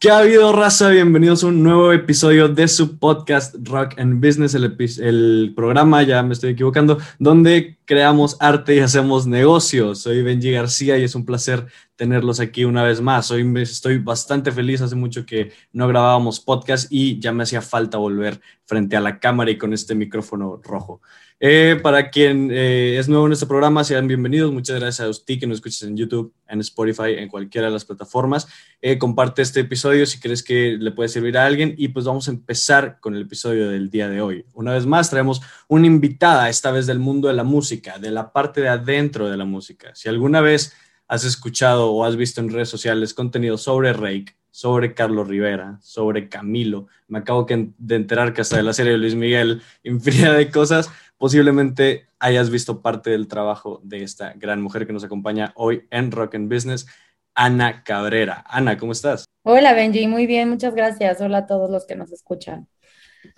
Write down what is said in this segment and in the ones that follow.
¿Qué ha habido, raza? Bienvenidos a un nuevo episodio de su podcast Rock and Business, el, programa, ya me estoy equivocando, donde creamos arte y hacemos negocios. Soy Benji García y es un placer tenerlos aquí una vez más. Hoy estoy bastante feliz, hace mucho que no grabábamos podcast y ya me hacía falta volver frente a la cámara y con este micrófono rojo. Eh, para quien eh, es nuevo en este programa, sean bienvenidos. Muchas gracias a usted que nos escuches en YouTube, en Spotify, en cualquiera de las plataformas. Eh, comparte este episodio si crees que le puede servir a alguien. Y pues vamos a empezar con el episodio del día de hoy. Una vez más, traemos una invitada, esta vez del mundo de la música, de la parte de adentro de la música. Si alguna vez has escuchado o has visto en redes sociales contenido sobre Rake, sobre Carlos Rivera, sobre Camilo, me acabo de enterar que hasta de la serie de Luis Miguel, infinidad de cosas posiblemente hayas visto parte del trabajo de esta gran mujer que nos acompaña hoy en Rock and Business, Ana Cabrera. Ana, ¿cómo estás? Hola Benji, muy bien, muchas gracias. Hola a todos los que nos escuchan.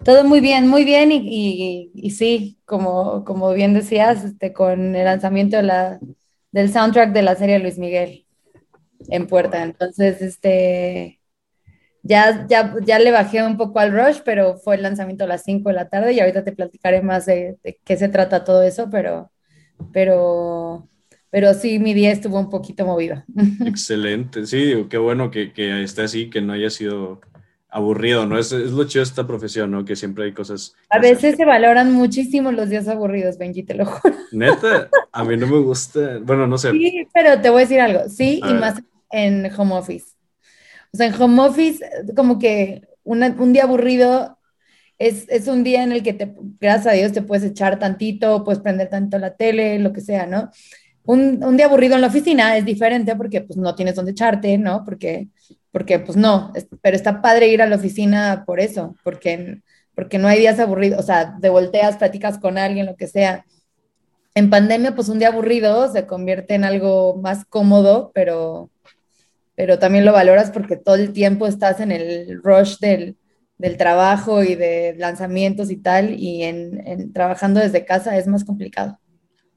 Todo muy bien, muy bien y, y, sí, como, como bien decías, este, con el lanzamiento de la, del soundtrack de la serie Luis Miguel en puerta. Entonces, este, ya, ya, ya le bajé un poco al rush, pero fue el lanzamiento a las 5 de la tarde y ahorita te platicaré más de, qué se trata todo eso, pero, pero, pero sí, mi día estuvo un poquito movido. Excelente, sí, qué bueno que, que esté así, que no haya sido aburrido, ¿no? Es, es, lo chido de esta profesión, ¿no? Que siempre hay cosas... A veces se valoran muchísimo los días aburridos, Benji, te lo juro. Neta, a mí no me gusta, bueno, no sé. Sí, pero te voy a decir algo, sí, y más en home office. O sea, en home office, como que un día aburrido es, es, un día en el que, te, gracias a Dios, te puedes echar tantito, puedes prender tanto la tele, lo que sea, ¿no? Un, un, día aburrido en la oficina es diferente porque pues no tienes dónde echarte, ¿no? Porque, porque pues no, pero está padre ir a la oficina por eso, porque, porque no hay días aburridos, o sea, de volteas, platicas con alguien, lo que sea. En pandemia, pues un día aburrido se convierte en algo más cómodo, pero, pero también lo valoras porque todo el tiempo estás en el rush del, del trabajo y de lanzamientos y tal, y en, en, trabajando desde casa es más complicado.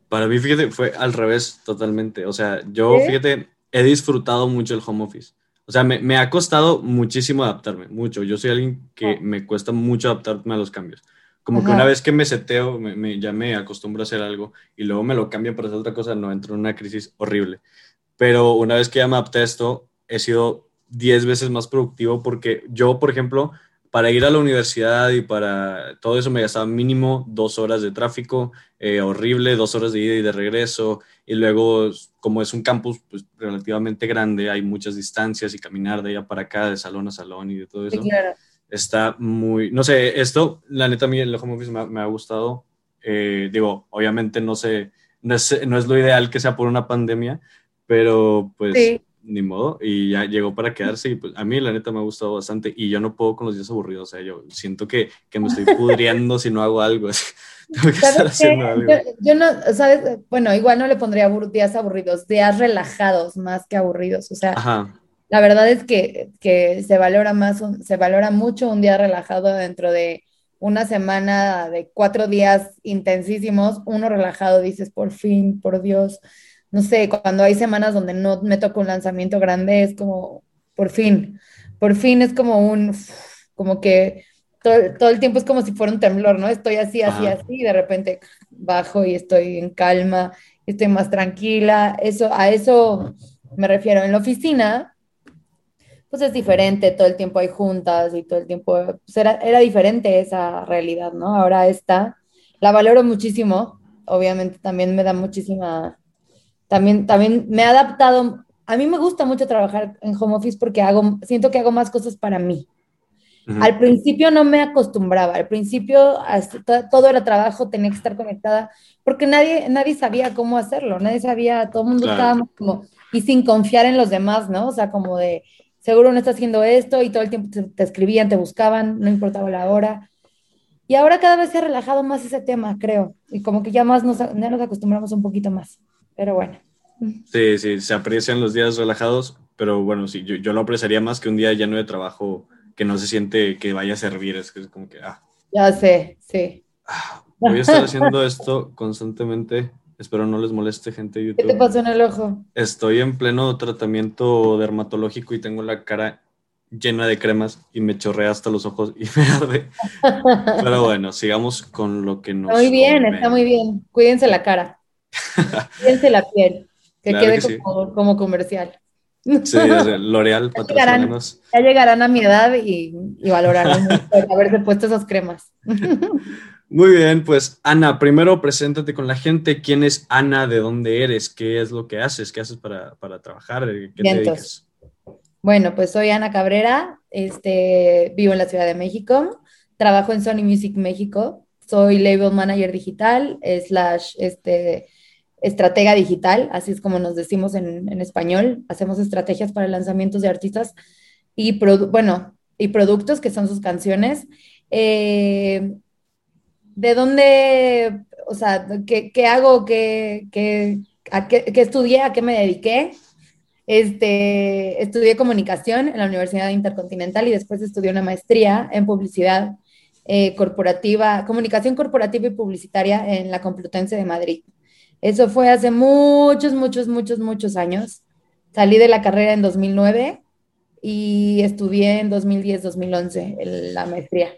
Para mí, fíjate, fue al revés totalmente. O sea, yo, fíjate, he disfrutado mucho el home office. O sea, me, me, ha costado muchísimo adaptarme, mucho. Yo soy alguien que ah. me cuesta mucho adaptarme a los cambios. Como que una vez que me seteo, me, me, ya me acostumbro a hacer algo y luego me lo cambian para hacer otra cosa, no entro en una crisis horrible. Pero una vez que ya me adapté a esto, he sido 10 veces más productivo porque yo, por ejemplo, para ir a la universidad y para todo eso me gastaba mínimo dos horas de tráfico, eh, horrible, dos horas de ida y de regreso. Y luego, como es un campus pues, relativamente grande, hay muchas distancias y caminar de allá para acá, de salón a salón y de todo eso. Está muy, no sé, esto, la neta, a mí el home office me, ha gustado. Eh, digo, obviamente no sé, no es, no es, lo ideal que sea por una pandemia, pero pues ni modo, y ya llegó para quedarse y pues a mí la neta me ha gustado bastante y yo no puedo con los días aburridos, o sea, yo siento que, que me estoy pudriendo si no hago algo, tengo que estar haciendo algo. Yo, no, sabes, bueno, igual no le pondría días aburridos, días relajados más que aburridos, o sea, la verdad es que, que se valora más, se valora mucho un día relajado dentro de una semana de cuatro días intensísimos, uno relajado, dices, por fin, por Dios, no sé, cuando hay semanas donde no me toca un lanzamiento grande, es como, por fin, por fin es como un, como que todo, el tiempo es como si fuera un temblor, ¿no? Estoy así, así, así, y de repente bajo y estoy en calma, estoy más tranquila, eso, a eso me refiero. En la oficina, pues es diferente, todo el tiempo hay juntas y todo el tiempo, pues era, era diferente esa realidad, ¿no? Ahora esta, la valoro muchísimo, obviamente también me da muchísima también, también me he adaptado. A mí me gusta mucho trabajar en home office porque hago, siento que hago más cosas para mí. Al principio no me acostumbraba, al principio todo era trabajo, tenía que estar conectada, porque nadie, nadie sabía cómo hacerlo, nadie sabía, todo el mundo estaba como, y sin confiar en los demás, ¿no? O sea, como de, seguro no está haciendo esto, y todo el tiempo te, escribían, te buscaban, no importaba la hora. Y ahora cada vez se ha relajado más ese tema, creo, y como que ya más nos, ya nos acostumbramos un poquito más pero bueno. Sí, sí, se aprecian los días relajados, pero bueno, sí, yo, yo lo apreciaría más que un día lleno de trabajo que no se siente que vaya a servir, es que es como que, ah. Ya sé, sí. Ah, voy a estar haciendo esto constantemente, espero no les moleste gente de YouTube. ¿Qué te pasó en el ojo? Estoy en pleno tratamiento dermatológico y tengo la cara llena de cremas y me chorrea hasta los ojos y me arde. Pero bueno, sigamos con lo que nos. Muy bien, está muy bien. Cuídense la cara. Cuídense la piel. Que quede como, comercial. Sí, L'Oreal, patrocínanos. Ya, llegarán a mi edad y, y valorarán haberse puesto esas cremas. Muy bien, pues Ana, primero preséntate con la gente. ¿Quién es Ana? ¿De dónde eres? ¿Qué es lo que haces? ¿Qué haces para, trabajar? ¿Qué te dedicas? Bueno, pues soy Ana Cabrera, este, vivo en la Ciudad de México, trabajo en Sony Music México, soy label manager digital, slash, este, estratega digital, así es como nos decimos en, español, hacemos estrategias para lanzamientos de artistas y, bueno, y productos que son sus canciones. Eh, ¿De dónde, o sea, qué, hago, qué, qué, qué estudié, a qué me dediqué? Este, estudié comunicación en la Universidad Intercontinental y después estudié una maestría en publicidad eh, corporativa, comunicación corporativa y publicitaria en la Complutense de Madrid. Eso fue hace muchos, muchos, muchos, muchos años. Salí de la carrera en 2009 y estudié en 2010-2011 la maestría.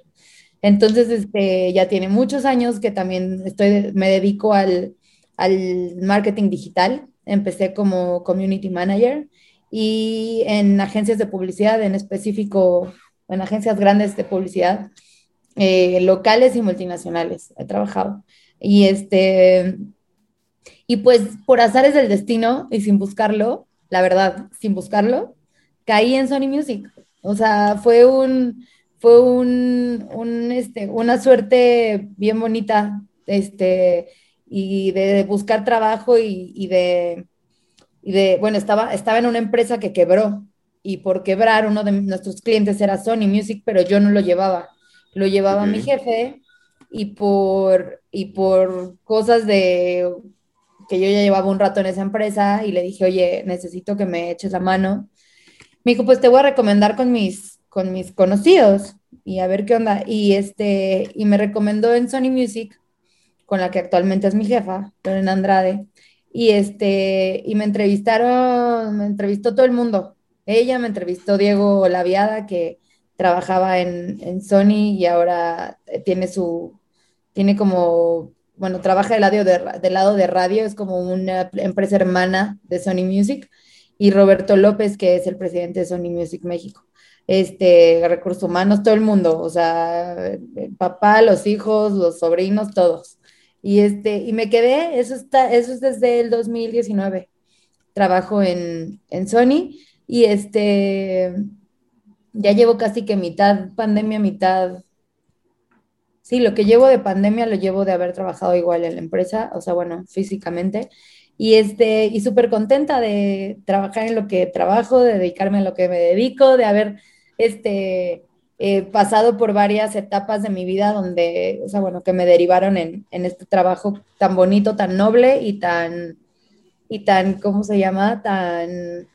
Entonces, este, ya tiene muchos años que también estoy, me dedico al, al marketing digital empecé como community manager y en agencias de publicidad, en específico, en agencias grandes de publicidad, eh, locales y multinacionales, he trabajado. Y este, y pues por azares del destino y sin buscarlo, la verdad, sin buscarlo, caí en Sony Music. O sea, fue un, fue un, un este, una suerte bien bonita, este, y de buscar trabajo y, de, de, bueno, estaba, estaba en una empresa que quebró y por quebrar uno de nuestros clientes era Sony Music, pero yo no lo llevaba, lo llevaba mi jefe y por, y por cosas de que yo ya llevaba un rato en esa empresa y le dije, oye, necesito que me eches la mano. Me dijo, pues te voy a recomendar con mis, con mis conocidos y a ver qué onda. Y, este, y me recomendó en Sony Music con la que actualmente es mi jefa, en Andrade, y, este, y me entrevistaron, me entrevistó todo el mundo. Ella me entrevistó Diego Laviada, que trabajaba en, en Sony y ahora tiene su, tiene como, bueno, trabaja del lado, de, del lado de radio, es como una empresa hermana de Sony Music, y Roberto López, que es el presidente de Sony Music México. Este, recursos humanos, todo el mundo, o sea, el papá, los hijos, los sobrinos, todos. Y, este, y me quedé, eso, está, eso es desde el 2019. Trabajo en, en Sony y este, ya llevo casi que mitad pandemia, mitad... Sí, lo que llevo de pandemia lo llevo de haber trabajado igual en la empresa, o sea, bueno, físicamente. Y, este, y súper contenta de trabajar en lo que trabajo, de dedicarme a lo que me dedico, de haber este, He pasado por varias etapas de mi vida donde, o sea, bueno, que me derivaron en, en este trabajo tan bonito, tan noble y tan, y tan, ¿cómo se llama? Tan,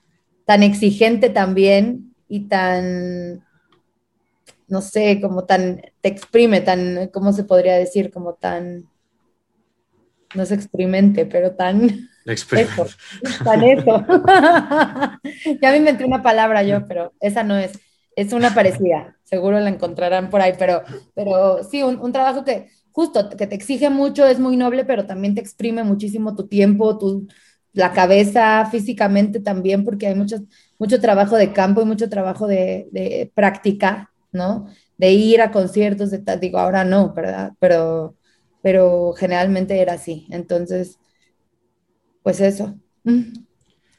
tan exigente también y tan, no sé, como tan, te exprime, tan, ¿cómo se podría decir? Como tan, no es experimente, pero tan... Eso, tan eso. ya me inventé una palabra yo, pero esa no es es una parecida, seguro la encontrarán por ahí, pero, pero sí, un, trabajo que justo, que te exige mucho, es muy noble, pero también te exprime muchísimo tu tiempo, tu, la cabeza, físicamente también, porque hay mucho, mucho trabajo de campo y mucho trabajo de, práctica, ¿no? De ir a conciertos, de tal, digo, ahora no, ¿verdad? Pero, pero generalmente era así. Entonces, pues eso.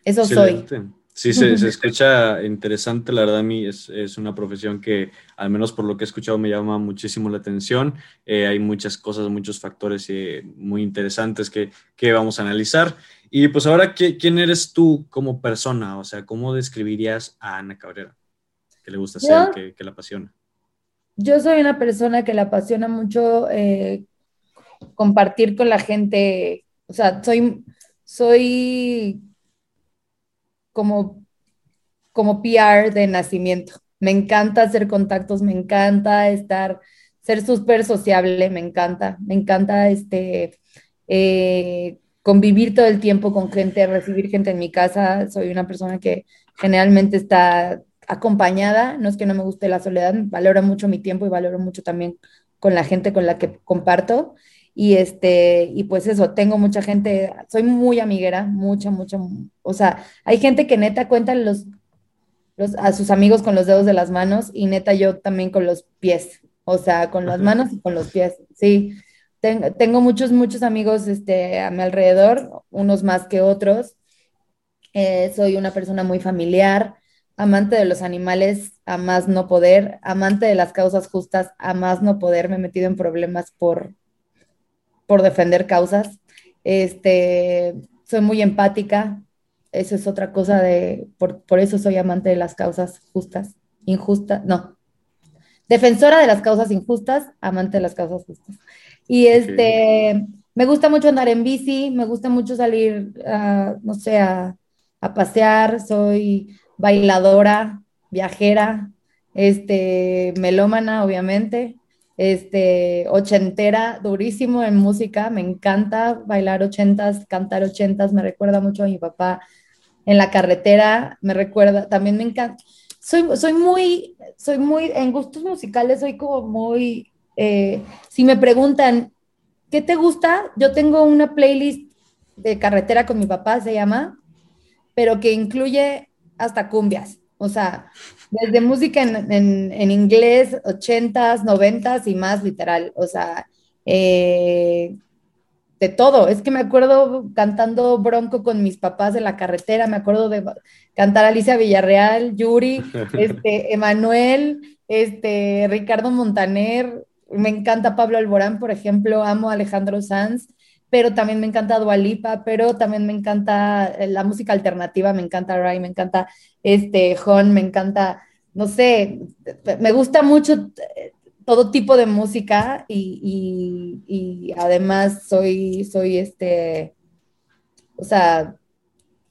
Eso soy. Sí, se, escucha interesante, la verdad a mí es, es, una profesión que, al menos por lo que he escuchado, me llama muchísimo la atención. Eh, hay muchas cosas, muchos factores eh, muy interesantes que, que, vamos a analizar. Y pues ahora, ¿qué, ¿quién eres tú como persona? O sea, ¿cómo describirías a Ana Cabrera? ¿Qué le gusta hacer? ¿Qué, qué, la apasiona? Yo soy una persona que le apasiona mucho eh, compartir con la gente, o sea, soy, soy como, como PR de nacimiento. Me encanta hacer contactos, me encanta estar, ser súper sociable, me encanta, me encanta este, eh, convivir todo el tiempo con gente, recibir gente en mi casa. Soy una persona que generalmente está acompañada, no es que no me guste la soledad, valoro mucho mi tiempo y valoro mucho también con la gente con la que comparto. Y este, y pues eso, tengo mucha gente, soy muy amiguera, mucha, mucha, o sea, hay gente que neta cuenta los, los, a sus amigos con los dedos de las manos y neta yo también con los pies, o sea, con las manos y con los pies, sí. Tengo, tengo muchos, muchos amigos este, a mi alrededor, unos más que otros. Eh, soy una persona muy familiar, amante de los animales a más no poder, amante de las causas justas a más no poder. Me he metido en problemas por, por defender causas. Este, soy muy empática. Eso es otra cosa de, por, por eso soy amante de las causas justas, injustas, no, defensora de las causas injustas, amante de las causas justas. Y este, me gusta mucho andar en bici, me gusta mucho salir, no sé, a, a, pasear, soy bailadora, viajera, este, melómana, obviamente, este, ochentera, durísimo en música, me encanta bailar ochentas, cantar ochentas, me recuerda mucho a mi papá en la carretera, me recuerda, también me encanta, soy, soy muy, soy muy, en gustos musicales soy como muy, eh, si me preguntan, ¿qué te gusta? Yo tengo una playlist de carretera con mi papá, se llama, pero que incluye hasta cumbias. O sea, desde música en, inglés, ochentas, noventas y más literal. O sea, eh, de todo. Es que me acuerdo cantando Bronco con mis papás en la carretera, me acuerdo de cantar Alicia Villarreal, Yuri, este, Emanuel, este, Ricardo Montaner, me encanta Pablo Alborán, por ejemplo, amo a Alejandro Sanz pero también me encanta Dualipa, pero también me encanta eh, la música alternativa, me encanta Ray, me encanta este Hon, me encanta, no sé, me gusta mucho eh, todo tipo de música y, y, además soy, soy este, o sea,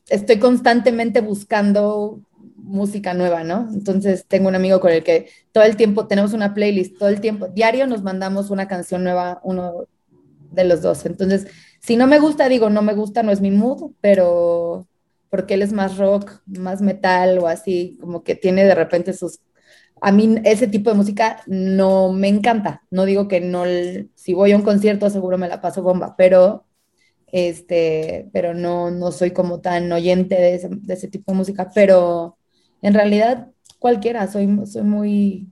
estoy constantemente buscando música nueva, ¿no? Entonces tengo un amigo con el que todo el tiempo tenemos una playlist, todo el tiempo, diario nos mandamos una canción nueva, uno de los dos. Entonces, si no me gusta, digo, no me gusta, no es mi mood, pero porque él es más rock, más metal o así, como que tiene de repente sus... A mí ese tipo de música no me encanta. No digo que no, si voy a un concierto seguro me la paso bomba, pero este, pero no, no soy como tan oyente de ese, tipo de música, pero en realidad cualquiera, soy, soy muy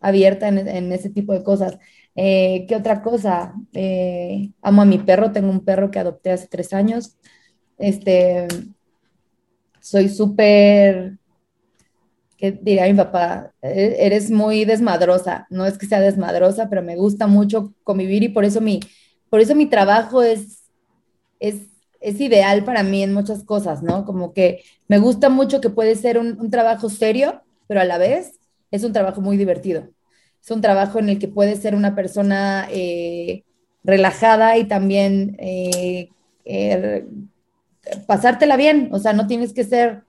abierta en, en ese tipo de cosas. Eh, ¿Qué otra cosa? Eh, amo a mi perro, tengo un perro que adopté hace tres años. Este, soy súper, ¿qué diría mi papá? E-, eres muy desmadrosa. No es que sea desmadrosa, pero me gusta mucho convivir y por eso mi, por eso mi trabajo es, es, es ideal para mí en muchas cosas, ¿no? Como que me gusta mucho que puede ser un, un trabajo serio, pero a la vez es un trabajo muy divertido es un trabajo en el que puedes ser una persona eh, relajada y también eh, eh, pasártela bien, o sea, no tienes que ser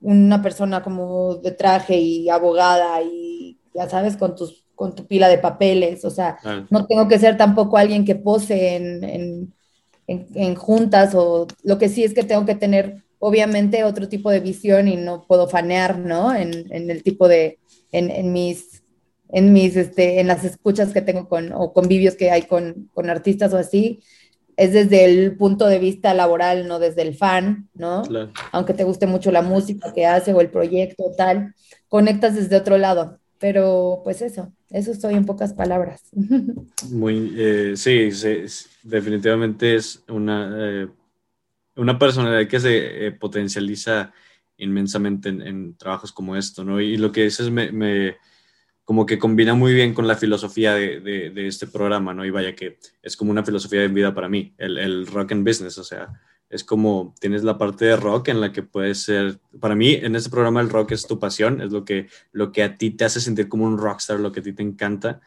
una persona como de traje y abogada y ya sabes, con, tus, con tu pila de papeles, o sea, no tengo que ser tampoco alguien que pose en, juntas o lo que sí es que tengo que tener obviamente otro tipo de visión y no puedo fanear, ¿no? En, el tipo de, en, mis en mis, este, en las escuchas que tengo con, o convivios que hay con, con artistas o así, es desde el punto de vista laboral, no desde el fan, ¿no? Aunque te guste mucho la música que hace o el proyecto tal, conectas desde otro lado. Pero pues eso, eso soy en pocas palabras. Muy, eh, sí, definitivamente es una, eh, una personalidad que se eh, potencializa inmensamente en, en, trabajos como esto, ¿no? Y lo que dices me, me como que combina muy bien con la filosofía de, este programa, ¿no? Y vaya que es como una filosofía de vida para mí, el, el, rock and business, o sea, es como tienes la parte de rock en la que puedes ser, para mí en este programa el rock es tu pasión, es lo que, lo que a ti te hace sentir como un rockstar, lo que a ti te encanta.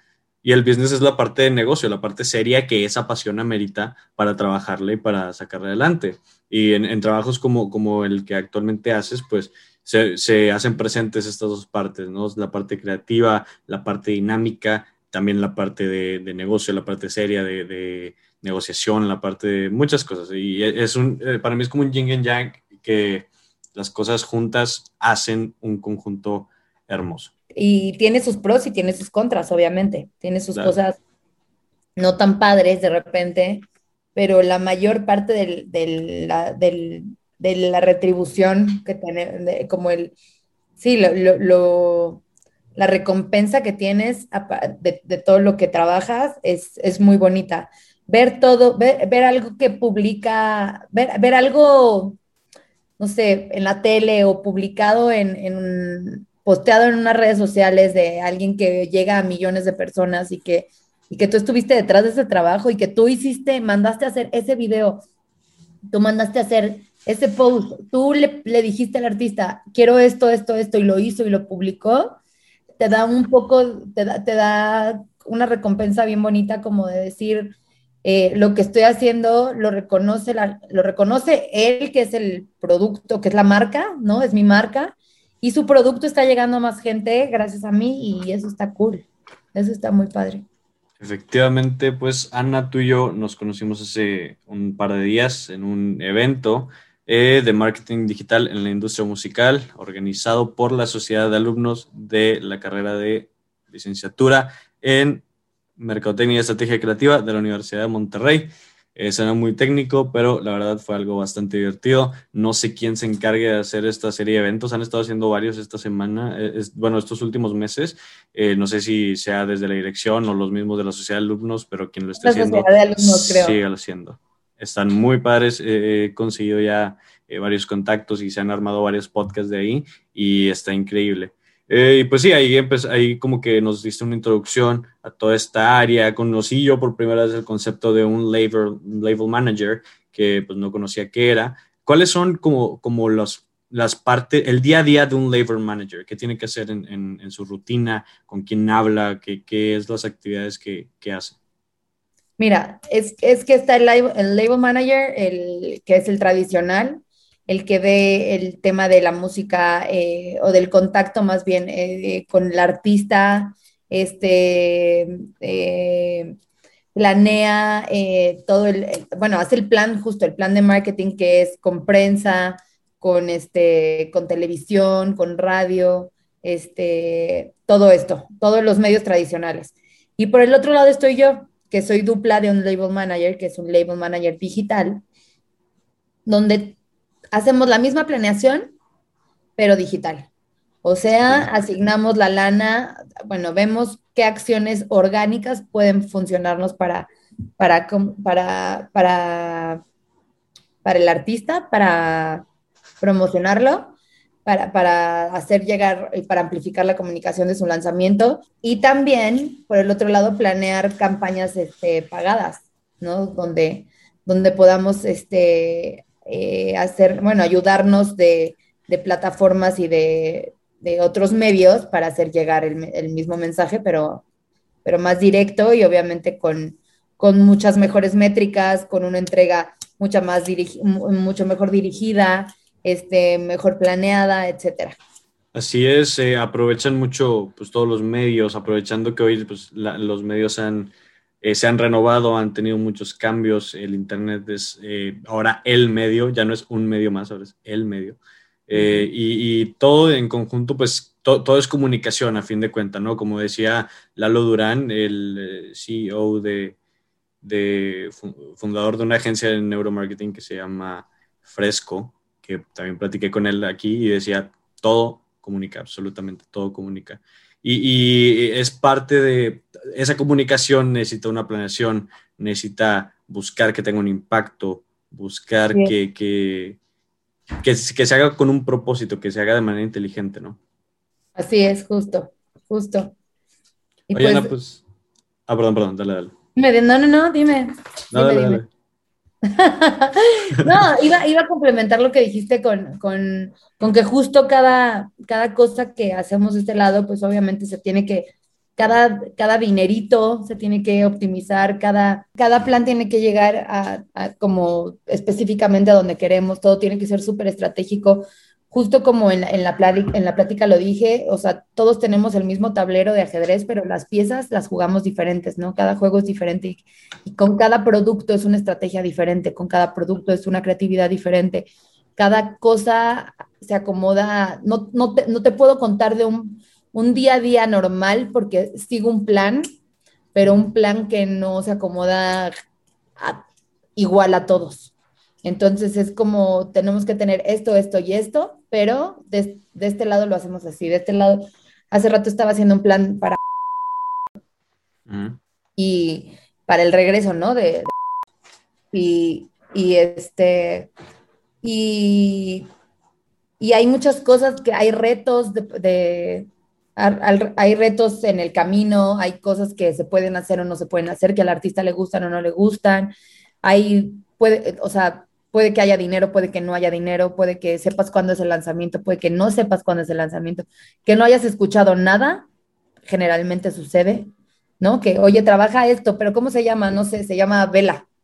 Y el business es la parte de negocio, la parte seria que esa pasión amerita para trabajarle y para sacarle adelante. Y en, en trabajos como, como el que actualmente haces, pues se, hacen presentes estas dos partes, ¿no? La parte creativa, la parte dinámica, también la parte de, negocio, la parte seria de, negociación, la parte de muchas cosas. Y es un, eh, para mí es como un yin y yang que las cosas juntas hacen un conjunto hermoso. Y tiene sus pros y tiene sus contras, obviamente. Tiene sus cosas no tan padres de repente, pero la mayor parte del, la, de la retribución que tiene, como el, sí, lo, la recompensa que tienes de, todo lo que trabajas es, es muy bonita. Ver todo, ver, ver algo que publica, ver, ver, algo, no sé, en la tele o publicado en, en, posteado en unas redes sociales de alguien que llega a millones de personas y que y que tú estuviste detrás de ese trabajo y que tú hiciste, mandaste a hacer ese video, tú mandaste a hacer ese post, tú le, le dijiste al artista, quiero esto, esto, esto, y lo hizo y lo publicó, te da un poco, te da, te da una recompensa bien bonita como de decir, eh, lo que estoy haciendo lo reconoce, lo reconoce él, que es el producto, que es la marca, ¿no? Es mi marca, y su producto está llegando a más gente gracias a mí y eso está cool, eso está muy padre. Efectivamente, pues Ana, tú y yo nos conocimos hace un par de días en un evento eh, de marketing digital en la industria musical organizado por la Sociedad de Alumnos de la carrera de licenciatura en Mercadotecnia y Estrategia Creativa de la Universidad de Monterrey. Eh, suena muy técnico, pero la verdad fue algo bastante divertido. No sé quién se encargue de hacer esta serie de eventos. Han estado haciendo varios esta semana, eh, bueno, estos últimos meses. Eh, no sé si sea desde la dirección o los mismos de la sociedad de alumnos, pero quien lo esté haciendo, sigue haciendo. Están muy padres. he conseguido ya varios contactos y se han armado varios podcasts de ahí y está increíble. Eh, y pues sí, ahí, ahí como que nos diste una introducción a toda esta área. Conocí yo por primera vez el concepto de un label, label manager, que pues no conocía qué era. ¿Cuáles son como, como los, las partes, el día a día de un label manager? ¿Qué tiene que hacer en, en, su rutina? ¿Con quién habla? ¿Qué, qué es las actividades que, que hace? Mira, es, es que está el el label manager, el, que es el tradicional, el que ve el tema de la música eh, o del contacto más bien eh, con el artista, este, eh, planea todo el, bueno, hace el plan, justo el plan de marketing que es con prensa, con, este, con televisión, con radio, este, todo esto, todos los medios tradicionales. Y por el otro lado estoy yo, que soy dupla de un label manager, que es un label manager digital, donde hacemos la misma planeación, pero digital. O sea, asignamos la lana, bueno, vemos qué acciones orgánicas pueden funcionarnos para, para, para, para, para el artista, para promocionarlo, para, para, hacer llegar y para amplificar la comunicación de su lanzamiento. Y también, por el otro lado, planear campañas este, pagadas, ¿no? Donde, donde podamos este, eh, hacer, bueno, ayudarnos de, plataformas y de, otros medios para hacer llegar el, mismo mensaje, pero, pero más directo y obviamente con, con muchas mejores métricas, con una entrega mucha más mucho mejor dirigida, este, mejor planeada, etcétera. Así es, eh, aprovechan mucho pues, todos los medios, aprovechando que hoy pues, los medios han eh, se han renovado, han tenido muchos cambios. El Internet es eh, ahora el medio, ya no es un medio más, ahora es el medio. Eh, y, todo en conjunto, pues todo es comunicación a fin de cuentas, ¿no? Como decía Lalo Durán, el CEO de, de, fundador de una agencia de neuromarketing que se llama Fresco, que también platiqué con él aquí y decía, todo comunica, absolutamente todo comunica. Y, es parte de esa comunicación, necesita una planeación, necesita buscar que tenga un impacto, buscar que, que, que, se haga con un propósito, que se haga de manera inteligente, ¿no? Así es, justo, justo. Oye, pues, pues, Ah, perdón, perdón, dale, dale. Dime, no, no, no, dime. No, dime, dale, dime. no, iba, iba, a complementar lo que dijiste con, con, con, que justo cada, cada cosa que hacemos de este lado, pues obviamente se tiene que, cada, cada dinerito se tiene que optimizar, cada, cada plan tiene que llegar a, a como específicamente a donde queremos, todo tiene que ser súper estratégico justo como en, en, la en la plática lo dije, o sea, todos tenemos el mismo tablero de ajedrez, pero las piezas las jugamos diferentes, ¿no? Cada juego es diferente y, con cada producto es una estrategia diferente, con cada producto es una creatividad diferente. Cada cosa se acomoda, no, no, te, no te puedo contar de un, un día a día normal porque sigo un plan, pero un plan que no se acomoda igual a todos. Entonces es como tenemos que tener esto, esto y esto, pero de, este lado lo hacemos así. De este lado, hace rato estaba haciendo un plan para... Y para el regreso, ¿no? De, y, y, este... Y, y hay muchas cosas que hay retos de, hay retos en el camino, hay cosas que se pueden hacer o no se pueden hacer, que al artista le gustan o no le gustan. Hay, puede, o sea, puede que haya dinero, puede que no haya dinero, puede que sepas cuándo es el lanzamiento, puede que no sepas cuándo es el lanzamiento, que no hayas escuchado nada, generalmente sucede, ¿no? Que, oye, trabaja esto, pero ¿cómo se llama? No sé, se llama Vela.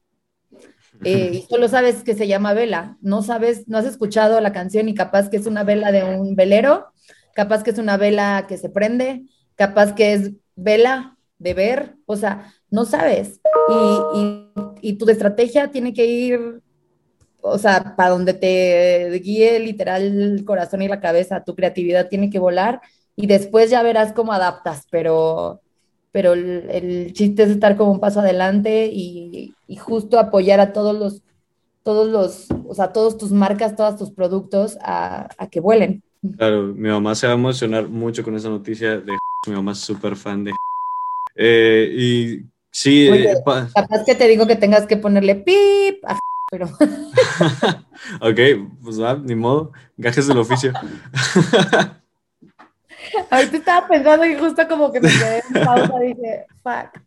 Eh, y solo sabes que se llama Vela, no sabes, no has escuchado la canción y capaz que es una vela de un velero, capaz que es una vela que se prende, capaz que es vela de ver, o sea, no sabes. Y, y, y tu estrategia tiene que ir o sea, para donde te guíe literal el corazón y la cabeza, tu creatividad tiene que volar y después ya verás cómo adaptas, pero, pero el, chiste es estar como un paso adelante y, justo apoyar a todos los, todos los, o sea, todos tus marcas, todos tus productos a, que vuelen. Claro, mi mamá se va a emocionar mucho con esa noticia de mi mamá es súper fan de eh, y sí. Eh, capaz que te digo que tengas que ponerle pip a pero... ok, pues va, ni modo, gajes del oficio. Ahorita estaba pensando y justo como que me quedé en pausa, dije, fuck.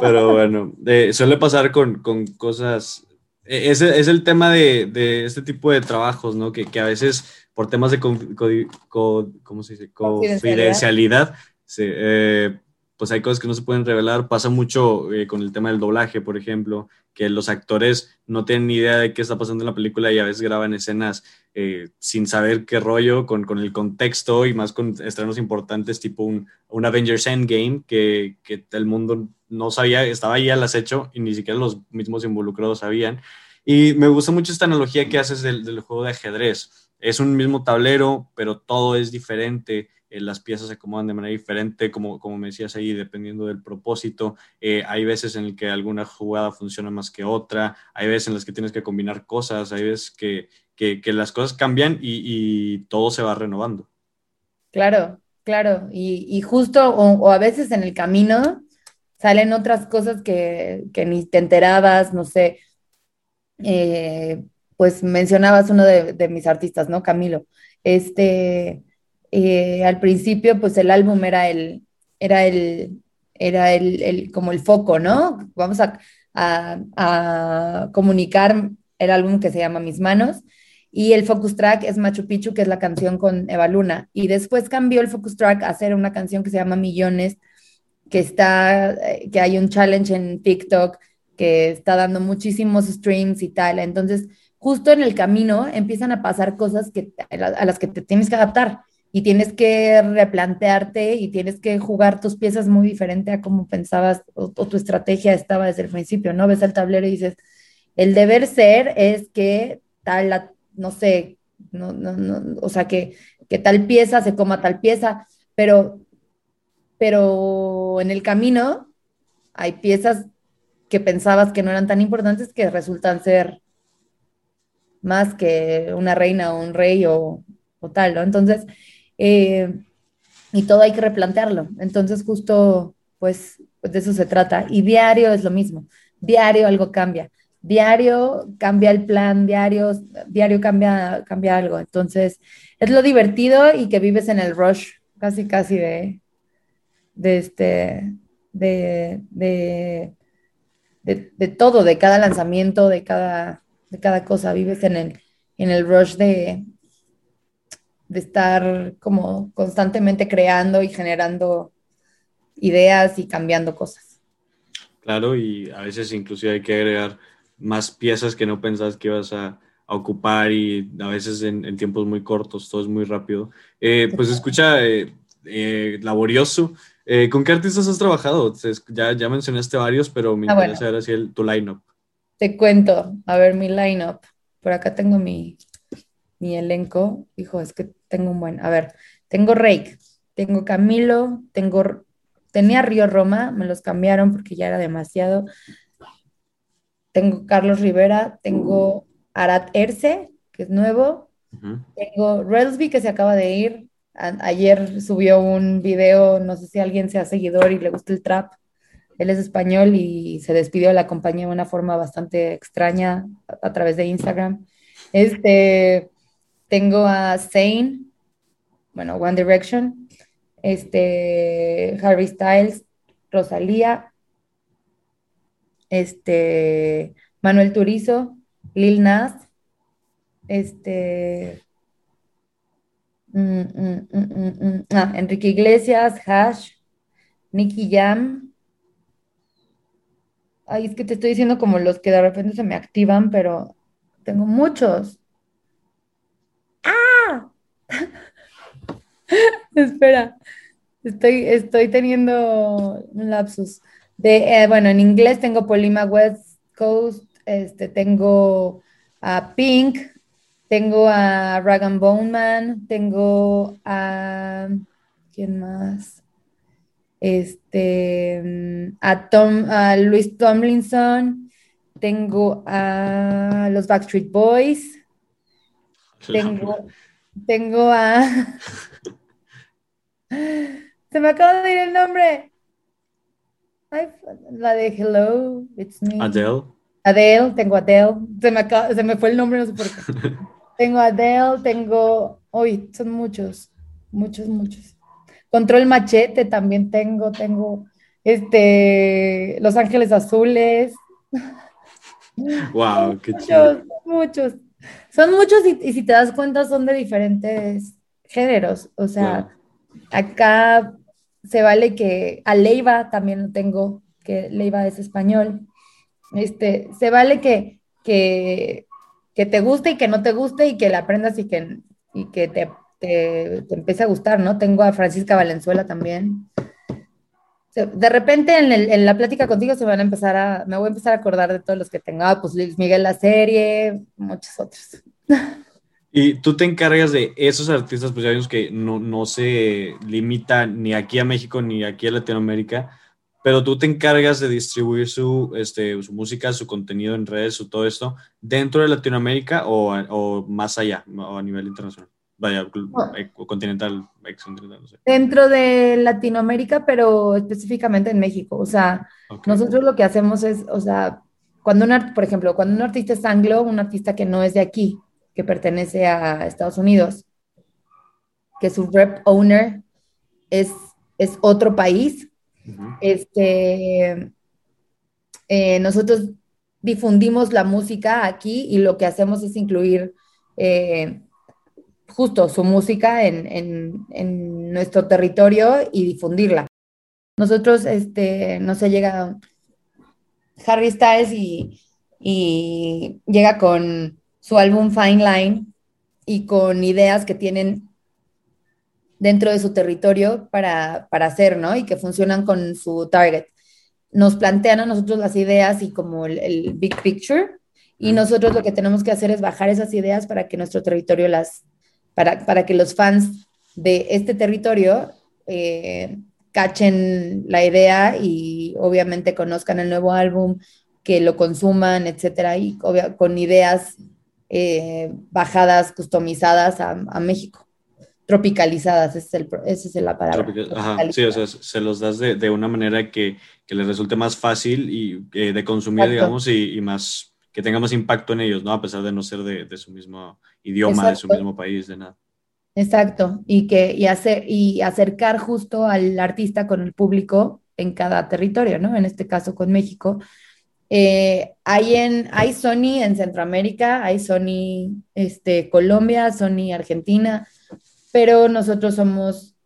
Pero bueno, eh, suele pasar con, con cosas, e, es, es, el tema de, de, este tipo de trabajos, ¿no? Que, que a veces por temas de, ¿cómo se dice? Confidencialidad, se, eh, pues hay cosas que no se pueden revelar. Pasa mucho eh, con el tema del doblaje, por ejemplo, que los actores no tienen ni idea de qué está pasando en la película y a veces graban escenas eh, sin saber qué rollo, con, con, el contexto y más con estrenos importantes tipo un, un Avengers Endgame que, que el mundo no sabía, estaba ahí al acecho y ni siquiera los mismos involucrados sabían. Y me gusta mucho esta analogía que haces del, del juego de ajedrez. Es un mismo tablero, pero todo es diferente eh, las piezas se acomodan de manera diferente, como, como me decías ahí, dependiendo del propósito. Eh, hay veces en el que alguna jugada funciona más que otra, hay veces en las que tienes que combinar cosas, hay veces que, que, las cosas cambian y, todo se va renovando. Claro, claro, y, y justo, o, a veces en el camino salen otras cosas que, que ni te enterabas, no sé. Eh, pues mencionabas uno de, de mis artistas, ¿no? Camilo. Este, eh, al principio, pues el álbum era el, era el, era el, como el foco, ¿no? Vamos a, comunicar el álbum que se llama Mis Manos. Y el focus track es Machu Picchu, que es la canción con Eva Luna. Y después cambió el focus track a hacer una canción que se llama Millones, que está, eh, que hay un challenge en TikTok que está dando muchísimos streams y tal. Entonces, justo en el camino empiezan a pasar cosas a las que te tienes que adaptar y tienes que replantearte y tienes que jugar tus piezas muy diferente a como pensabas o, tu estrategia estaba desde el principio, ¿no? Ves el tablero y dices, el deber ser es que tal, no sé, no, no, no, o sea, que, que tal pieza se coma tal pieza, pero, pero en el camino hay piezas que pensabas que no eran tan importantes que resultan ser más que una reina o un rey o, o tal, ¿no? Entonces, eh, y todo hay que replantearlo. Entonces, justo, pues, de eso se trata. Y diario es lo mismo. Diario algo cambia. Diario cambia el plan, diario, diario cambia, cambia algo. Entonces, es lo divertido y que vives en el rush, casi, casi de, de este, de, de, de, todo, de cada lanzamiento, de cada, de cada cosa. Vives en el, en el rush de, de estar como constantemente creando y generando ideas y cambiando cosas. Claro, y a veces inclusive hay que agregar más piezas que no pensás que ibas a, ocupar y a veces en, tiempos muy cortos, todo es muy rápido. Eh, pues escucha, eh, eh, laborioso. ¿Con qué artistas has trabajado? Ya, ya mencionaste varios, pero me ah, interesa saber así tu lineup. Te cuento, a ver mi lineup. Por acá tengo mi, mi elenco, hijo, es que tengo un buen, a ver, tengo Rake, tengo Camilo, tengo, tenía Río Roma, me los cambiaron porque ya era demasiado. Tengo Carlos Rivera, tengo Arat Erce, que es nuevo, tengo Relsby, que se acaba de ir, ayer subió un video, no sé si alguien sea seguidor y le gusta el trap, él es español y se despidió de la compañía de una forma bastante extraña a, través de Instagram. Este, tengo a Zane, bueno, One Direction, este, Harry Styles, Rosalía, este, Manuel Turizo, Lil Nas, este, mm, mm, mm, ah, Enrique Iglesias, Hash, Nicky Jam, Ay, es que te estoy diciendo como los que de repente se me activan, pero tengo muchos. Espera, estoy, estoy teniendo un lapsus. De, eh, bueno, en inglés tengo Polima West Coast, este, tengo a Pink, tengo a Rag Bone Man, tengo a... ¿Quién más? este, a, Tom, a Luis Tomlinson, tengo a los Backstreet Boys, tengo, tengo a... Se me acaba de ir el nombre. la de Hello, It's Me. Adele. Adele, tengo Adele. Se me, se me fue el nombre, no sé por qué. tengo Adele, tengo... Uy, son muchos, muchos, muchos. Control Machete también tengo, tengo este, Los Ángeles Azules. Wow, qué chido. Muchos, Son muchos y, si te das cuenta son de diferentes géneros. O sea, acá se vale que a Leiva también lo tengo, que Leiva es español. Este, se vale que, que, que te guste y que no te guste y que la aprendas y que, y que te te, te empiece a gustar, ¿no? Tengo a Francisca Valenzuela también. De repente en, la plática contigo se van a empezar a, me voy a empezar a acordar de todos los que tengo, ah, pues Luis Miguel la serie, muchos otros. Y tú te encargas de esos artistas, pues ya vimos que no, no se limita ni aquí a México ni aquí a Latinoamérica, pero tú te encargas de distribuir su, este, música, su contenido en redes, su todo esto, dentro de Latinoamérica o, o más allá, o a nivel internacional. Vaya, continental, Dentro de Latinoamérica, pero específicamente en México. O sea, nosotros lo que hacemos es, o sea, cuando un, por ejemplo, cuando un artista es anglo, un artista que no es de aquí, que pertenece a Estados Unidos, que su rep owner es, es otro país, este, eh, nosotros difundimos la música aquí y lo que hacemos es incluir eh, justo su música en, nuestro territorio y difundirla. Nosotros, este, no sé, llega Harry Styles y, y llega con su álbum Fine Line y con ideas que tienen dentro de su territorio para, hacer, ¿no? Y que funcionan con su target. Nos plantean a nosotros las ideas y como el, el, big picture, y nosotros lo que tenemos que hacer es bajar esas ideas para que nuestro territorio las, para, que los fans de este territorio eh, cachen la idea y obviamente conozcan el nuevo álbum, que lo consuman, etcétera, y con ideas eh, bajadas, customizadas a, México, tropicalizadas, esa es, la palabra. sí, o sea, se los das de, una manera que, les resulte más fácil y eh, de consumir, digamos, y, más que tenga más impacto en ellos, ¿no? A pesar de no ser de, su mismo idioma, de su mismo país, de nada. Exacto, y, que, y, hacer, y acercar justo al artista con el público en cada territorio, ¿no? En este caso con México. Eh, hay, en, hay Sony en Centroamérica, hay Sony este, Colombia, Sony Argentina, pero nosotros somos,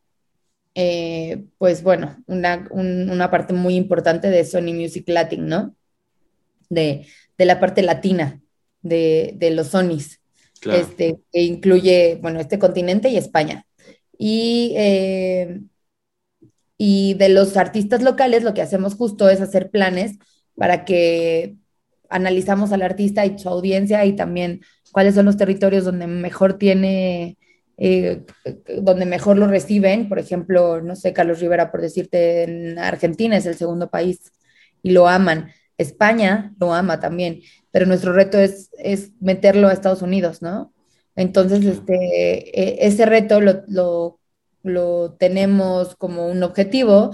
eh, pues bueno, una, una, parte muy importante de Sony Music Latin, ¿no? De, de la parte latina de, de los Sonys, este, que incluye, bueno, este continente y España. Y, eh, y de los artistas locales lo que hacemos justo es hacer planes para que analizamos al artista y su audiencia y también cuáles son los territorios donde mejor tiene, eh, donde mejor lo reciben. Por ejemplo, no sé, Carlos Rivera, por decirte, en Argentina es el segundo país y lo aman. España lo ama también, pero nuestro reto es, es meterlo a Estados Unidos, ¿no? Entonces, este, e, ese reto lo, lo, lo, tenemos como un objetivo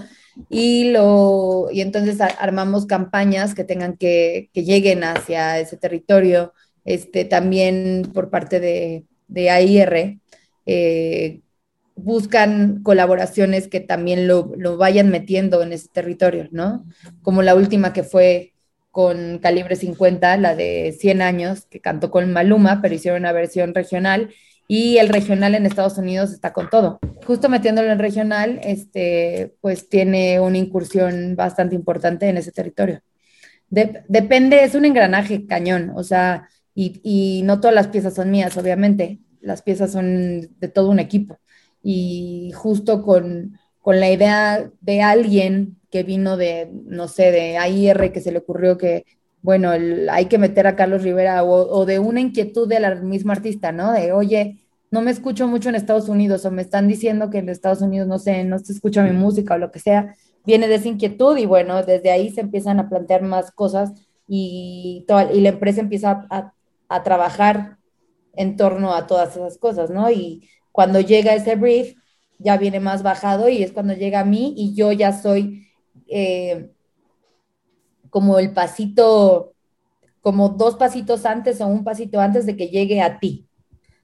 y, lo, y entonces armamos campañas que tengan que, que lleguen hacia ese territorio, este, también por parte de, de AIR, eh, buscan colaboraciones que también lo, lo, vayan metiendo en ese territorio, ¿no? Como la última que fue con Calibre 50, la de 100 años, que cantó con Maluma, pero hicieron una versión regional y el regional en Estados Unidos está con todo. Justo metiéndolo en regional, este, pues tiene una incursión bastante importante en ese territorio. depende, es un engranaje cañón, o sea, y, y, no todas las piezas son mías, obviamente, las piezas son de todo un equipo. Y justo con, con la idea de alguien que vino de, no sé, de AIR, que se le ocurrió que, bueno, hay que meter a Carlos Rivera o, de una inquietud de la misma artista, ¿no? De, oye, no me escucho mucho en Estados Unidos o me están diciendo que en Estados Unidos, no sé, no se escucha mi música o lo que sea, viene de esa inquietud y bueno, desde ahí se empiezan a plantear más cosas y, y la empresa empieza a, a trabajar en torno a todas esas cosas, ¿no? Y cuando llega ese brief, ya viene más bajado y es cuando llega a mí y yo ya soy eh, como el pasito, como dos pasitos antes o un pasito antes de que llegue a ti,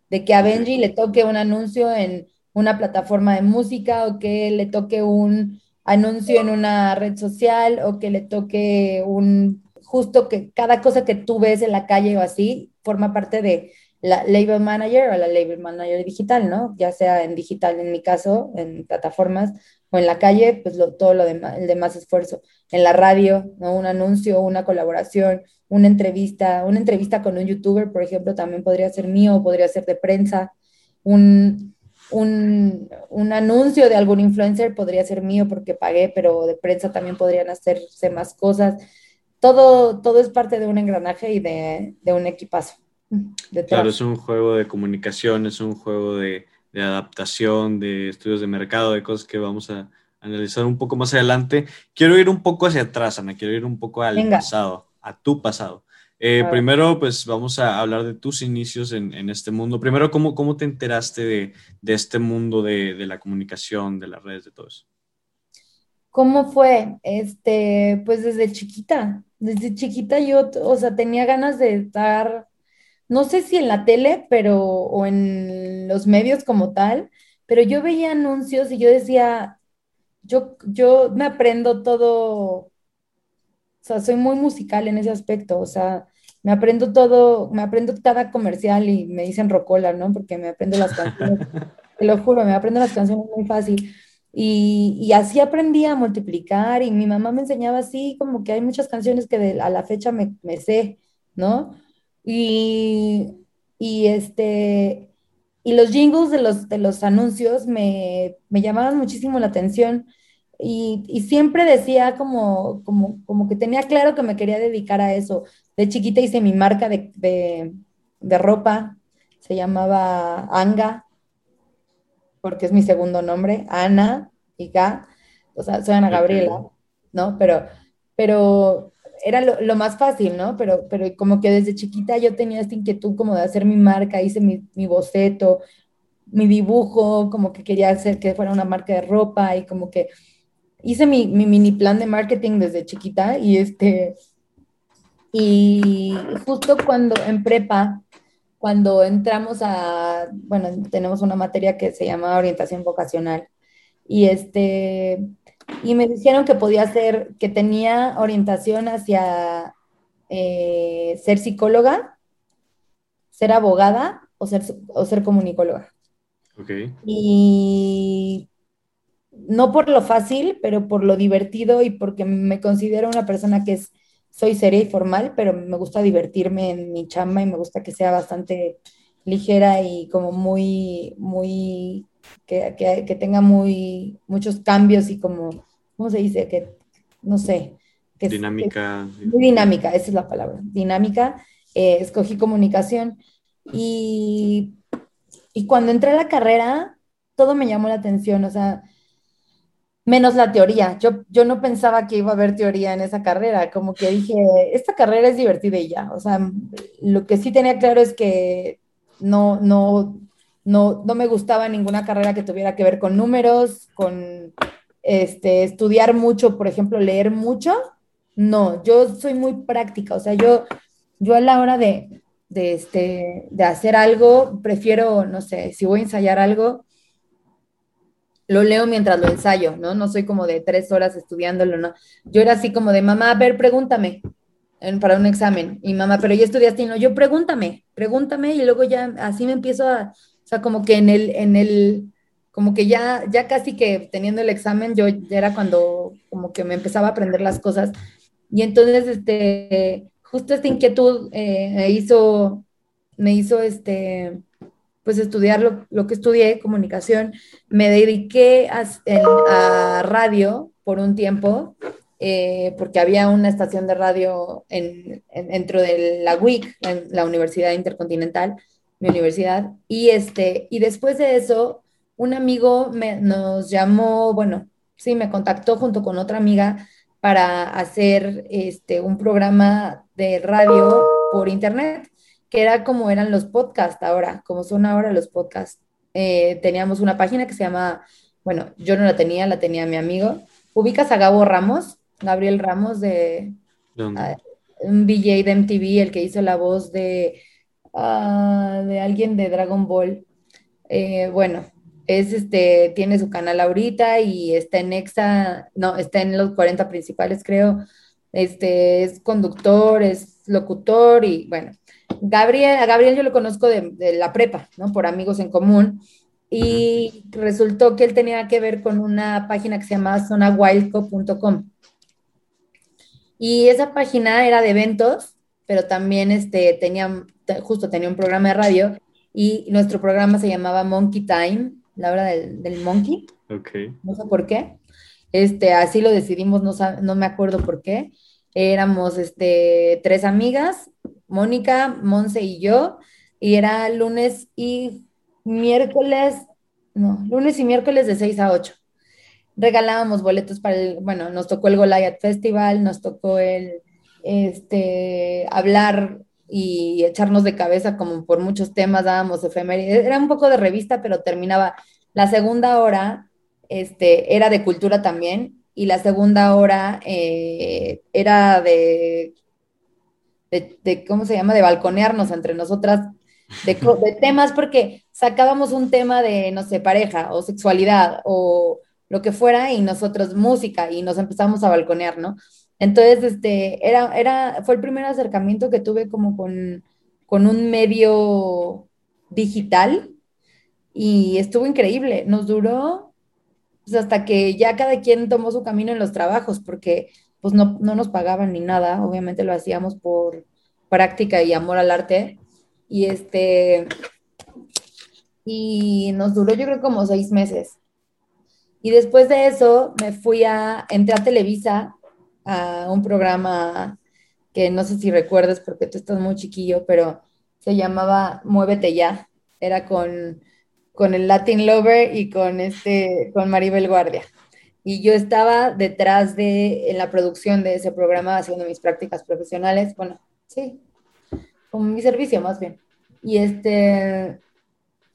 de que a Benji le toque un anuncio en una plataforma de música o que le toque un anuncio en una red social o que le toque un, justo que cada cosa que tú ves en la calle o así forma parte de la label manager o la label manager digital, ¿no? Ya sea en digital en mi caso, en plataformas o en la calle, pues todo lo demás, el demás esfuerzo. En la radio, ¿no? Un anuncio, una colaboración, una entrevista, una entrevista con un youtuber, por ejemplo, también podría ser mío, podría ser de prensa, un, un, un, anuncio de algún influencer podría ser mío porque pagué, pero de prensa también podrían hacerse más cosas. Todo, todo es parte de un engranaje y de, de un equipazo. Claro, es un juego de comunicación, es un juego de, de adaptación, de estudios de mercado, de cosas que vamos a analizar un poco más adelante. Quiero ir un poco hacia atrás, Ana, quiero ir un poco al pasado, a tu pasado. Eh, primero, pues vamos a hablar de tus inicios en, en este mundo. Primero, ¿cómo, cómo te enteraste de, de este mundo de, de, la comunicación, de las redes, de todo eso? ¿Cómo fue? Este, pues desde chiquita, desde chiquita yo, o sea, tenía ganas de estar no sé si en la tele, pero, o en los medios como tal, pero yo veía anuncios y yo decía, yo, yo me aprendo todo, o sea, soy muy musical en ese aspecto, o sea, me aprendo todo, me aprendo cada comercial y me dicen rocola, ¿no? Porque me aprendo las canciones, te lo juro, me aprendo las canciones muy fácil. Y, y, así aprendí a multiplicar y mi mamá me enseñaba así, como que hay muchas canciones que a la fecha me, me sé, ¿no? Y, y, este, y los jingles de los, de los anuncios me, me llamaban muchísimo la atención. Y, y, siempre decía como, como, como que tenía claro que me quería dedicar a eso. De chiquita hice mi marca de, de, de ropa, se llamaba Anga, porque es mi segundo nombre, Ana y Ga, o sea, soy Ana Gabriela, ¿no? Pero, pero era lo, más fácil, ¿no? Pero, pero como que desde chiquita yo tenía esta inquietud como de hacer mi marca, hice mi, mi boceto, mi dibujo, como que quería hacer que fuera una marca de ropa y como que hice mi, mi mini plan de marketing desde chiquita y este, y justo cuando en prepa, cuando entramos a, bueno, tenemos una materia que se llama orientación vocacional y este, y me dijeron que podía ser, que tenía orientación hacia eh, ser psicóloga, ser abogada o ser, o ser comunicóloga. Okay. Y no por lo fácil, pero por lo divertido y porque me considero una persona que es, soy seria y formal, pero me gusta divertirme en mi chamba y me gusta que sea bastante ligera y como muy, muy que, que, que, tenga muy, muchos cambios y como, ¿cómo se dice? Que, no sé, dinámica. muy dinámica, esa es la palabra, dinámica. Eh, escogí comunicación y, y cuando entré a la carrera, todo me llamó la atención, o sea, menos la teoría. Yo, yo no pensaba que iba a haber teoría en esa carrera, como que dije, esta carrera es divertida y ya. O sea, lo que sí tenía claro es que no, no, no, no me gustaba ninguna carrera que tuviera que ver con números, con este, estudiar mucho, por ejemplo, leer mucho. No, yo soy muy práctica, o sea, yo, yo a la hora de, de, este, de hacer algo, prefiero, no sé, si voy a ensayar algo, lo leo mientras lo ensayo, ¿no? No soy como de tres horas estudiándolo, ¿no? Yo era así como de, mamá, a ver, pregúntame para un examen. Y mamá, pero ya estudiaste y no, yo pregúntame, pregúntame y luego ya así me empiezo a, sea, como que en el, en el, como que ya, ya casi que teniendo el examen, yo ya era cuando como que me empezaba a aprender las cosas. Y entonces, este, justo esta inquietud eh, me hizo, me hizo, este, pues estudiar lo, que estudié, comunicación. Me dediqué a, radio por un tiempo, eh, porque había una estación de radio en, dentro de la UIC, en la Universidad Intercontinental, mi universidad. Y, este, y después de eso, un amigo me, nos llamó, bueno, sí, me contactó junto con otra amiga para hacer este, un programa de radio por internet que era como eran los podcasts ahora, como son ahora los podcasts. Eh, teníamos una página que se llama, bueno, yo no la tenía, la tenía mi amigo. ¿Ubicas a Gabo Ramos? Gabriel Ramos de ah, un VJ de MTV, el que hizo la voz de, ah, de alguien de Dragon Ball. Eh, bueno, es este, tiene su canal ahorita y está en Exa, no, está en los 40 principales, creo. Este, es conductor, es locutor y bueno, Gabriel, a Gabriel yo lo conozco de, la prepa, ¿no? Por amigos en común. Y resultó que él tenía que ver con una página que se llamaba zonawildco.com. Y esa página era de eventos, pero también este, tenía, justo tenía un programa de radio y nuestro programa se llamaba Monkey Time, la hora del, monkey. Ok. No sé por qué. Este, así lo decidimos, no, no me acuerdo por qué. Éramos este, tres amigas Mónica, Monse y yo, y era lunes y miércoles, no, lunes y miércoles de 6 a 8. Regalábamos boletos para el, bueno, nos tocó el Goliath Festival, nos tocó el, este, hablar y echarnos de cabeza como por muchos temas, dábamos efemérides, era un poco de revista, pero terminaba la segunda hora, este, era de cultura también, y la segunda hora eh, era de de, ¿cómo se llama?, de balconearnos entre nosotras de, temas, porque sacábamos un tema de, no sé, pareja o sexualidad o lo que fuera y nosotros música y nos empezamos a balconear, ¿no? Entonces, este, era, era, fue el primer acercamiento que tuve como con, con un medio digital y estuvo increíble. Nos duró pues, hasta que ya cada quien tomó su camino en los trabajos, porque pues no, nos pagaban ni nada, obviamente lo hacíamos por práctica y amor al arte. Y este, y nos duró yo creo como seis meses. Y después de eso me fui a, entré a Televisa a un programa que no sé si recuerdas porque tú estás muy chiquillo, pero se llamaba Muévete Ya. Era con, con el Latin Lover y con, este, con Maribel Guardia y yo estaba detrás de, en la producción de ese programa, haciendo mis prácticas profesionales, bueno, sí, como mi servicio más bien. Y este,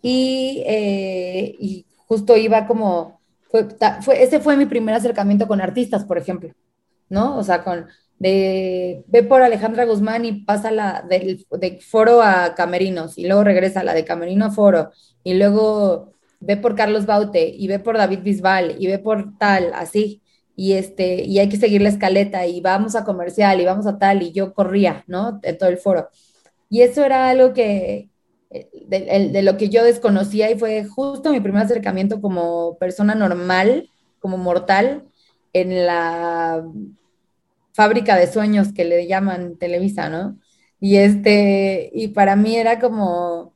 y, eh, y justo iba como, fue, fue, ese fue mi primer acercamiento con artistas, por ejemplo, ¿no? O sea, con, de, ve por Alejandra Guzmán y pasa la del, de foro a Camerinos, y luego regresa la de Camerino a foro, y luego ve por Carlos Baute y ve por David Bisbal y ve por tal, así, y este, y hay que seguir la escaleta y vamos a comercial y vamos a tal, y yo corría, ¿no? En todo el foro. Y eso era algo que, eh, de, de, lo que yo desconocía y fue justo mi primer acercamiento como persona normal, como mortal, en la fábrica de sueños que le llaman Televisa, ¿no? Y este, y para mí era como,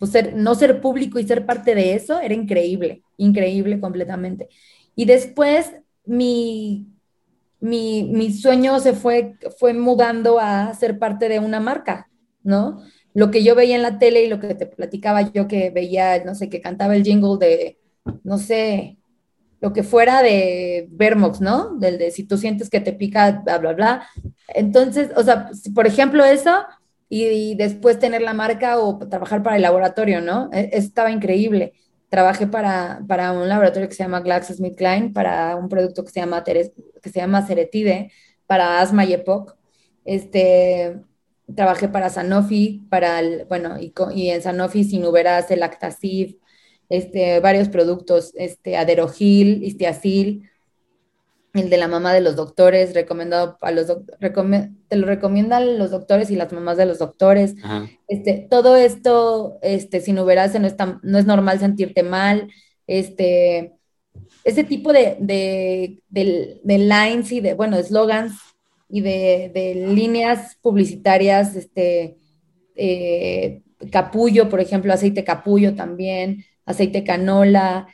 pues ser, no ser público y ser parte de eso era increíble, increíble completamente. Y después mi, mi, mi, sueño se fue, fue mudando a ser parte de una marca, ¿no? Lo que yo veía en la tele y lo que te platicaba yo que veía, no sé, que cantaba el jingle de, no sé, lo que fuera de Vermox, ¿no? Del de si tú sientes que te pica, bla, bla, bla. Entonces, o sea, por ejemplo, eso, y, después tener la marca o trabajar para el laboratorio, ¿no? E, estaba increíble. Trabajé para, para un laboratorio que se llama GlaxoSmithKline, para un producto que se llama, que se llama Ceretide, para asma y EPOC. Este, trabajé para Sanofi, para el, bueno, y, y en Sanofi sin uberas el Actacid, este, varios productos, este, Aderogil, Istiazil, el de la mamá de los doctores, recomendado a los te lo recomiendan los doctores y las mamás de los doctores. Este, todo esto, este, sin uberase no es, no es normal sentirte mal. Este, ese tipo de, de, lines y de, bueno, slogans y de, líneas publicitarias, este, eh, capullo, por ejemplo, aceite capullo también, aceite canola,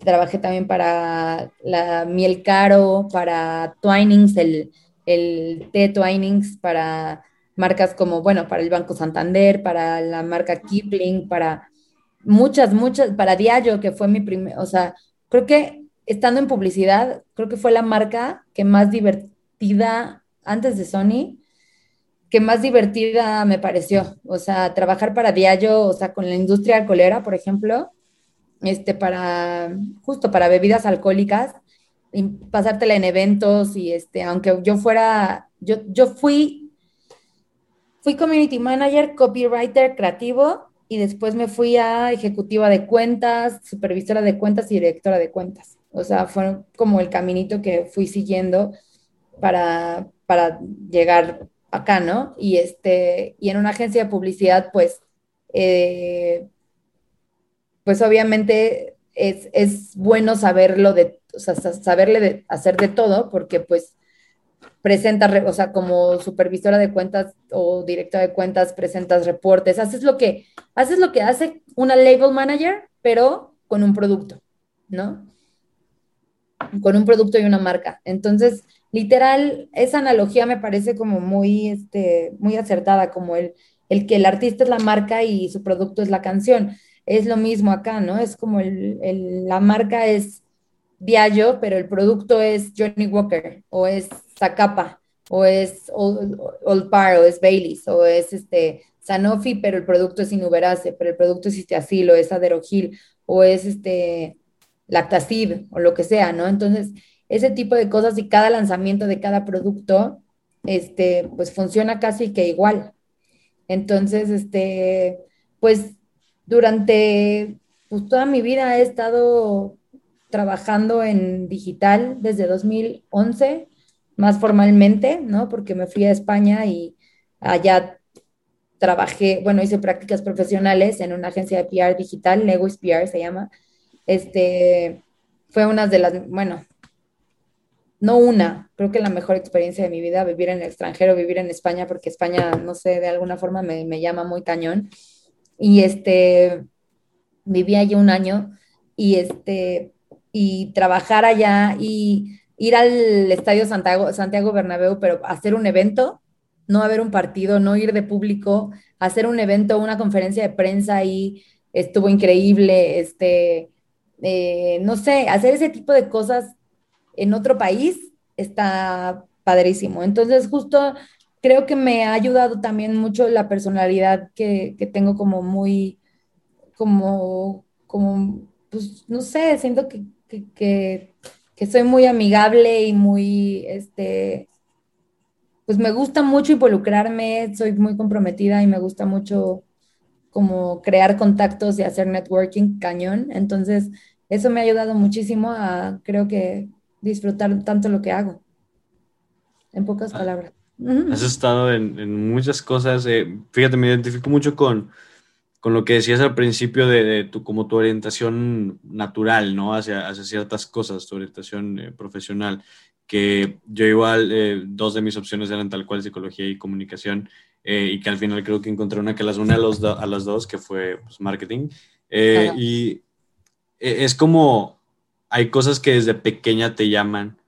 trabajé también para la miel caro, para Twinings, el, el té Twinings, para marcas como, bueno, para el Banco Santander, para la marca Kipling, para muchas, muchas, para Diallo, que fue mi primer, o sea, creo que estando en publicidad, creo que fue la marca que más divertida antes de Sony, que más divertida me pareció. O sea, trabajar para Diallo, o sea, con la industria alcoholera, por ejemplo, este, para, justo para bebidas alcohólicas, y pasártela en eventos y este, aunque yo fuera, yo, yo fui, fui community manager, copywriter creativo y después me fui a ejecutiva de cuentas, supervisora de cuentas y directora de cuentas. O sea, fue como el caminito que fui siguiendo para, para llegar acá, ¿no? Y, este, y en una agencia de publicidad, pues, eh, pues obviamente es, bueno saberlo de, o sea, saberle de, hacer de todo, porque pues presenta, o sea, como supervisora de cuentas o directora de cuentas, presentas reportes, haces lo que, haces lo que hace una label manager, pero con un producto, ¿no? Con un producto y una marca. Entonces, literal, esa analogía me parece como muy, este, muy acertada, como el, el que el artista es la marca y su producto es la canción es lo mismo acá, ¿no? Es como el, la marca es Diallo, pero el producto es Johnny Walker, o es Zacapa, o es Old, Par, o es Baileys, o es este Sanofi, pero el producto es Inuberase, pero el producto es Istiazil, o es Aderogil, o es este Lactacid, o lo que sea, ¿no? Entonces, ese tipo de cosas y cada lanzamiento de cada producto, este, pues funciona casi que igual. Entonces, este, pues durante pues, toda mi vida he estado trabajando en digital desde 2011, más formalmente, ¿no? Porque me fui a España y allá trabajé, bueno, hice prácticas profesionales en una agencia de PR digital, Lewis PR se llama. Este, fue una de las, bueno, no una, creo que la mejor experiencia de mi vida, vivir en el extranjero, vivir en España, porque España, no sé, de alguna forma me, me llama muy cañón. Y este, viví allí un año y este, y trabajar allá y ir al Estadio Santiago, Santiago Bernabéu, pero hacer un evento, no haber un partido, no ir de público, hacer un evento, una conferencia de prensa y estuvo increíble, este, eh, no sé, hacer ese tipo de cosas en otro país está padrísimo. Entonces, justo creo que me ha ayudado también mucho la personalidad que, tengo como muy, como, como, pues, no sé, siento que, que, soy muy amigable y muy, este, pues me gusta mucho involucrarme, soy muy comprometida y me gusta mucho como crear contactos y hacer networking cañón. Entonces, eso me ha ayudado muchísimo a, creo que, disfrutar tanto lo que hago. En pocas ah. palabras. Has estado en, muchas cosas. Eh, fíjate, me identifico mucho con, con lo que decías al principio de, tu, como tu orientación natural, ¿no? Hacia, hacia ciertas cosas, tu orientación eh, profesional. Que yo igual, eh, dos de mis opciones eran tal cual psicología y comunicación. y que al final creo que encontré una que las une a, los a las dos, que fue pues, marketing. y es como, hay cosas que desde pequeña te llaman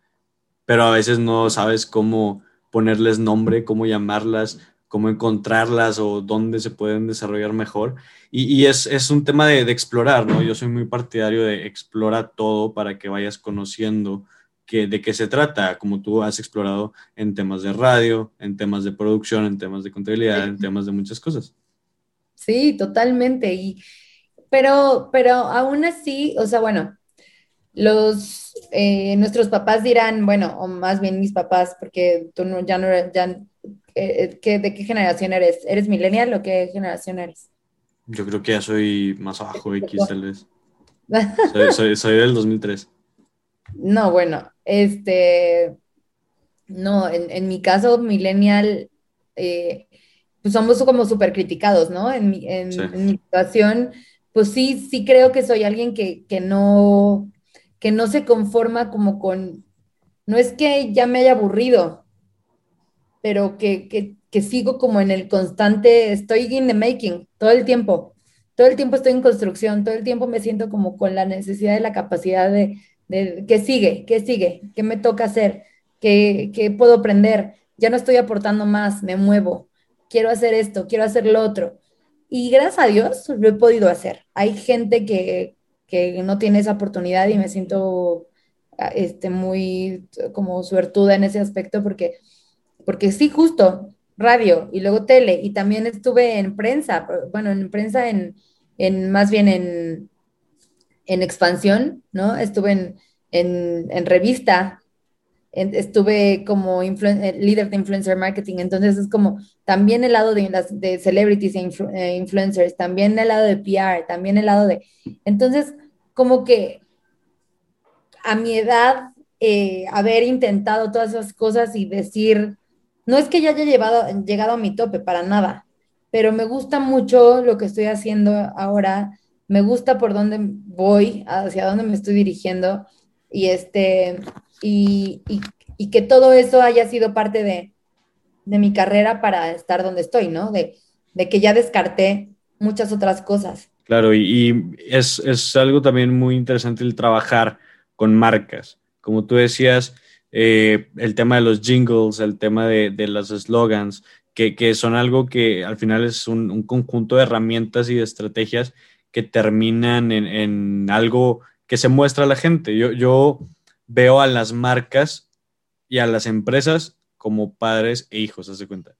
pero a veces no sabes cómo ponerles nombre, cómo llamarlas, cómo encontrarlas o dónde se pueden desarrollar mejor. Y, es, un tema de, explorar, ¿no? Yo soy muy partidario de explorar todo para que vayas conociendo que, de qué se trata, como tú has explorado en temas de radio, en temas de producción, en temas de contabilidad, en temas de muchas cosas. Sí, totalmente. Y, pero, pero aún así, o sea, bueno, los, eh, nuestros papás dirán, bueno, o más bien mis papás, porque tú no, ya no, ya, eh, ¿de qué generación eres? ¿Eres millennial o qué generación eres? Yo creo que ya soy más abajo, X tal vez. Soy, soy, del 2003. No, bueno, este, no, en, mi caso, millennial, eh, pues somos como súper criticados, ¿no? En mi, en, mi situación, pues sí, sí creo que soy alguien que, que, no, que no se conforma como con, no es que ya me haya aburrido, pero que, que, que sigo como en el constante, estoy in the making todo el tiempo, todo el tiempo estoy en construcción, todo el tiempo me siento como con la necesidad de la capacidad de, de qué sigue, qué sigue, qué me toca hacer, qué, qué puedo aprender, ya no estoy aportando más, me muevo, quiero hacer esto, quiero hacer lo otro. Y gracias a Dios lo he podido hacer. Hay gente que, que no tiene esa oportunidad y me siento ah, este, muy como suertuda en ese aspecto porque porque sí, justo, radio y luego tele, y también estuve en prensa, bueno, en prensa en, en más bien en, en expansión, ¿no? Estuve en, en, en revista, estuve como eh, líder de influencer marketing, entonces es como también el lado de, de celebrities e eh, influencers, también el lado de PR, también el lado de... Entonces, como que a mi edad, eh, haber intentado todas esas cosas y decir, no es que ya haya llegado a mi tope, para nada, pero me gusta mucho lo que estoy haciendo ahora, me gusta por dónde voy, hacia dónde me estoy dirigiendo, y, este, y, que todo eso haya sido parte de, mi carrera para estar donde estoy, ¿no? De, que ya descarté muchas otras cosas. Claro, y, es, es, algo también muy interesante el trabajar con marcas. Como tú decías, eh, el tema de los jingles, el tema de, de los slogans, que, que, son algo que al final es un, un, conjunto de herramientas y de estrategias que terminan en, en algo que se muestra a la gente. Yo, yo veo a las marcas y a las empresas como padres e hijos, ¿se cuenta?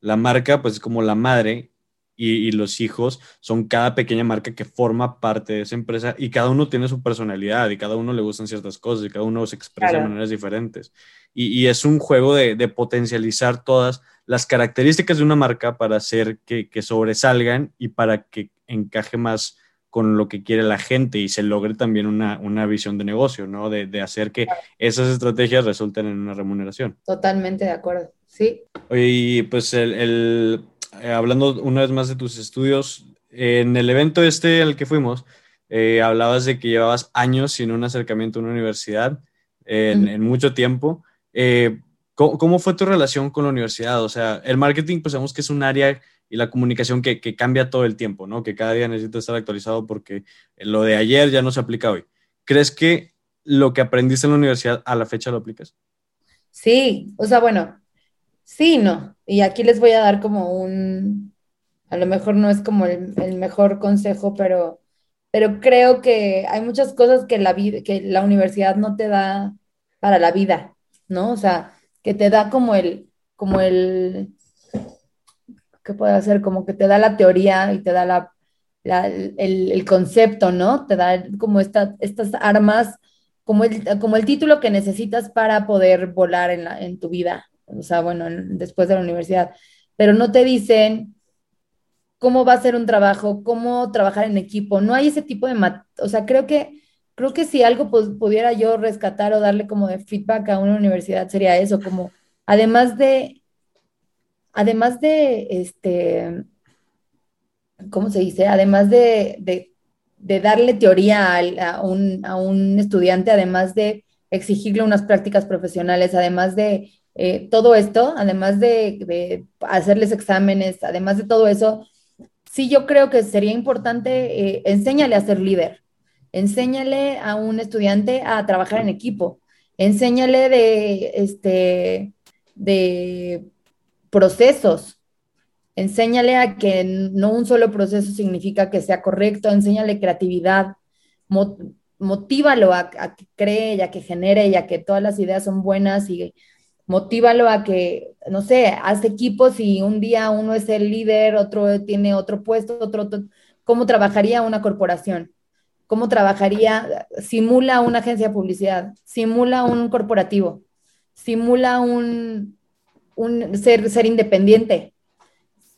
La marca, pues, es como la madre y, los hijos son cada pequeña marca que forma parte de esa empresa y cada uno tiene su personalidad y cada uno le gustan ciertas cosas y cada uno se expresa de maneras diferentes. Y, es un juego de, potencializar todas las características de una marca para hacer que, sobresalgan y para que encaje más con lo que quiere la gente y se logre también una, visión de negocio, ¿no? De, hacer que esas estrategias resulten en una remuneración. Totalmente de acuerdo, sí. Oye, pues el eh, hablando una vez más de tus estudios, en el evento este al que fuimos, eh, hablabas de que llevabas años sin un acercamiento a una universidad, en, mucho tiempo. Eh, ¿cómo, fue tu relación con la universidad? O sea, el marketing, pues sabemos que es un área y la comunicación que, que, cambia todo el tiempo, ¿no? Que cada día necesita estar actualizado porque lo de ayer ya no se aplica hoy. ¿Crees que lo que aprendiste en la universidad a la fecha lo aplicas? Sí, o sea, bueno, Sí, no. Y aquí les voy a dar como un, a lo mejor no es como el, mejor consejo, pero, pero creo que hay muchas cosas que la, vida, que la universidad no te da para la vida, ¿no? O sea, que te da como el, como el, ¿qué puede hacer? Como que te da la teoría y te da la, el, concepto, ¿no? Te da como estas armas, como el, como el título que necesitas para poder volar en, la, en tu vida, o sea, bueno, después de la universidad, pero no te dicen cómo va a ser un trabajo, cómo trabajar en equipo, no hay ese tipo de, o sea, creo que, creo que si algo pudiera yo rescatar o darle como de feedback a una universidad sería eso, como además de, además de, este, ¿cómo se dice? Además de, de, darle teoría a, un, a un estudiante, además de exigirle unas prácticas profesionales, además de eh, todo esto, además de, hacerles exámenes, además de todo eso, sí yo creo que sería importante, eh, enséñale a ser líder, enséñale a un estudiante a trabajar en equipo, enséñale de, este, de procesos, enséñale a que no un solo proceso significa que sea correcto, enséñale creatividad, motívalo a, que cree a que genere y a que todas las ideas son buenas y motívalo a que, no sé, hace equipos y un día uno es el líder, otro tiene otro puesto, otro, otro ¿cómo trabajaría una corporación? ¿Cómo trabajaría? Simula una agencia de publicidad, simula un corporativo, simula un, un ser, ser independiente.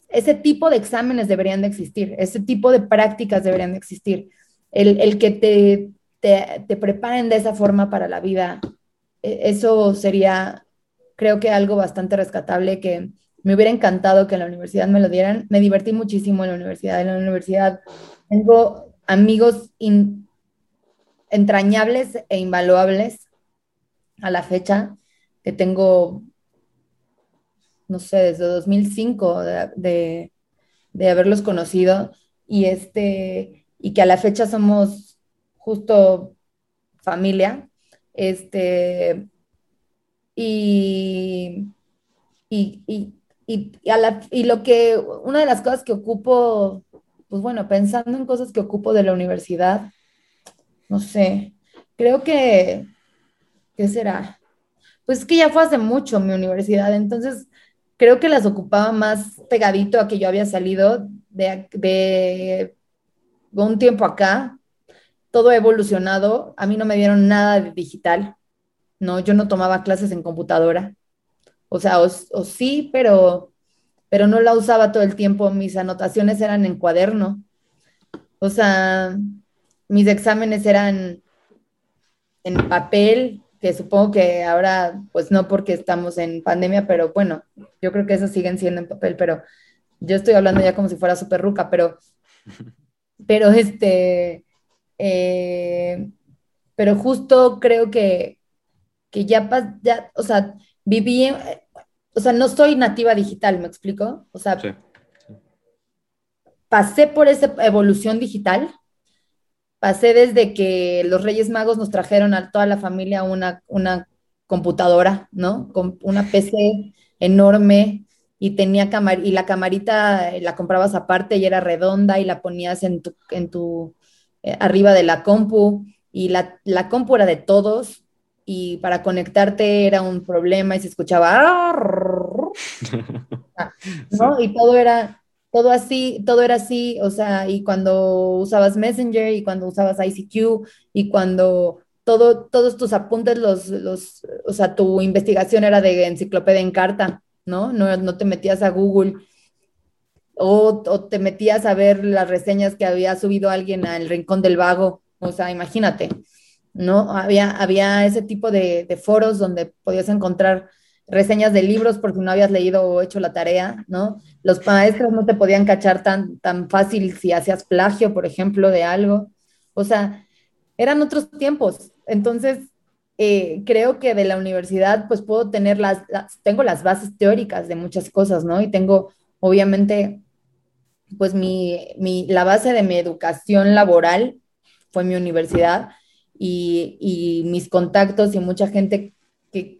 Ese tipo de exámenes deberían de existir, ese tipo de prácticas deberían de existir. El, el que te te, preparen de esa forma para la vida. E, eso sería, creo que algo bastante rescatable que me hubiera encantado que en la universidad me lo dieran. Me divertí muchísimo en la universidad. En la universidad tengo amigos entrañables e invaluables a la fecha, que tengo, no sé, desde 2005 de, de haberlos conocido y, este, y que a la fecha somos justo familia. Este, y, y, y, lo que, una de las cosas que ocupo, pues bueno, pensando en cosas que ocupo de la universidad, no sé, creo que, ¿qué será? Pues que ya fue hace mucho mi universidad, entonces creo que las ocupaba más pegadito a que yo había salido de, de un tiempo acá, todo ha evolucionado. A mí no me dieron nada de digital, ¿no? Yo no tomaba clases en computadora. O sea, o, sí, pero, pero no la usaba todo el tiempo. Mis anotaciones eran en cuaderno. O sea, mis exámenes eran en papel, que supongo que ahora, pues no porque estamos en pandemia, pero bueno, yo creo que esos siguen siendo en papel, pero yo estoy hablando ya como si fuera súper ruca, pero, pero este, eh, pero justo creo que, que ya, ya, o sea, viví, o sea, no soy nativa digital, ¿me explico? O sea, pasé por esa evolución digital, pasé desde que los Reyes Magos nos trajeron a toda la familia una, una computadora, ¿no? Con una PC enorme y tenía camar y la camarita la comprabas aparte y era redonda y la ponías en tu, en tu eh, arriba de la compu y la, la, compu era de todos y para conectarte era un problema y se escuchaba, ¿no? Y todo era, todo así, todo era así, o sea, y cuando usabas Messenger y cuando usabas ICQ y cuando todo, todos tus apuntes, los, los, o sea, tu investigación era de enciclopedia en carta, ¿no? No, no te metías a Google o, te metías a ver las reseñas que había subido alguien al Rincón del Vago, o sea, imagínate, ¿no? Había, había ese tipo de, foros donde podías encontrar reseñas de libros porque no habías leído o hecho la tarea, ¿no? Los maestros no te podían cachar tan, tan fácil si hacías plagio, por ejemplo, de algo. O sea, eran otros tiempos. Entonces, eh, creo que de la universidad, pues puedo tener las, tengo las bases teóricas de muchas cosas, ¿no? Y tengo, obviamente, pues mi, la base de mi educación laboral fue mi universidad y, mis contactos y mucha gente que,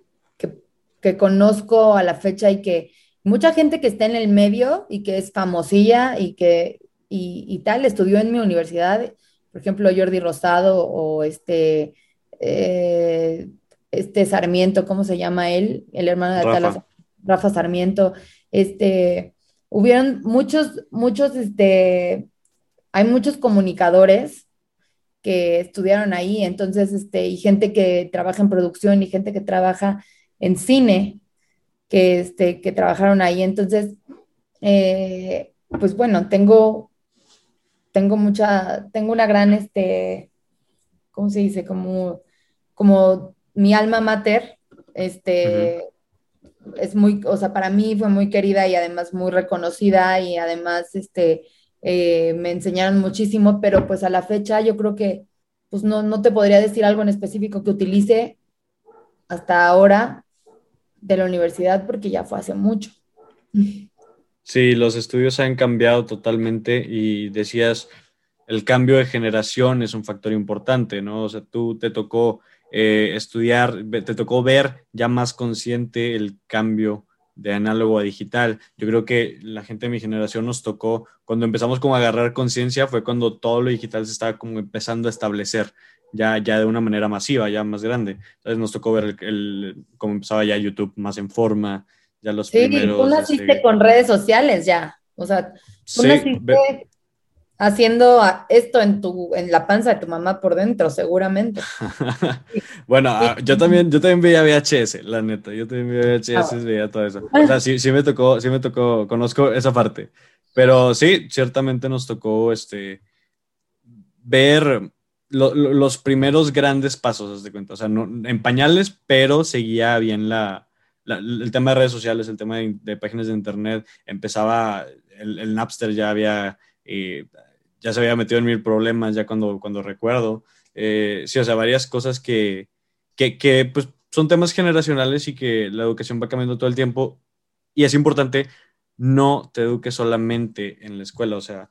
conozco a la fecha y que mucha gente que está en el medio y que es famosilla y que y, tal, estudió en mi universidad, por ejemplo, Jordi Rosado o este, eh, este Sarmiento, ¿cómo se llama él? El hermano de Rafa, Rafa Sarmiento, este, hubieron muchos, muchos, este, hay muchos comunicadores que estudiaron ahí, entonces, este, y gente que trabaja en producción y gente que trabaja en cine, que, este, que trabajaron ahí. Entonces, eh, pues bueno, tengo, tengo mucha, tengo una gran, este, ¿cómo se dice? Como, como mi alma mater, este, es muy, o sea, para mí fue muy querida y además muy reconocida y además, este, eh, me enseñaron muchísimo, pero pues a la fecha yo creo que, pues no, no te podría decir algo en específico que utilice hasta ahora de la universidad porque ya fue hace mucho. Sí, los estudios han cambiado totalmente y decías, el cambio de generación es un factor importante, ¿no? O sea, tú te tocó eh, estudiar, te tocó ver ya más consciente el cambio de análogo a digital. Yo creo que la gente de mi generación nos tocó, cuando empezamos como a agarrar conciencia, fue cuando todo lo digital se estaba como empezando a establecer ya, ya de una manera masiva, ya más grande. Entonces nos tocó ver el, cómo empezaba ya YouTube más en forma, ya los sí, tú naciste este, con redes sociales ya. O sea, tú naciste haciendo esto en tu en la panza de tu mamá por dentro, seguramente. bueno, ah, yo también yo también veía VHS, la neta, yo también veía VHS, ah. veía todo eso. O sea, sí, sí me tocó, sí me tocó, conozco esa parte. Pero sí, ciertamente nos tocó este ver los primeros grandes pasos, de cuenta. O sea, no, en pañales, pero seguía bien la, el tema de redes sociales, el tema de, páginas de internet. Empezaba, el, el Napster ya había eh, ya se había metido en mil problemas ya cuando, cuando recuerdo. Eh, sí, o sea, varias cosas que, que, que, pues, son temas generacionales y que la educación va cambiando todo el tiempo. Y es importante, no te eduques solamente en la escuela, o sea,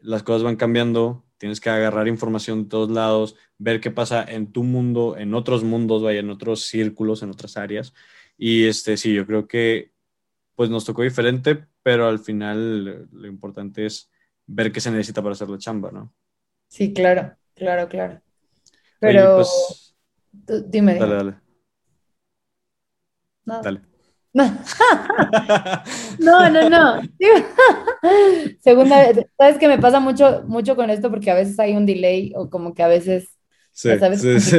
las cosas van cambiando, tienes que agarrar información de todos lados, ver qué pasa en tu mundo, en otros mundos, vaya, en otros círculos, en otras áreas. Y este, sí, yo creo que pues nos tocó diferente, pero al final lo importante es ver qué se necesita para hacer la chamba, ¿no? Sí, claro, claro, claro. Pero pues, dime, Dale, dale. No. Dale. No, no, no. Segunda vez, sabes que me pasa mucho, mucho con esto porque a veces hay un delay o como que a veces sí, ¿sabes? Sí, sí.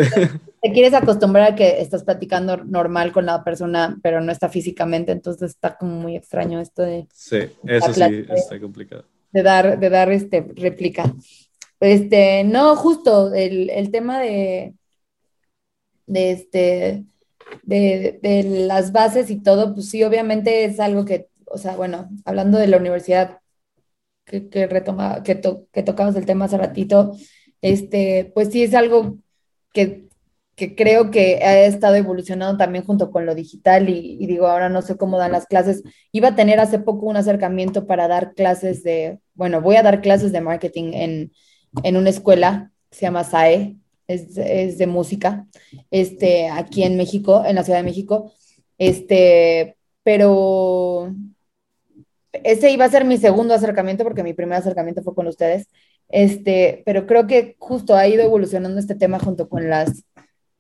Te, quieres acostumbrar a que estás platicando normal con la persona, pero no está físicamente, entonces está como muy extraño esto de. Sí, eso sí está complicado de dar, de dar este, réplica. Este, no, justo el, el tema de, de, este, de, de, las bases y todo, pues sí, obviamente es algo que, o sea, bueno, hablando de la universidad que, que retoma, que, to, que tocamos el tema hace ratito, este, pues sí es algo que que creo que ha estado evolucionando también junto con lo digital y, digo, ahora no sé cómo dan las clases. Iba a tener hace poco un acercamiento para dar clases de, bueno, voy a dar clases de marketing en, en una escuela, se llama SAE, es, es, de música, este, aquí en México, en la Ciudad de México, este, pero ese iba a ser mi segundo acercamiento porque mi primer acercamiento fue con ustedes, este, pero creo que justo ha ido evolucionando este tema junto con las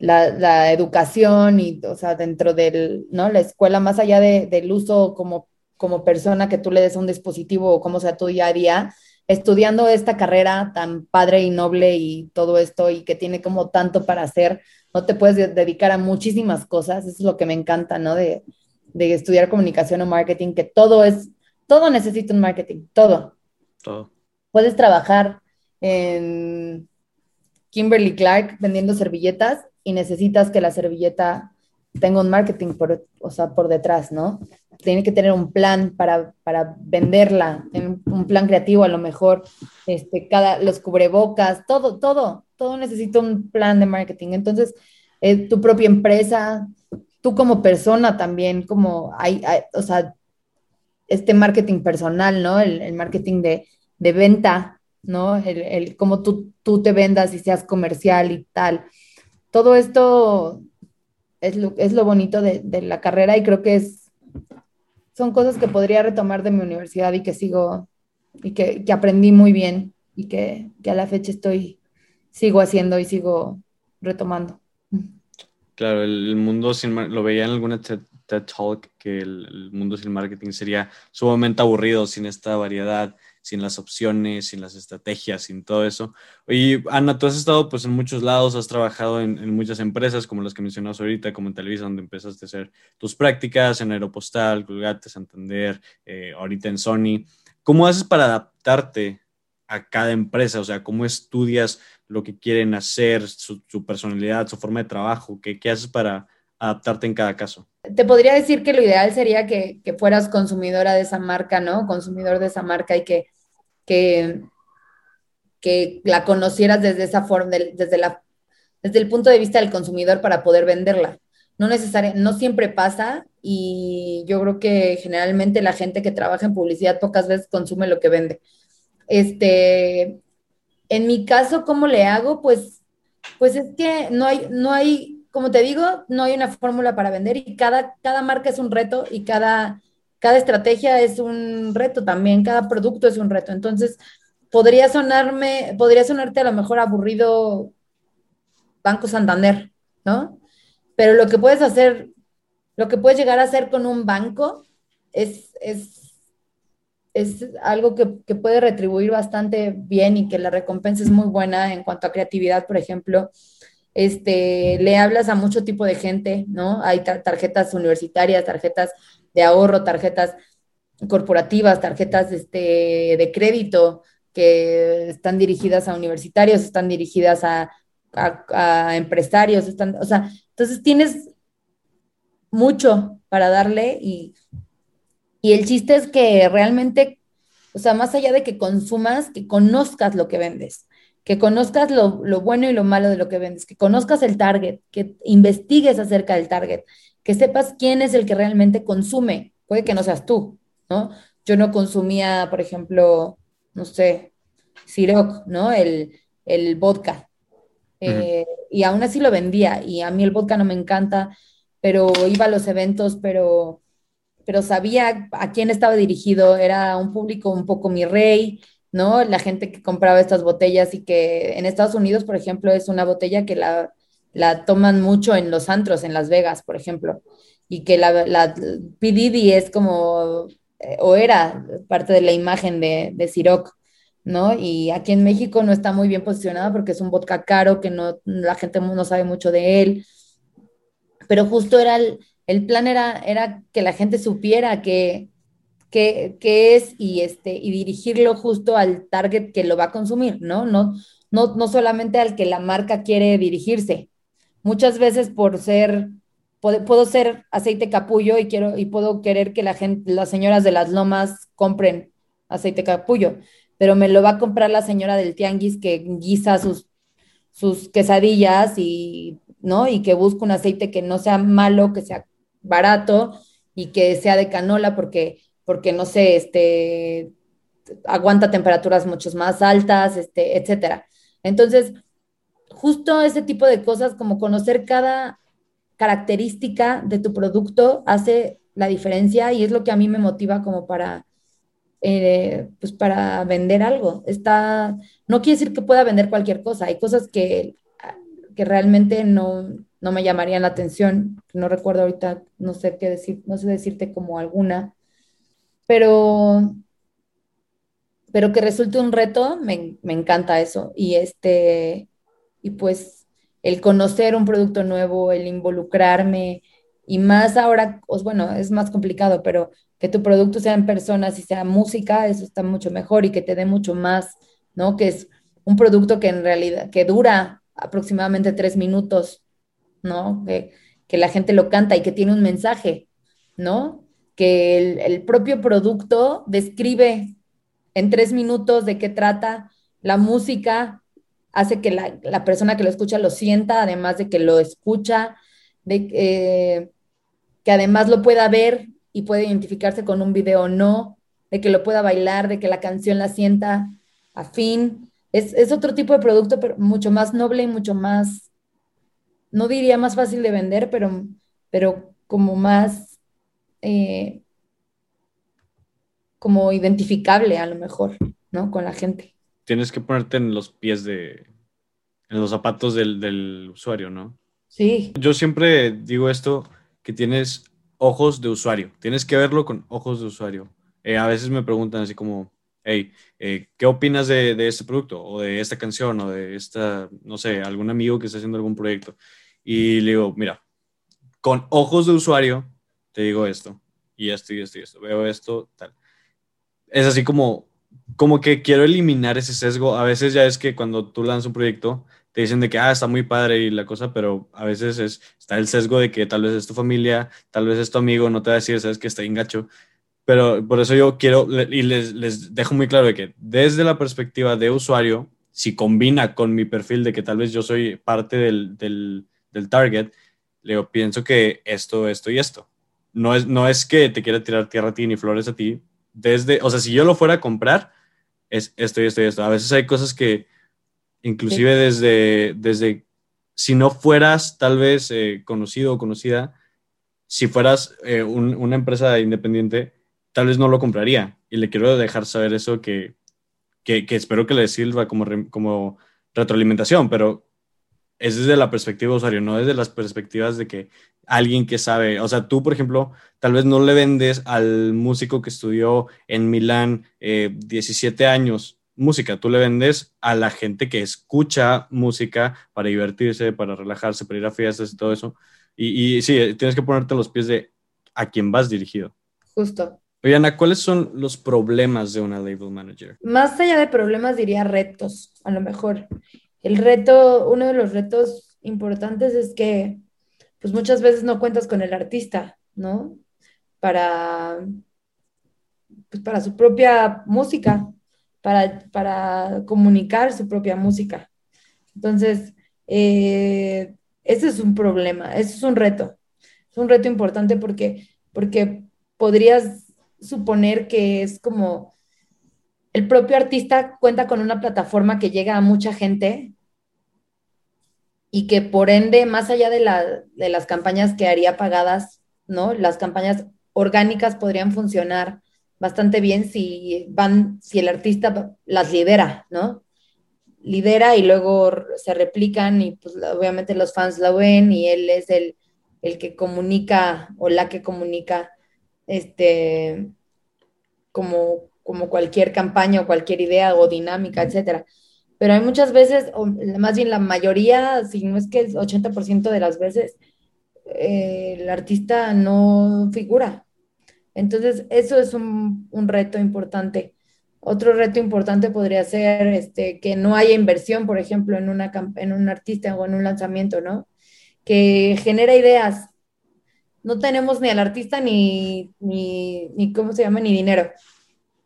la, educación y, o sea, dentro de ¿no? La escuela, más allá de, del uso como, como persona que tú le des a un dispositivo o como sea tu día a día, estudiando esta carrera tan padre y noble y todo esto y que tiene como tanto para hacer, no te puedes dedicar a muchísimas cosas, eso es lo que me encanta, ¿no? De, de estudiar comunicación o marketing, que todo es, todo necesita un marketing, todo. Todo. Puedes trabajar en Kimberly Clark vendiendo servilletas y necesitas que la servilleta tenga un marketing por, o sea, por detrás, ¿no? Tiene que tener un plan para, para venderla, un plan creativo a lo mejor, este, cada, los cubrebocas, todo, todo, todo necesita un plan de marketing. Entonces, eh, tu propia empresa, tú como persona también, como hay, o sea, este marketing personal, ¿no? El, marketing de, de, venta, ¿no? El, el cómo tú, tú te vendas y seas comercial y tal todo esto es lo, es lo bonito de, de, la carrera y creo que es, son cosas que podría retomar de mi universidad y que sigo, y que, que aprendí muy bien y que, que, a la fecha estoy, sigo haciendo y sigo retomando. Claro, el, mundo sin, lo veía en alguna TED, Talk que el, el, mundo sin marketing sería sumamente aburrido sin esta variedad, sin las opciones, sin las estrategias, sin todo eso. Y Ana, tú has estado pues en muchos lados, has trabajado en, muchas empresas como las que mencionas ahorita, como en Televisa, donde empezaste a hacer tus prácticas, en Aeropostal, Colgate, Santander, eh, ahorita en Sony. ¿Cómo haces para adaptarte a cada empresa? O sea, ¿cómo estudias lo que quieren hacer, su, personalidad, su forma de trabajo? ¿Qué, ¿Qué, haces para adaptarte en cada caso? Te podría decir que lo ideal sería que, que, fueras consumidora de esa marca, ¿no? Consumidor de esa marca y que que, que la conocieras desde esa forma, desde, la, desde el punto de vista del consumidor para poder venderla. No necesariamente, no siempre pasa y yo creo que generalmente la gente que trabaja en publicidad pocas veces consume lo que vende. Este, en mi caso, ¿cómo le hago? Pues Pues es que no hay, no hay, como te digo, no hay una fórmula para vender y cada, cada marca es un reto y cada, cada estrategia es un reto también, cada producto es un reto. Entonces, podría sonarme, podría sonarte a lo mejor aburrido Banco Santander, ¿no? Pero lo que puedes hacer, lo que puedes llegar a hacer con un banco es, es, es algo que, que, puede retribuir bastante bien y que la recompensa es muy buena en cuanto a creatividad, por ejemplo. Este, le hablas a mucho tipo de gente, ¿no? Hay tarjetas universitarias, tarjetas de ahorro, tarjetas corporativas, tarjetas este, de crédito que están dirigidas a universitarios, están dirigidas a, a, empresarios, están, o sea, entonces tienes mucho para darle y, y el chiste es que realmente, o sea, más allá de que consumas, que conozcas lo que vendes, que conozcas lo, lo, bueno y lo malo de lo que vendes, que conozcas el target, que investigues acerca del target, que sepas quién es el que realmente consume. Puede que no seas tú, ¿no? Yo no consumía, por ejemplo, no sé, Ciroc, ¿no? El, el vodka. Eh, y aún así lo vendía. Y a mí el vodka no me encanta, pero iba a los eventos, pero, pero sabía a quién estaba dirigido. Era un público un poco mi rey, ¿no? La gente que compraba estas botellas y que en Estados Unidos, por ejemplo, es una botella que la, la toman mucho en los antros, en Las Vegas, por ejemplo, y que la, la es como, eh, o era parte de la imagen de, de Ciroc, ¿no? Y aquí en México no está muy bien posicionado porque es un vodka caro, que no, la gente no sabe mucho de él, pero justo era el, el plan era, era que la gente supiera que, qué es y, este, y dirigirlo justo al target que lo va a consumir, ¿no? No, no, no solamente al que la marca quiere dirigirse, muchas veces por ser, puedo, ser aceite capullo y, quiero, y puedo querer que la gente, las señoras de las lomas compren aceite capullo, pero me lo va a comprar la señora del tianguis que guisa sus, sus quesadillas y, ¿no? Y que busca un aceite que no sea malo, que sea barato y que sea de canola porque, porque no sé, este, aguanta temperaturas mucho más altas, este, etcétera. Entonces, justo ese tipo de cosas, como conocer cada característica de tu producto, hace la diferencia y es lo que a mí me motiva como para, eh, pues para vender algo. Está, no quiere decir que pueda vender cualquier cosa, hay cosas que, que realmente no, no me llamarían la atención, no recuerdo ahorita, no sé qué decir, no sé decirte como alguna, pero pero que resulte un reto, me, me encanta eso. Y este, y pues el conocer un producto nuevo, el involucrarme y más ahora, pues bueno, es más complicado, pero que tu producto sea en personas y sea música, eso está mucho mejor y que te dé mucho más, ¿no? Que es un producto que en realidad, que dura aproximadamente tres minutos, ¿no? Que, que la gente lo canta y que tiene un mensaje, ¿no? Que el, el propio producto describe en tres minutos de qué trata la música, hace que la, persona que lo escucha lo sienta, además de que lo escucha, de eh, que además lo pueda ver y puede identificarse con un video o no, de que lo pueda bailar, de que la canción la sienta afín. Es, es otro tipo de producto, pero mucho más noble y mucho más, no diría más fácil de vender, pero, pero como más, eh, como identificable a lo mejor, ¿no? Con la gente tienes que ponerte en los pies de, en los zapatos del, usuario, ¿no? Sí. Yo siempre digo esto, que tienes ojos de usuario, tienes que verlo con ojos de usuario. Eh, a veces me preguntan así como, hey, eh, ¿qué opinas de, de, este producto o de esta canción o de esta, no sé, algún amigo que está haciendo algún proyecto? Y le digo, mira, con ojos de usuario, te digo esto, y esto, y esto, y esto, veo esto, tal. Es así como como que quiero eliminar ese sesgo. A veces ya es que cuando tú lanzas un proyecto, te dicen de que, ah, está muy padre y la cosa, pero a veces es, está el sesgo de que tal vez es tu familia, tal vez es tu amigo, no te va a decir, sabes que está gacho. Pero por eso yo quiero, y les, les dejo muy claro de que desde la perspectiva de usuario, si combina con mi perfil de que tal vez yo soy parte del, del, del target, le pienso que esto, esto y esto. No es, no es que te quiera tirar tierra a ti ni flores a ti, desde, o sea, si yo lo fuera a comprar, es esto y esto y esto. A veces hay cosas que, inclusive desde, desde si no fueras tal vez eh, conocido o conocida, si fueras eh, una empresa independiente, tal vez no lo compraría. Y le quiero dejar saber eso que, que, espero que le sirva como, como retroalimentación, pero es desde la perspectiva de usuario, no desde las perspectivas de que alguien que sabe, o sea, tú, por ejemplo, tal vez no le vendes al músico que estudió en Milán 17 eh, años música, tú le vendes a la gente que escucha música para divertirse, para relajarse, para ir a fiestas y todo eso. Y, y sí, tienes que ponerte los pies de a quién vas dirigido. Justo. Oye, Ana, ¿cuáles son los problemas de una label manager? Más allá de problemas, diría retos, a lo mejor. El reto, uno de los retos importantes es que, pues muchas veces no cuentas con el artista, ¿no? Para, pues para su propia música para, comunicar su propia música. Entonces, eh, ese es un problema, ese es un reto. Es un reto importante porque, porque podrías suponer que es como el propio artista cuenta con una plataforma que llega a mucha gente y que por ende, más allá de, de las campañas que haría pagadas, ¿no? Las campañas orgánicas podrían funcionar bastante bien si van, si el artista las lidera, ¿no? Lidera y luego se replican y pues obviamente los fans lo ven y él es el, el que comunica o la que comunica este como, como cualquier campaña o cualquier idea o dinámica, etcétera. Pero hay muchas veces, o más bien la mayoría, si no es que el 80% de las veces, eh, el artista no figura, entonces, eso es un, reto importante. Otro reto importante podría ser este, que no haya inversión, por ejemplo, en, una, en un artista o en un lanzamiento, ¿no? Que genera ideas. No tenemos ni al artista ni, ni, ¿cómo se llama? Ni dinero.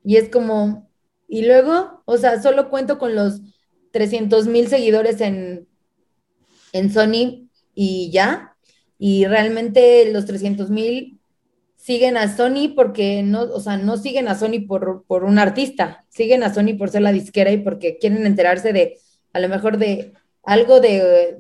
Y es como, y luego, o sea, solo cuento con los 300 mil seguidores en, en Sony y ya. Y realmente los 300 mil siguen a Sony porque no, o sea, no siguen a Sony por, por un artista, siguen a Sony por ser la disquera y porque quieren enterarse de, a lo mejor de algo de,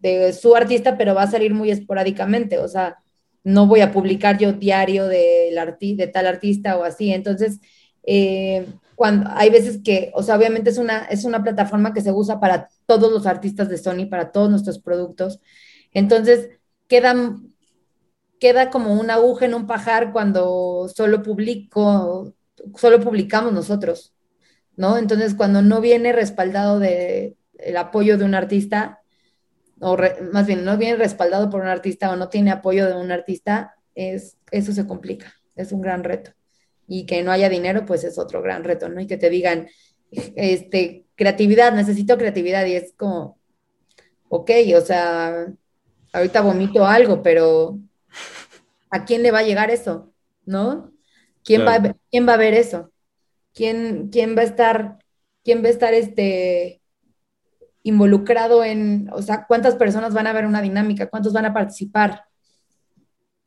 de, su artista, pero va a salir muy esporádicamente, o sea, no voy a publicar yo diario de, de tal artista o así, entonces, eh, cuando hay veces que, o sea, obviamente es una, es una plataforma que se usa para todos los artistas de Sony, para todos nuestros productos, entonces quedan queda como una aguja en un pajar cuando solo publico, solo publicamos nosotros, ¿no? Entonces, cuando no viene respaldado de el apoyo de un artista, o más bien no viene respaldado por un artista o no tiene apoyo de un artista, es, eso se complica, es un gran reto. Y que no haya dinero, pues es otro gran reto, ¿no? Y que te digan, este, creatividad, necesito creatividad, y es como, ok, o sea, ahorita vomito algo, pero ¿a quién le va a llegar eso? ¿No? ¿Quién, va, a, ¿quién va a ver eso? ¿Quién, quién va a estar, quién va a estar este, involucrado en, o sea, cuántas personas van a ver una dinámica, cuántos van a participar?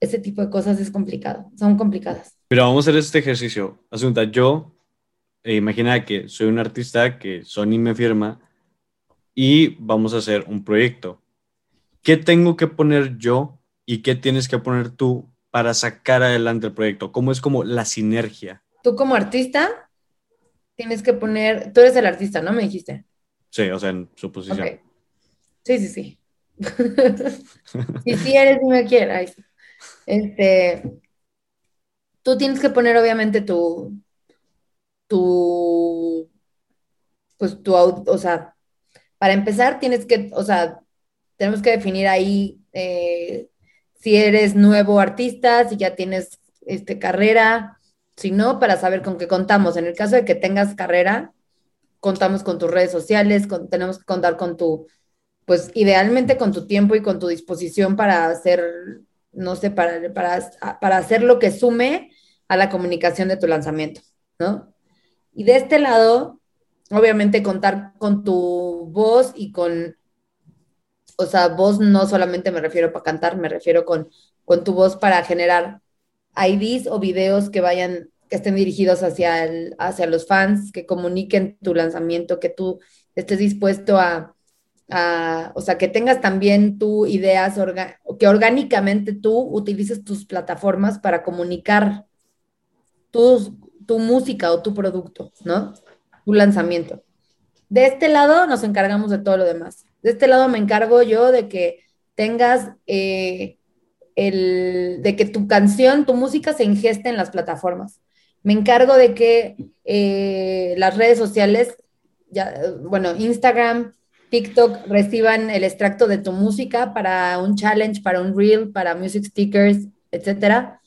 Ese tipo de cosas es complicado, son complicadas. Pero vamos a hacer este ejercicio. Asunta, yo, eh, imagina que soy un artista que Sony me firma y vamos a hacer un proyecto. ¿Qué tengo que poner yo y qué tienes que poner tú para sacar adelante el proyecto? ¿Cómo es como la sinergia? Tú como artista tienes que poner, tú eres el artista, ¿no? Me dijiste. Sí, o sea, en su posición. Sí, sí, sí. si sí eres, me quieres. Este, tú tienes que poner obviamente tu, tu, pues tu, o sea, para empezar tienes que, o sea, tenemos que definir ahí eh, si eres nuevo artista, si ya tienes este, carrera, si no, para saber con qué contamos. En el caso de que tengas carrera, contamos con tus redes sociales, tenemos que contar con tu, pues idealmente con tu tiempo y con tu disposición para hacer, no sé, para, para, para hacer lo que sume a la comunicación de tu lanzamiento, ¿no? Y de este lado, obviamente contar con tu voz y con o sea, voz no solamente me refiero para cantar, me refiero con, con tu voz para generar IDs o videos que vayan, que estén dirigidos hacia, el, hacia los fans, que comuniquen tu lanzamiento, que tú estés dispuesto a, o sea, que tengas también tú ideas, que orgánicamente tú utilices tus plataformas para comunicar tu, tu música o tu producto, ¿no? Tu lanzamiento. De este lado nos encargamos de todo lo demás. De este lado me encargo yo de que tengas eh, el, de que tu canción, tu música se ingeste en las plataformas. Me encargo de que eh, las redes sociales, ya, bueno, Instagram, TikTok reciban el extracto de tu música para un challenge, para un reel, para music stickers, etcétera.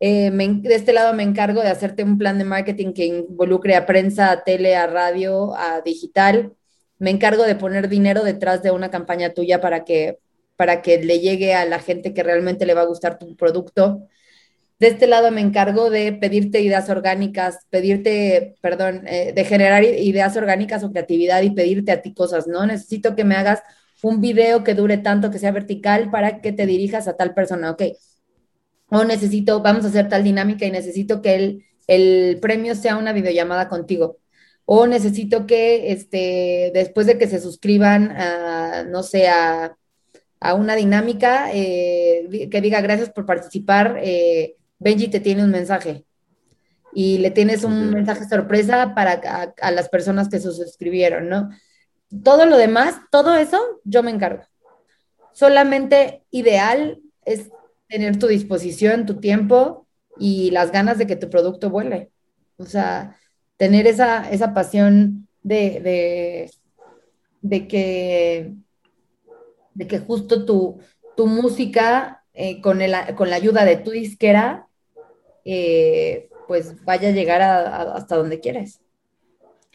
Eh, de este lado me encargo de hacerte un plan de marketing que involucre a prensa, a tele, a radio, a digital. Me encargo de poner dinero detrás de una campaña tuya para que, para que le llegue a la gente que realmente le va a gustar tu producto. De este lado me encargo de pedirte ideas orgánicas, pedirte, perdón, eh, de generar ideas orgánicas o creatividad y pedirte a ti cosas, ¿no? Necesito que me hagas un video que dure tanto, que sea vertical para que te dirijas a tal persona, ¿ok? O necesito, vamos a hacer tal dinámica y necesito que el, el premio sea una videollamada contigo. O necesito que este, después de que se suscriban a, no sé, a, una dinámica, eh, que diga gracias por participar. Eh, Benji te tiene un mensaje y le tienes un mensaje sorpresa para a, las personas que se suscribieron, ¿no? Todo lo demás, todo eso, yo me encargo. Solamente ideal es tener tu disposición, tu tiempo y las ganas de que tu producto vuele. O sea, tener esa, esa pasión de, de, que, de que justo tu, tu música, eh, con, el, con la ayuda de tu disquera, eh, pues vaya a llegar hasta donde quieres.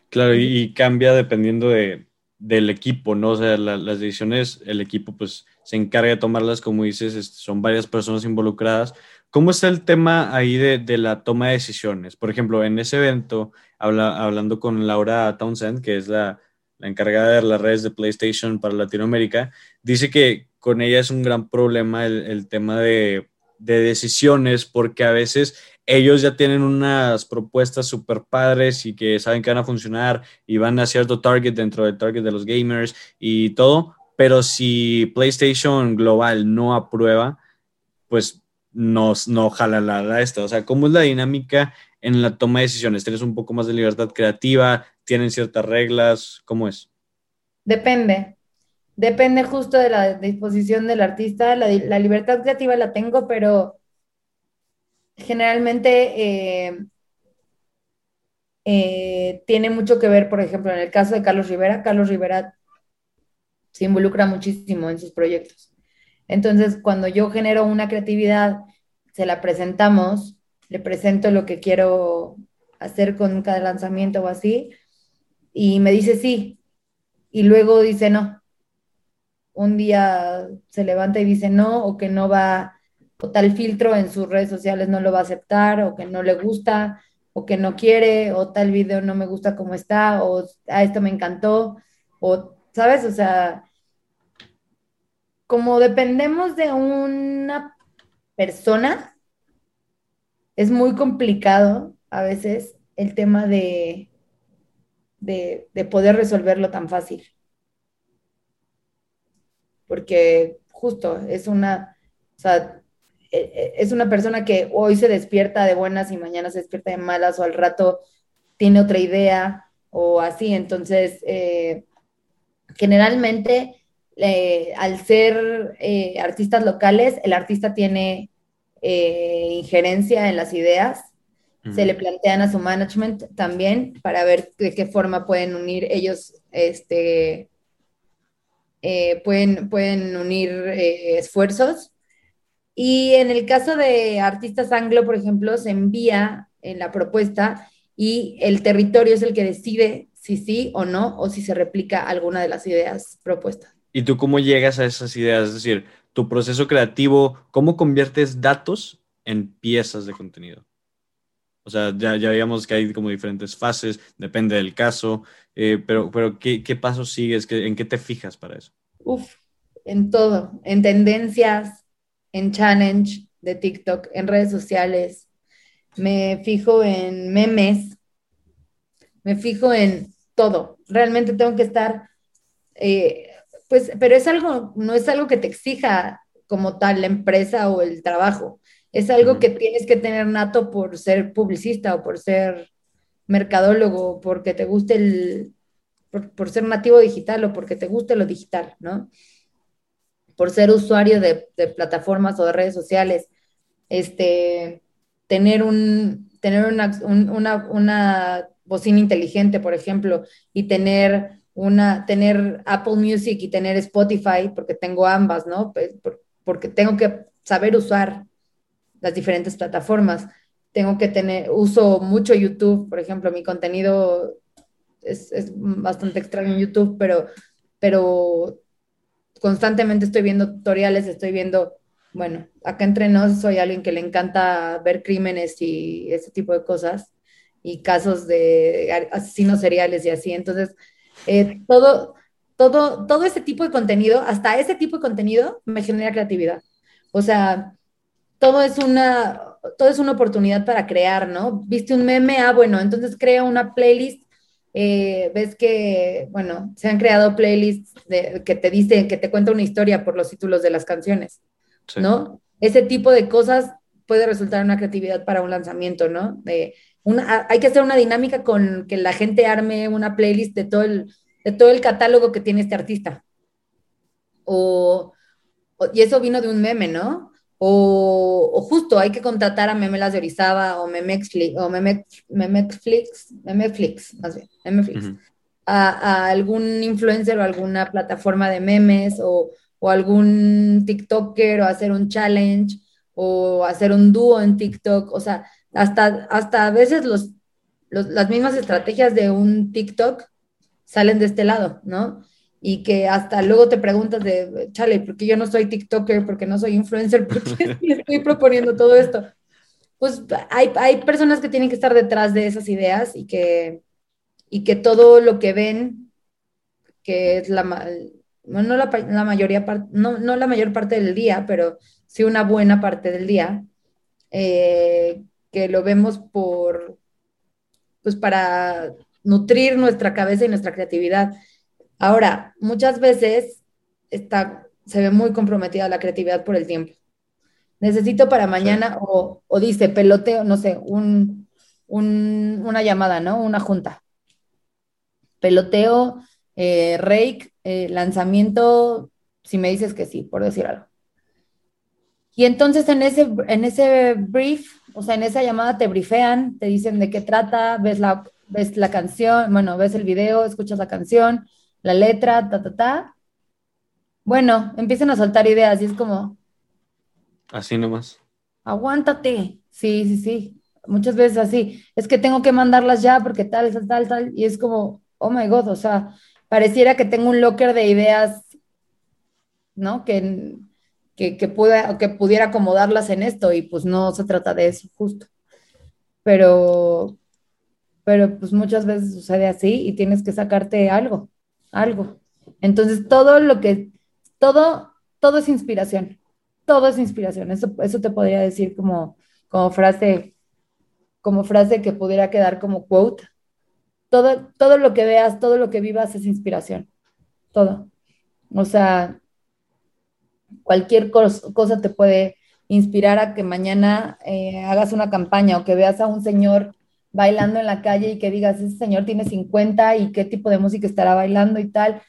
Claro, y, cambia dependiendo de, del equipo, ¿no? O sea, las decisiones, el equipo pues se encarga de tomarlas, como dices, son varias personas involucradas. ¿Cómo está el tema ahí de, de la toma de decisiones? Por ejemplo, en ese evento, habla, hablando con Laura Townsend, que es la, la encargada de las redes de PlayStation para Latinoamérica, dice que con ella es un gran problema el, el tema de de decisiones porque a veces ellos ya tienen unas propuestas súper padres y que saben que van a funcionar y van a cierto target dentro del target de los gamers y todo, pero si PlayStation Global no aprueba, pues no, no jala la, esta. O sea, ¿cómo es la dinámica en la toma de decisiones? ¿Tienes un poco más de libertad creativa? ¿Tienen ciertas reglas? ¿Cómo es? Depende. Depende justo de la disposición del artista. La, libertad creativa la tengo, pero generalmente eh, eh, tiene mucho que ver, por ejemplo, en el caso de Carlos Rivera. Carlos Rivera se involucra muchísimo en sus proyectos. Entonces, cuando yo genero una creatividad, se la presentamos, le presento lo que quiero hacer con cada lanzamiento o así, y me dice sí, y luego dice no un día se levanta y dice no, o que no va, o tal filtro en sus redes sociales no lo va a aceptar, o que no le gusta, o que no quiere, o tal video no me gusta como está, o a esto me encantó, o, ¿sabes? O sea, como dependemos de una persona, es muy complicado a veces el tema de, de, de poder resolverlo tan fácil porque justo es una, o sea, e, e, es una persona que hoy se despierta de buenas y mañana se despierta de malas o al rato tiene otra idea o así. Entonces, eh, generalmente, eh, al ser eh, artistas locales, el artista tiene injerencia en las ideas. Se le plantean a su management también para ver de qué forma pueden unir ellos este, eh, pueden, pueden unir eh, esfuerzos. Y en el caso de artistas anglo, por ejemplo, se envía en la propuesta y el territorio es el que decide si sí o no, o si se replica alguna de las ideas propuestas. ¿Y tú cómo llegas a esas ideas? Es decir, tu proceso creativo, ¿cómo conviertes datos en piezas de contenido? O sea, ya, ya veíamos que hay como diferentes fases, depende del caso, eh, pero, pero ¿qué, qué pasos sigues? ¿En qué te fijas para eso? Uf, en todo, en tendencias, en challenge de TikTok, en redes sociales. Me fijo en memes, me fijo en todo. Realmente tengo que estar, eh, pues, pero es algo, no es algo que te exija como tal la empresa o el trabajo. Es algo que tienes que tener nato por ser publicista o por ser mercadólogo, porque te guste el, por, ser nativo digital o porque te guste lo digital, ¿no? Por ser usuario de, plataformas o de redes sociales, este, tener un, tener una, una, una bocina inteligente, por ejemplo, y tener una, tener Apple Music y tener Spotify, porque tengo ambas, ¿no? Pues, porque tengo que saber usar las diferentes plataformas. Tengo que tener, uso mucho YouTube, por ejemplo, mi contenido es, es bastante extraño en YouTube, pero, pero constantemente estoy viendo tutoriales, estoy viendo, bueno, acá entre nos soy alguien que le encanta ver crímenes y ese tipo de cosas y casos de asesinos seriales y así. Entonces, eh, todo, todo, todo ese tipo de contenido, hasta ese tipo de contenido me genera creatividad. O sea, todo es una, todo es una oportunidad para crear, ¿no? Viste un meme, ah, bueno, entonces crea una playlist. Eh, ves que, bueno, se han creado playlists que te dicen, que te cuenta una historia por los títulos de las canciones, ¿no? Ese tipo de cosas puede resultar una creatividad para un lanzamiento, ¿no? De, hay que hacer una dinámica con que la gente arme una playlist de todo el, de todo el catálogo que tiene este artista. O, y eso vino de un meme, ¿no? O, justo hay que contratar a Memelas de Orizaba o Memexflix, o Memexflix, Memeflix, más bien, Memeflix, a, a, algún influencer o alguna plataforma de memes o, o algún TikToker o hacer un challenge o hacer un dúo en TikTok, o sea, hasta, hasta a veces los, las mismas estrategias de un TikTok salen de este lado, ¿no? Y que hasta luego te preguntas de, chale, ¿por qué yo no soy TikToker? ¿Por qué no soy influencer? ¿Por qué estoy proponiendo todo esto? Pues hay, hay personas que tienen que estar detrás de esas ideas y que, y que todo lo que ven, que es la, no la, la mayoría, no, no la mayor parte del día, pero sí una buena parte del día, eh, que lo vemos por, pues para nutrir nuestra cabeza y nuestra creatividad. Ahora, muchas veces está, se ve muy comprometida la creatividad por el tiempo. Necesito para mañana, o, o, dice peloteo, no sé, un, un, una llamada, ¿no? Una junta. Peloteo, eh, rake, eh, lanzamiento, si me dices que sí, por decir algo. Y entonces en ese, en ese brief o sea, en esa llamada te brifean, te dicen de qué trata, ves la, ves la canción, bueno, ves el video, escuchas la canción, la letra, ta, ta, ta. Bueno, empiezan a soltar ideas y es como... Así nomás. Aguántate. Sí, sí, sí. Muchas veces así. Es que tengo que mandarlas ya porque tal, tal, tal, tal. Y es como, oh my God, o sea, pareciera que tengo un locker de ideas, ¿no? Que que, que, pueda, que pudiera acomodarlas en esto y pues no se trata de eso, justo. Pero, pero pues muchas veces sucede así y tienes que sacarte algo, algo. Entonces todo lo que, todo, todo es inspiración, todo es inspiración. Eso, eso te podría decir como, como frase, como frase que pudiera quedar como quote. Todo, todo lo que veas, todo lo que vivas es inspiración, todo. O sea, cualquier cosa te puede inspirar a que mañana eh, hagas una campaña o que veas a un señor bailando en la calle y que digas, ese señor tiene 50 y qué tipo de música estará bailando y tal.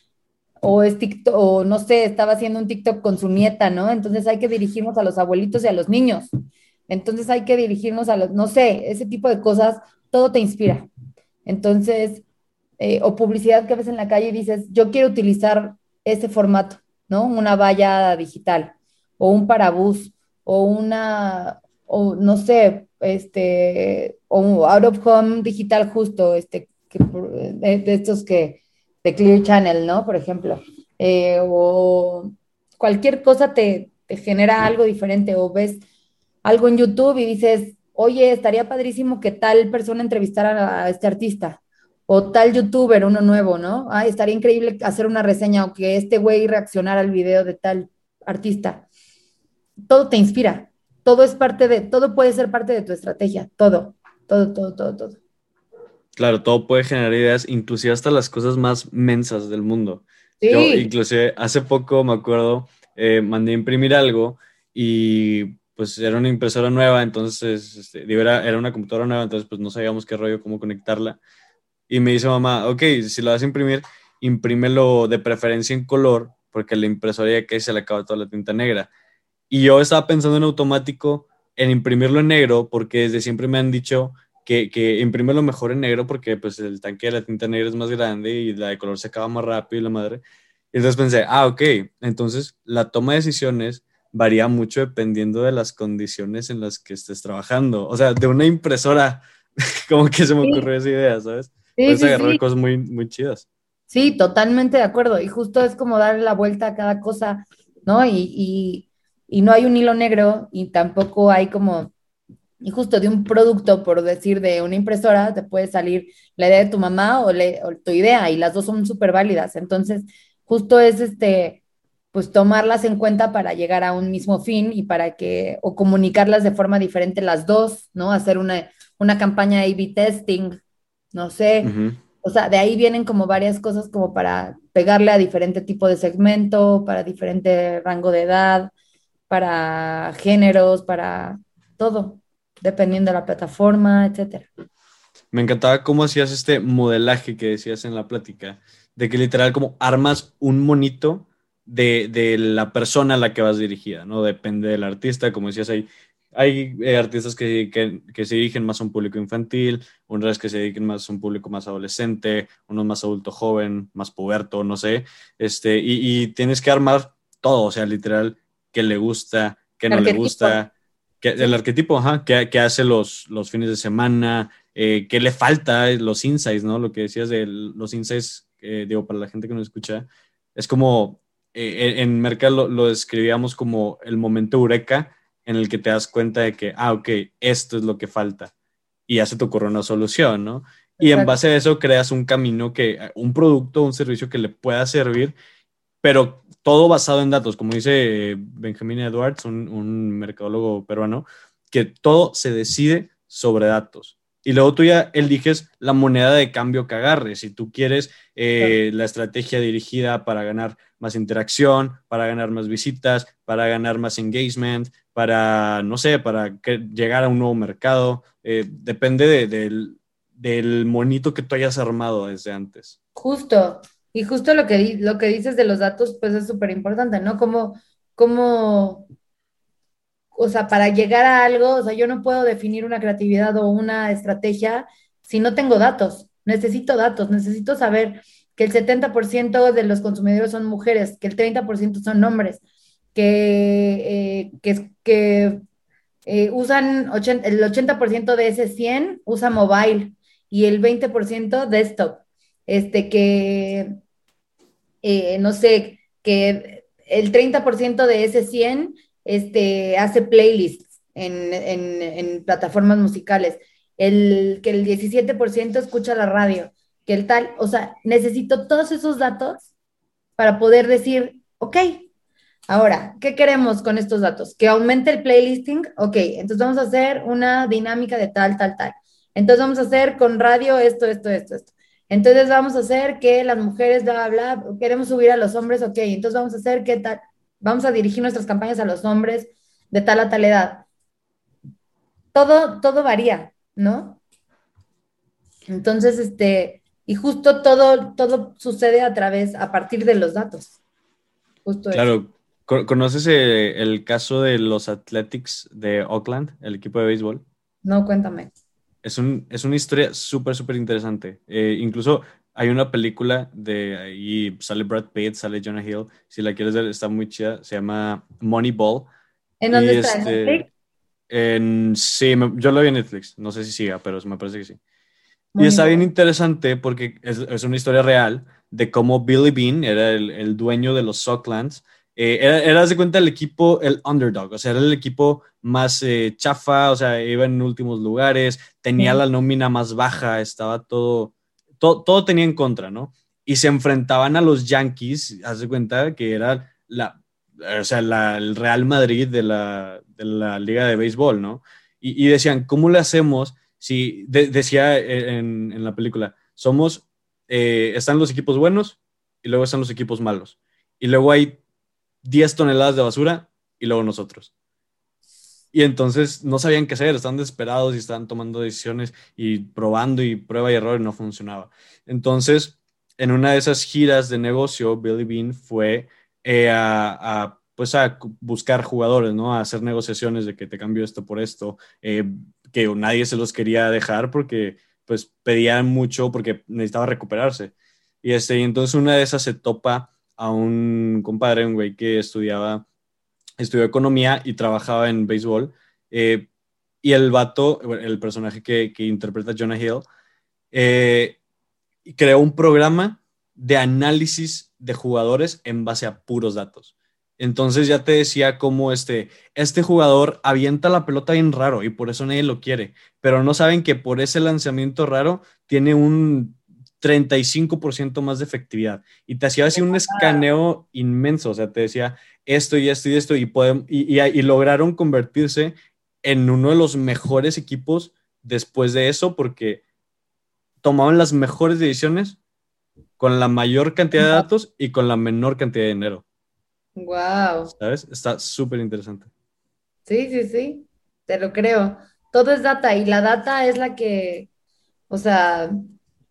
O es TikTok, o no sé, estaba haciendo un TikTok con su nieta, ¿no? Entonces hay que dirigirnos a los abuelitos y a los niños. Entonces hay que dirigirnos a los, no sé, ese tipo de cosas, todo te inspira. Entonces, eh, o publicidad que ves en la calle y dices, yo quiero utilizar ese formato. ¿no? Una valla digital o un parabús o una, o no sé, este, o out of home digital justo, este, de, estos que, de Clear Channel, ¿no? Por ejemplo, eh, o cualquier cosa te, te genera algo diferente o ves algo en YouTube y dices, oye, estaría padrísimo que tal persona entrevistara a este artista o tal youtuber, uno nuevo, ¿no? Ah, estaría increíble hacer una reseña o que este güey reaccionara al video de tal artista. Todo te inspira, todo es parte de, todo puede ser parte de tu estrategia, todo, todo, todo, todo, todo. Claro, todo puede generar ideas, inclusive hasta las cosas más mensas del mundo. Sí. Yo inclusive hace poco me acuerdo, eh, mandé a imprimir algo y pues era una impresora nueva, entonces, este, era, era una computadora nueva, entonces pues no sabíamos qué rollo, cómo conectarla. Y me dice mamá, ok, si lo vas a imprimir, imprímelo de preferencia en color, porque la impresora ya que se le acaba toda la tinta negra. Y yo estaba pensando en automático en imprimirlo en negro, porque desde siempre me han dicho que, que lo mejor en negro, porque pues el tanque de la tinta negra es más grande y la de color se acaba más rápido y la madre. Y entonces pensé, ah, ok, entonces la toma de decisiones varía mucho dependiendo de las condiciones en las que estés trabajando. O sea, de una impresora, como que se me ocurrió esa idea, ¿sabes? Sí, Puedes agarrar cosas muy, muy chidas. Sí, totalmente de acuerdo. Y justo es como darle la vuelta a cada cosa, ¿no? Y, no hay un hilo negro y tampoco hay como, y justo de un producto, por decir, de una impresora, te puede salir la idea de tu mamá o, o tu idea y las dos son súper válidas. Entonces, justo es este, pues tomarlas en cuenta para llegar a un mismo fin y para que, o comunicarlas de forma diferente las dos, ¿no? Hacer una, una campaña A-B testing, no sé. O sea, de ahí vienen como varias cosas como para pegarle a diferente tipo de segmento, para diferente rango de edad, para géneros, para todo, dependiendo de la plataforma, etcétera. Me encantaba cómo hacías este modelaje que decías en la plática, de que literal como armas un monito de, la persona a la que vas dirigida, ¿no? Depende del artista, como decías, hay, hay eh, artistas que, que, se dirigen más a un público infantil, otras que se dediquen más a un público más adolescente, unos más adulto joven, más puberto, no sé, este, y, tienes que armar todo, o sea, literal, que le gusta, que no le gusta, que, el arquetipo, ajá, que, hace los, los fines de semana, eh, que le falta, los insights, ¿no? Lo que decías de los insights, eh, digo, para la gente que nos escucha, es como eh, en Mercado lo, describíamos como el momento eureka en el que te das cuenta de que, ah, ok, esto es lo que falta. Y ya se te ocurre una solución, ¿no? Y en base a eso creas un camino que, un producto, un servicio que le pueda servir, pero todo basado en datos, como dice Benjamin Edwards, un, un mercadólogo peruano, que todo se decide sobre datos. Y luego tú ya eliges la moneda de cambio que agarres. Si tú quieres eh, la estrategia dirigida para ganar más interacción, para ganar más visitas, para ganar más engagement, para, no sé, para llegar a un nuevo mercado. Eh, depende del, del, monito que tú hayas armado desde antes. Justo. Y justo lo que, lo que dices de los datos, pues es súper importante, ¿no? Como, como o sea, para llegar a algo, o sea, yo no puedo definir una creatividad o una estrategia si no tengo datos. Necesito datos, necesito saber que el 70% de los consumidores son mujeres, que el 30% son hombres, que, eh, que, eh, usan el 80% de ese 100 usa mobile y el 20% desktop. Este, que, eh, no sé, que el 30% de ese 100 este, hace playlists en, plataformas musicales, el, que el 17% escucha la radio, que el tal, o sea, necesito todos esos datos para poder decir, ok, ahora, ¿qué queremos con estos datos? Que aumente el playlisting, ok, entonces vamos a hacer una dinámica de tal, tal, tal. Entonces vamos a hacer con radio esto, esto, esto, esto. Entonces vamos a hacer que las mujeres, bla, bla, bla, queremos subir a los hombres, ok, entonces vamos a hacer que tal vamos a dirigir nuestras campañas a los hombres de tal a tal edad. Todo, todo varía, ¿no? Entonces, este, y justo todo, todo sucede a través, a partir de los datos. Justo claro, ¿conoces eh, el, caso de los Athletics de Oakland, el equipo de béisbol? No, cuéntame. Es, un, es una historia súper, súper interesante. Eh, incluso hay una película de ahí sale Brad Pitt, sale Jonah Hill. Si la quieres ver, está muy chida. Se llama Moneyball. ¿En dónde está? ¿En este, Netflix? En, sí, yo lo vi en Netflix. No sé si siga, pero me parece que sí. y está bien interesante porque es, es, una historia real de cómo Billy Bean era el, el dueño de los Socklands. Eh, era, era, de cuenta, el equipo, el underdog, o sea, era el equipo más eh, chafa, o sea, iba en últimos lugares, tenía la nómina más baja, estaba todo todo, tenía en contra, ¿no? Y se enfrentaban a los Yankees, haz de cuenta que era la, o sea, el Real Madrid de la, de la Liga de Béisbol, ¿no? Y, decían, ¿cómo le hacemos si, decía en, en, la película, somos, eh, están los equipos buenos y luego están los equipos malos. Y luego hay 10 toneladas de basura y luego nosotros. Y entonces no sabían qué hacer, estaban desesperados y estaban tomando decisiones y probando y prueba y error y no funcionaba. Entonces, en una de esas giras de negocio, Billy Bean fue eh, a, pues a buscar jugadores, ¿no? A hacer negociaciones de que te cambio esto por esto, eh, que nadie se los quería dejar porque pues pedían mucho porque necesitaba recuperarse. Y, este, y entonces una de esas se topa a un compadre, un güey que estudiaba, estudió economía y trabajaba en béisbol. Eh, y el vato, el personaje que, que interpreta Jonah Hill, eh, creó un programa de análisis de jugadores en base a puros datos. Entonces ya te decía cómo este, este jugador avienta la pelota bien raro y por eso nadie lo quiere, pero no saben que por ese lanzamiento raro tiene un 35% más de efectividad y te hacía así un escaneo inmenso, o sea, te decía esto y esto y esto y, y, y lograron convertirse en uno de los mejores equipos después de eso porque tomaban las mejores decisiones con la mayor cantidad de datos y con la menor cantidad de dinero. Wow. ¿Sabes? Está súper interesante. Sí, sí, sí, te lo creo. Todo es data y la data es la que, o sea,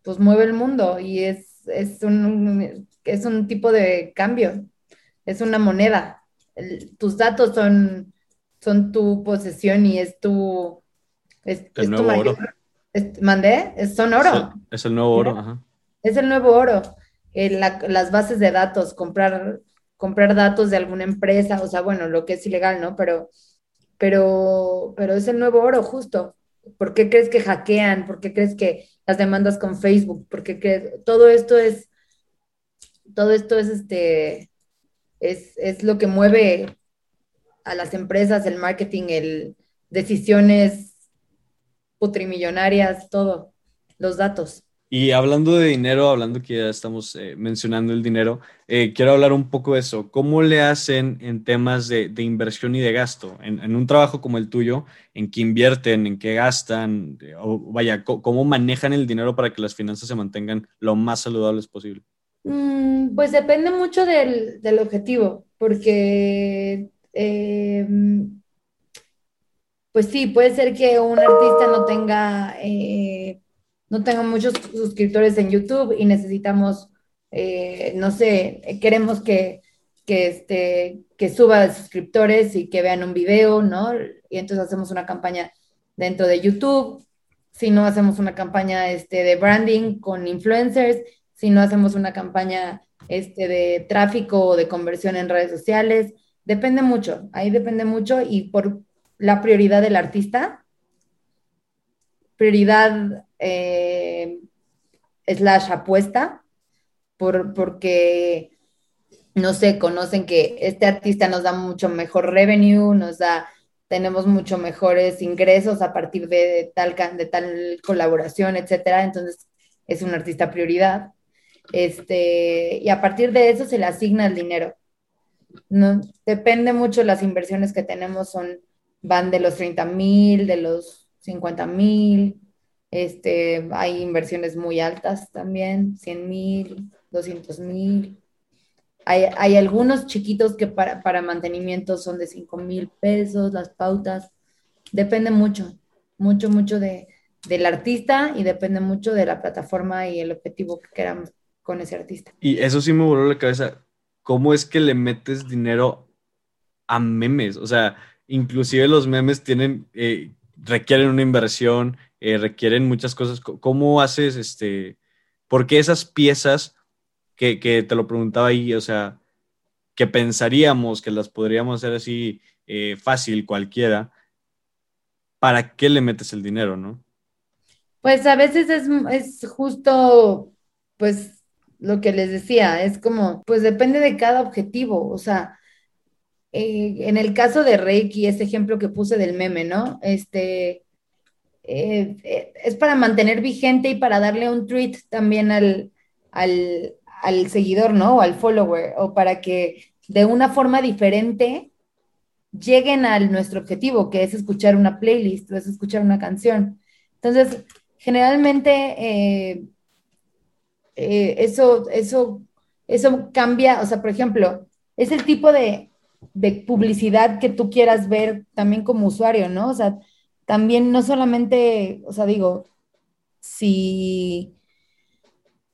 pues mueve el mundo y es, es, un, es un tipo de cambio, es una moneda. tus datos son, son tu posesión y es tu... Es, el nuevo oro. ¿Mandé? son oro. Es el, nuevo oro, ajá. Es el nuevo oro. las bases de datos, comprar comprar datos de alguna empresa, o sea, bueno, lo que es ilegal, ¿no? Pero, pero, pero es el nuevo oro, justo. ¿Por qué crees que hackean? ¿Por qué crees que las demandas con Facebook? ¿Por qué crees? Todo esto es, todo esto es este, es, es lo que mueve a las empresas, el marketing, el decisiones putrimillonarias, todo, los datos. Y hablando de dinero, hablando que ya estamos eh, mencionando el dinero, eh, quiero hablar un poco de eso. ¿Cómo le hacen en temas de, inversión y de gasto? En, un trabajo como el tuyo, ¿en qué invierten? ¿En qué gastan? O vaya, ¿cómo manejan el dinero para que las finanzas se mantengan lo más saludables posible? Mm, pues depende mucho del, objetivo, porque pues sí, puede ser que un artista no tenga eh, no tengo muchos suscriptores en YouTube y necesitamos, eh, no sé, queremos que, que, este, que suba suscriptores y que vean un video, ¿no? Y entonces hacemos una campaña dentro de YouTube, si no hacemos una campaña este, de branding con influencers, si no hacemos una campaña este, de tráfico o de conversión en redes sociales, depende mucho, ahí depende mucho y por la prioridad del artista, prioridad eh, slash apuesta, por, porque, no sé, conocen que este artista nos da mucho mejor revenue, nos da, tenemos mucho mejores ingresos a partir de tal, de tal colaboración, etcétera. Entonces, es un artista prioridad. Este, y a partir de eso se le asigna el dinero. No, depende mucho las inversiones que tenemos, son, van de los 30 mil, de los 50 mil, este, hay inversiones muy altas también, 100 mil, 200 mil. Hay, algunos chiquitos que para, para mantenimiento son de 5 mil pesos, las pautas. Depende mucho, mucho, mucho de, del artista y depende mucho de la plataforma y el objetivo que queramos con ese artista. Y eso sí me voló la cabeza. ¿Cómo es que le metes dinero a memes? O sea, inclusive los memes tienen, eh, requieren una inversión, eh, requieren muchas cosas. ¿Cómo haces, este, por qué esas piezas que, te lo preguntaba ahí, o sea, que pensaríamos que las podríamos hacer así eh, fácil cualquiera, ¿para qué le metes el dinero, no? Pues a veces es, es justo, pues, lo que les decía, es como, pues depende de cada objetivo, o sea, eh, en el caso de Reiki, ese ejemplo que puse del meme, ¿no? Este, eh, eh, es para mantener vigente y para darle un tweet también al, al, seguidor, ¿no? O al follower, o para que de una forma diferente lleguen a nuestro objetivo, que es escuchar una playlist o es escuchar una canción. Entonces, generalmente eso, eso eso cambia, o sea, por ejemplo, es el tipo de, de publicidad que tú quieras ver también como usuario, ¿no? O sea, también no solamente, o sea, digo, si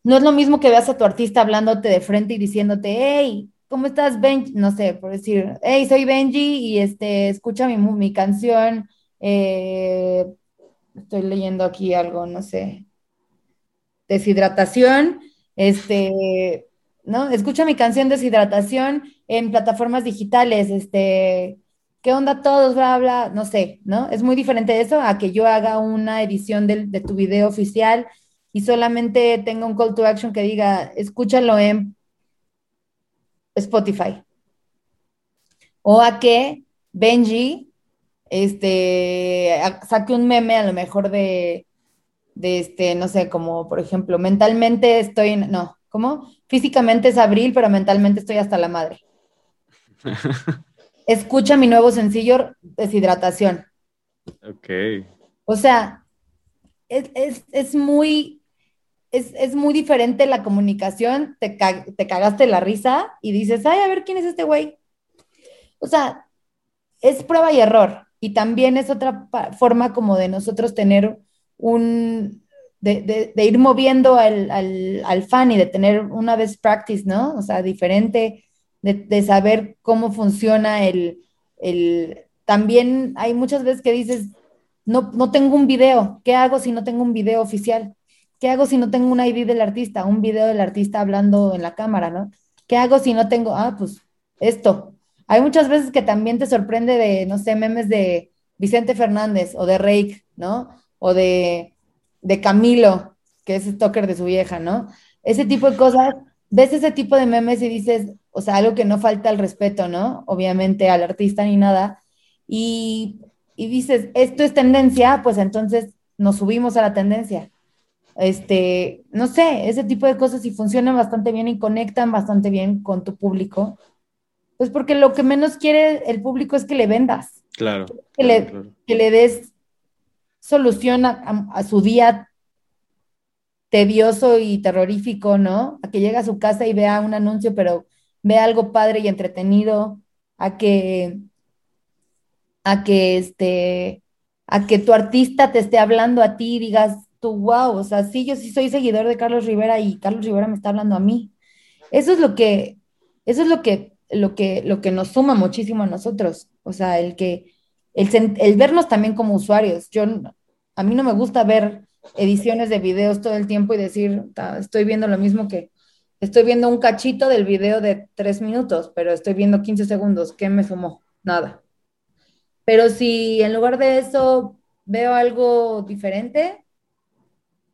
no es lo mismo que veas a tu artista hablándote de frente y diciéndote, hey, ¿cómo estás, Benji? No sé, por decir, hey, soy Benji y este, escucha mi, mi canción, eh, estoy leyendo aquí algo, no sé, deshidratación, este, ¿no? Escucha mi canción Deshidratación en plataformas digitales, este, ¿qué onda todos? Bla, bla, no sé, ¿no? Es muy diferente eso a que yo haga una edición de, tu video oficial y solamente tenga un call to action que diga, escúchalo en Spotify. O a que Benji este, saque un meme a lo mejor de, de este, no sé, como por ejemplo, mentalmente estoy, no, ¿cómo? Físicamente es abril, pero mentalmente estoy hasta la madre. Escucha mi nuevo sencillo, Deshidratación. Ok. O sea, es, muy, es, muy diferente la comunicación, te, te cagaste la risa y dices, ay, a ver quién es este güey. O sea, es prueba y error. Y también es otra forma como de nosotros tener un, de, ir moviendo al, fan y de tener una best practice, ¿no? O sea, diferente, de, saber cómo funciona el, También hay muchas veces que dices, no, no tengo un video, ¿qué hago si no tengo un video oficial? ¿Qué hago si no tengo un ID del artista, un video del artista hablando en la cámara, ¿no? ¿Qué hago si no tengo, ah, pues esto? Hay muchas veces que también te sorprende de, no sé, memes de Vicente Fernández o de Rake, ¿no? O de de Camilo, que es stalker de su vieja, ¿no? Ese tipo de cosas, ves ese tipo de memes y dices, o sea, algo que no falta al respeto, ¿no? Obviamente al artista ni nada. Y, y dices, esto es tendencia, pues entonces nos subimos a la tendencia. Este, no sé, ese tipo de cosas y funcionan bastante bien y conectan bastante bien con tu público. Pues porque lo que menos quiere el público es que le vendas. Claro. Que, le, que le des solución a, su día tedioso y terrorífico, ¿no? A que llegue a su casa y vea un anuncio, pero vea algo padre y entretenido, a que, a que este, a que tu artista te esté hablando a ti y digas tú, wow, o sea, sí, yo sí soy seguidor de Carlos Rivera y Carlos Rivera me está hablando a mí. Eso es lo que, eso es lo que, lo que, lo que nos suma muchísimo a nosotros. O sea, el que, el, vernos también como usuarios. Yo, a mí no me gusta ver ediciones de videos todo el tiempo y decir, estoy viendo lo mismo que, estoy viendo un cachito del video de tres minutos, pero estoy viendo 15 segundos. ¿Qué me sumó? Nada. Pero si en lugar de eso veo algo diferente,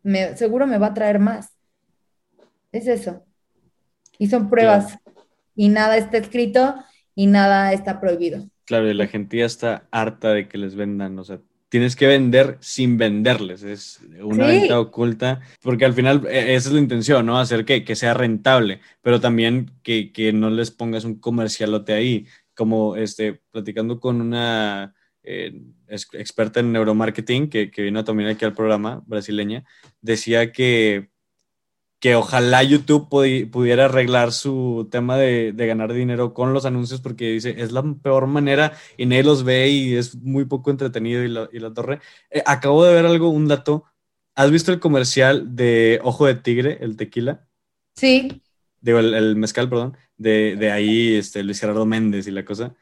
me, seguro me va a traer más. Es eso. Y son pruebas. Y nada está escrito y nada está prohibido. Claro, y la gente ya está harta de que les vendan, o sea, tienes que vender sin venderles, es una venta oculta, porque al final e, esa es la intención, ¿no? Hacer que, que sea rentable, pero también que, que, no les pongas un comercialote ahí, como este, platicando con una eh, experta en neuromarketing que, que vino también aquí al programa, brasileña, decía que que ojalá YouTube pudiera arreglar su tema de, ganar dinero con los anuncios porque dice, es la peor manera y nadie los ve y es muy poco entretenido y la, torre. Eh, acabo de ver algo, un dato. ¿Has visto el comercial de Ojo de Tigre, el tequila? Sí. Digo, el, mezcal, perdón, de, de, ahí este, Luis Gerardo Méndez y la cosa.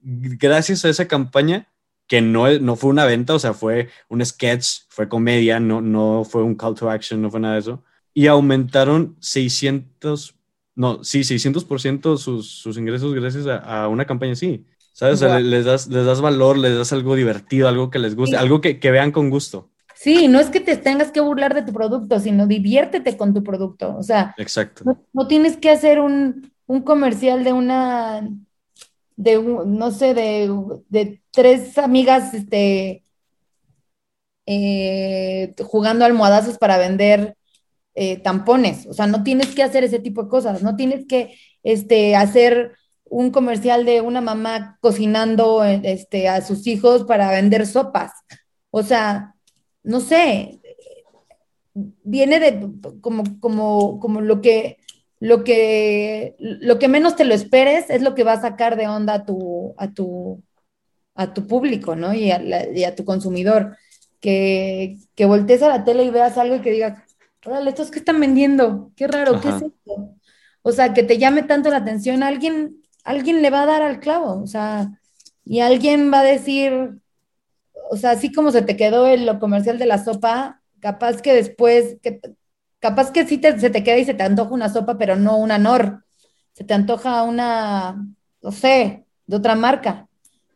Gracias a esa campaña, que no, no fue una venta, o sea, fue un sketch, fue comedia, no, no fue un call to action, no fue nada de eso y aumentaron 600, no, sí, 600% sus, sus ingresos gracias a, una campaña así. ¿Sabes? les, das, les das valor, les das algo divertido, algo que les guste, algo que, que, vean con gusto. Sí, no es que te tengas que burlar de tu producto, sino diviértete con tu producto. O sea, Exacto. No, tienes que hacer un, un, comercial de una, de no sé, de, de tres amigas este, eh, jugando almohadazos para vender eh, tampones, o sea, no tienes que hacer ese tipo de cosas, no tienes que este, hacer un comercial de una mamá cocinando este, a sus hijos para vender sopas. O sea, no sé, viene de como, como, como lo que lo que, lo que menos te lo esperes es lo que va a sacar de onda a tu, a tu, a tu público, ¿no? Y a, tu consumidor. Que, que voltees a la tele y veas algo y que digas, órale, ¿estos qué están vendiendo? Qué raro, ¿qué es esto? O sea, que te llame tanto la atención, alguien, alguien le va a dar al clavo, o sea, y alguien va a decir, o sea, así como se te quedó el lo comercial de la sopa, capaz que después, que, capaz que sí se te queda y se te antoja una sopa, pero no una Nor, se te antoja una, no sé, de otra marca.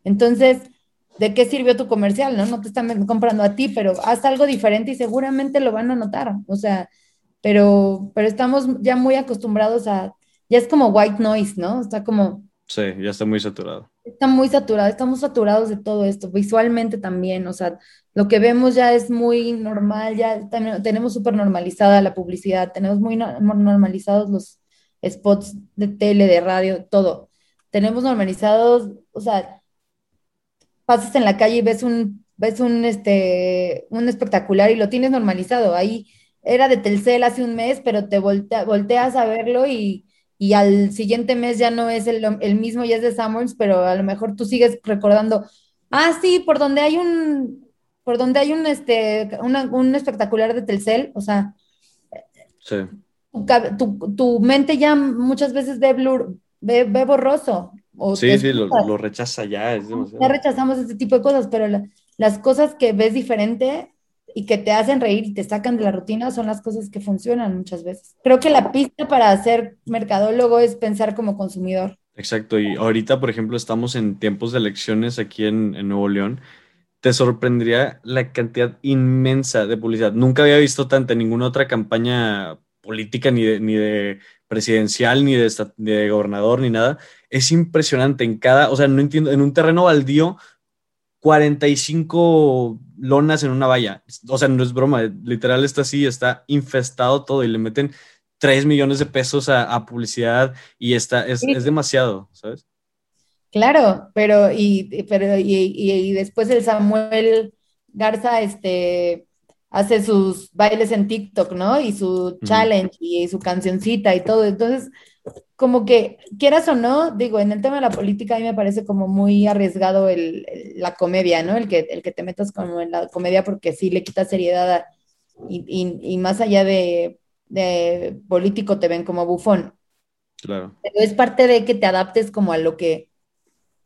Entonces, ¿de qué sirvió tu comercial? No, no te están comprando a ti, pero haz algo diferente y seguramente lo van a notar. O sea, pero, pero estamos ya muy acostumbrados a, ya es como white noise, ¿no? Está como... Sí, ya está muy saturado. Está muy saturado, estamos saturados de todo esto, visualmente también, o sea, lo que vemos ya es muy normal, ya tenemos súper normalizada la publicidad, tenemos muy normalizados los spots de tele, de radio, todo. Tenemos normalizados, o sea, pasas en la calle y ves un, ves un, este, un espectacular y lo tienes normalizado. Ahí era de Telcel hace un mes, pero te volteas a verlo y, al siguiente mes ya no es el, mismo, ya es de Summers, pero a lo mejor tú sigues recordando, ah, sí, por donde hay un, por donde hay un, este, un espectacular de Telcel, o sea, tu, mente ya muchas veces ve, blur, ve borroso sí, sí, lo, rechaza ya. Es Ya rechazamos este tipo de cosas, pero las cosas que ves diferente y que te hacen reír y te sacan de la rutina son las cosas que funcionan muchas veces. Creo que la pista para ser mercadólogo es pensar como consumidor. Exacto, y ahorita, por ejemplo, estamos en tiempos de elecciones aquí en, en Nuevo León. Te sorprendería la cantidad inmensa de publicidad. Nunca había visto tanta en ninguna otra campaña política, ni de, ni de presidencial, ni de, de gobernador, ni nada es impresionante en cada, o sea, no entiendo, en un terreno baldío, 45 lonas en una valla. O sea, no es broma, literal está así, está infestado todo y le meten 3 millones de pesos a, publicidad y está, es, demasiado, ¿sabes? Claro, pero y, pero y, después el Samuel Garza este, hace sus bailes en TikTok, ¿no? Y su challenge y su cancioncita y todo. Entonces, como que, quieras o no, digo, en el tema de la política a mí me parece como muy arriesgado el, la comedia, ¿no? El que, el que te metas como en la comedia porque sí le quita seriedad y, y, más allá de, de, político te ven como bufón. Claro. Pero es parte de que te adaptes como a lo que,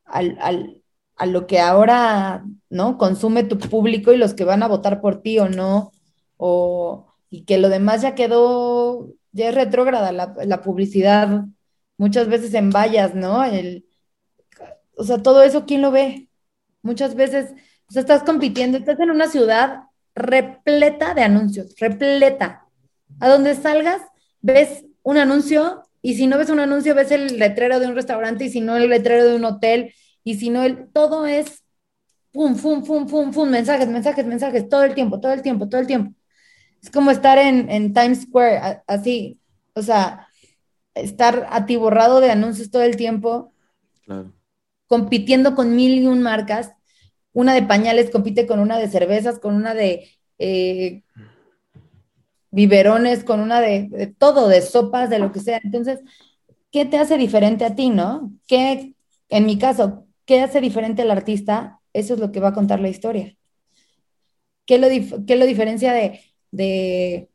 al, al, a lo que ahora, ¿no? Consume tu público y los que van a votar por ti o no, o, y que lo demás ya quedó, ya es retrógrada la, publicidad muchas veces en vallas, ¿no? El, o sea, todo eso, ¿quién lo ve? Muchas veces, o sea, estás compitiendo, estás en una ciudad repleta de anuncios, repleta. A donde salgas, ves un anuncio y si no ves un anuncio, ves el letrero de un restaurante y si no el letrero de un hotel y si no el, todo es pum, pum, pum, pum, pum, mensajes, mensajes, mensajes, todo el tiempo, todo el tiempo, todo el tiempo. Es como estar en, en Times Square, así, o sea, estar atiborrado de anuncios todo el tiempo, compitiendo con mil y un marcas. Una de pañales compite con una de cervezas, con una de eh, biberones, con una de, todo, de sopas, de lo que sea. Entonces, ¿qué te hace diferente a ti, no? ¿Qué, en mi caso, qué hace diferente al artista? Eso es lo que va a contar la historia. ¿Qué lo, qué lo diferencia de, de,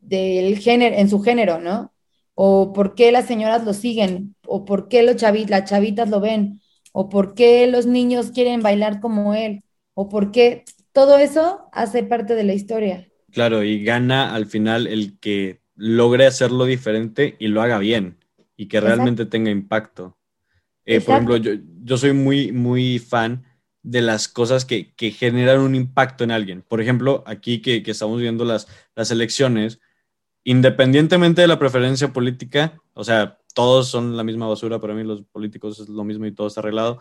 del género, en su género, no? o por qué las señoras lo siguen, o por qué los las chavitas lo ven, o por qué los niños quieren bailar como él, o por qué todo eso hace parte de la historia. Claro, y gana al final el que logre hacerlo diferente y lo haga bien y que realmente tenga impacto. Eh, por ejemplo, yo, yo, soy muy, muy fan de las cosas que, que, generan un impacto en alguien. Por ejemplo, aquí que, que estamos viendo las, las elecciones, independientemente de la preferencia política, o sea, todos son la misma basura, para mí los políticos es lo mismo y todo está arreglado,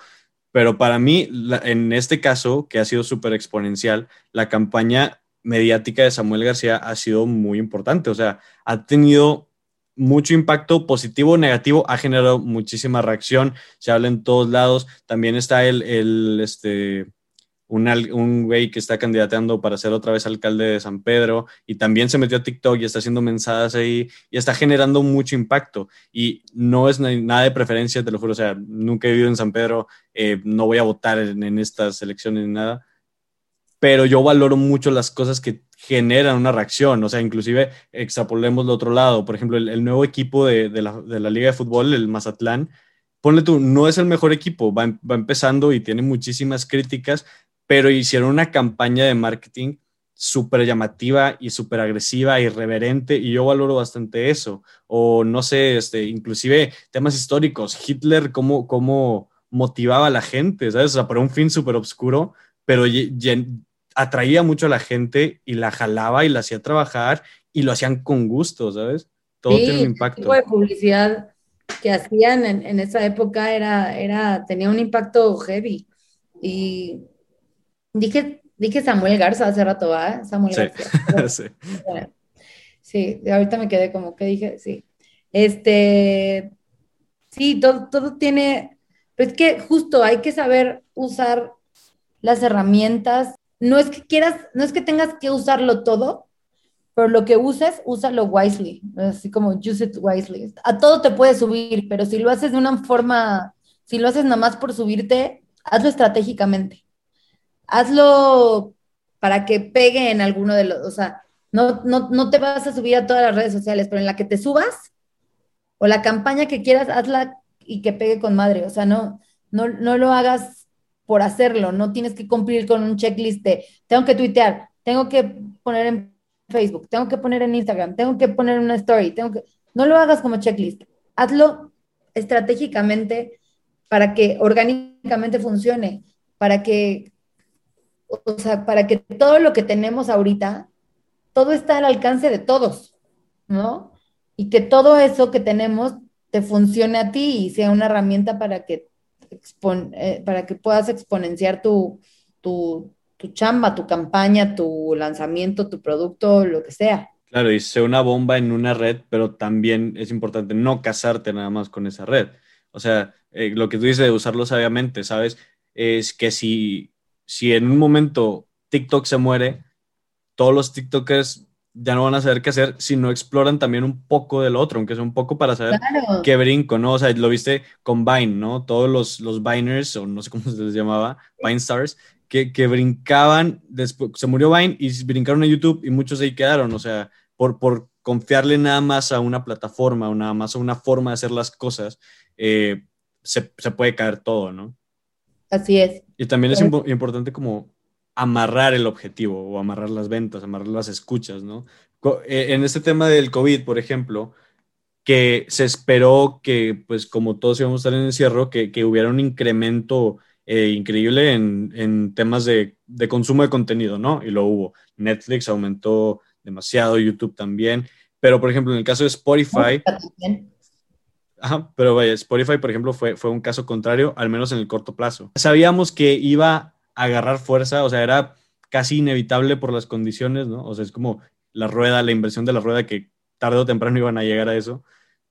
pero para mí, en este caso, que ha sido súper exponencial, la campaña mediática de Samuel García ha sido muy importante, o sea, ha tenido mucho impacto positivo o negativo, ha generado muchísima reacción, se habla en todos lados, también está el, este, un güey que está candidateando para ser otra vez alcalde de San Pedro y también se metió a TikTok y está haciendo mensajes ahí y está generando mucho impacto. Y no es nada de preferencia, te lo juro, o sea, nunca he vivido en San Pedro, eh, no voy a votar en, estas elecciones ni nada, pero yo valoro mucho las cosas que generan una reacción, o sea, inclusive extrapolemos del otro lado, por ejemplo, el, nuevo equipo de, la, de la Liga de Fútbol, el Mazatlán, ponle tú, no es el mejor equipo, va, va, empezando y tiene muchísimas críticas, pero hicieron una campaña de marketing súper llamativa y súper agresiva, irreverente, y yo valoro bastante eso. O no sé, este, inclusive temas históricos, Hitler, cómo, cómo motivaba a la gente, ¿sabes? O sea, para un fin súper oscuro, pero atraía mucho a la gente y la jalaba y la hacía trabajar y lo hacían con gusto, ¿sabes? Todo tiene un impacto. El tipo de publicidad que hacían en, en, esa época era, era, tenía un impacto heavy. Y Dije, dije Samuel Garza hace rato, ¿va? Samuel Garza. sí. sí, ahorita me quedé como que dije, sí. Este, sí, todo, todo tiene, pero es que justo hay que saber usar las herramientas. No es que quieras, no es que tengas que usarlo todo, pero lo que uses, úsalo wisely, así como use it wisely. A todo te puedes subir, pero si lo haces de una forma, si lo haces nada más por subirte, hazlo estratégicamente hazlo para que pegue en alguno de los, o sea, no, no, te vas a subir a todas las redes sociales, pero en la que te subas o la campaña que quieras, hazla y que pegue con madre, o sea, no, no, no lo hagas por hacerlo, no tienes que cumplir con un checklist de, tengo que tuitear, tengo que poner en Facebook, tengo que poner en Instagram, tengo que poner una story, tengo que, no lo hagas como checklist, hazlo estratégicamente para que orgánicamente funcione, para que o sea, para que todo lo que tenemos ahorita, todo está al alcance de todos, ¿no? Y que todo eso que tenemos te funcione a ti y sea una herramienta para que, eh, para que puedas exponenciar tu, tu, tu chamba, tu campaña, tu lanzamiento, tu producto, lo que sea. Claro, y sea una bomba en una red, pero también es importante no casarte nada más con esa red. O sea, eh, lo que tú dices de usarlo sabiamente, ¿sabes? Es que si si en un momento TikTok se muere, todos los TikTokers ya no van a saber qué hacer si no exploran también un poco del otro, aunque sea un poco para saber qué brinco, ¿no? O sea, lo viste con Vine, ¿no? Todos los, los Viners, o no sé cómo se les llamaba, Vine Stars, que, que brincaban, después se murió Vine y brincaron a YouTube y muchos ahí quedaron, o sea, por, por confiarle nada más a una plataforma o nada más a una forma de hacer las cosas, eh, se, se puede caer todo, ¿no? Así es. Y también es importante como amarrar el objetivo o amarrar las ventas, amarrar las escuchas, ¿no? Eh, en este tema del COVID, por ejemplo, que se esperó que, pues como todos íbamos a estar en encierro, que, que hubiera un incremento eh, increíble en, en temas de, de, consumo de contenido, ¿no? Y lo hubo. Netflix aumentó demasiado, YouTube también. Pero, por ejemplo, en el caso de Spotify, Ajá, pero vaya, Spotify, por ejemplo, fue, fue un caso contrario, al menos en el corto plazo. Sabíamos que iba agarrar fuerza, o sea, era casi inevitable por las condiciones, ¿no? O sea, es como la rueda, la inversión de la rueda que tarde o temprano iban a llegar a eso,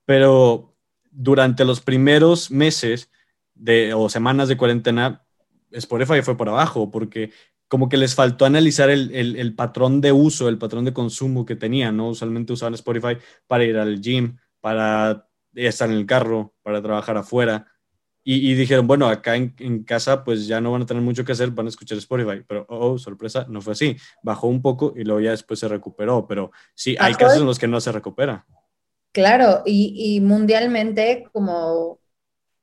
pero durante los primeros meses de, o semanas de cuarentena, Spotify fue por abajo, porque como que les faltó analizar el, el, el patrón de uso, el patrón de consumo que tenían, ¿no? Usualmente usaban Spotify para ir al gym, para estar en el carro, para trabajar afuera. Y, dijeron, bueno, acá en, casa pues ya no van a tener mucho que hacer, van a escuchar Spotify. Pero, oh, sorpresa, no fue así. Bajó un poco y luego ya después se recuperó. Pero sí, hay casos en los que no se recupera. Claro, y, mundialmente, como,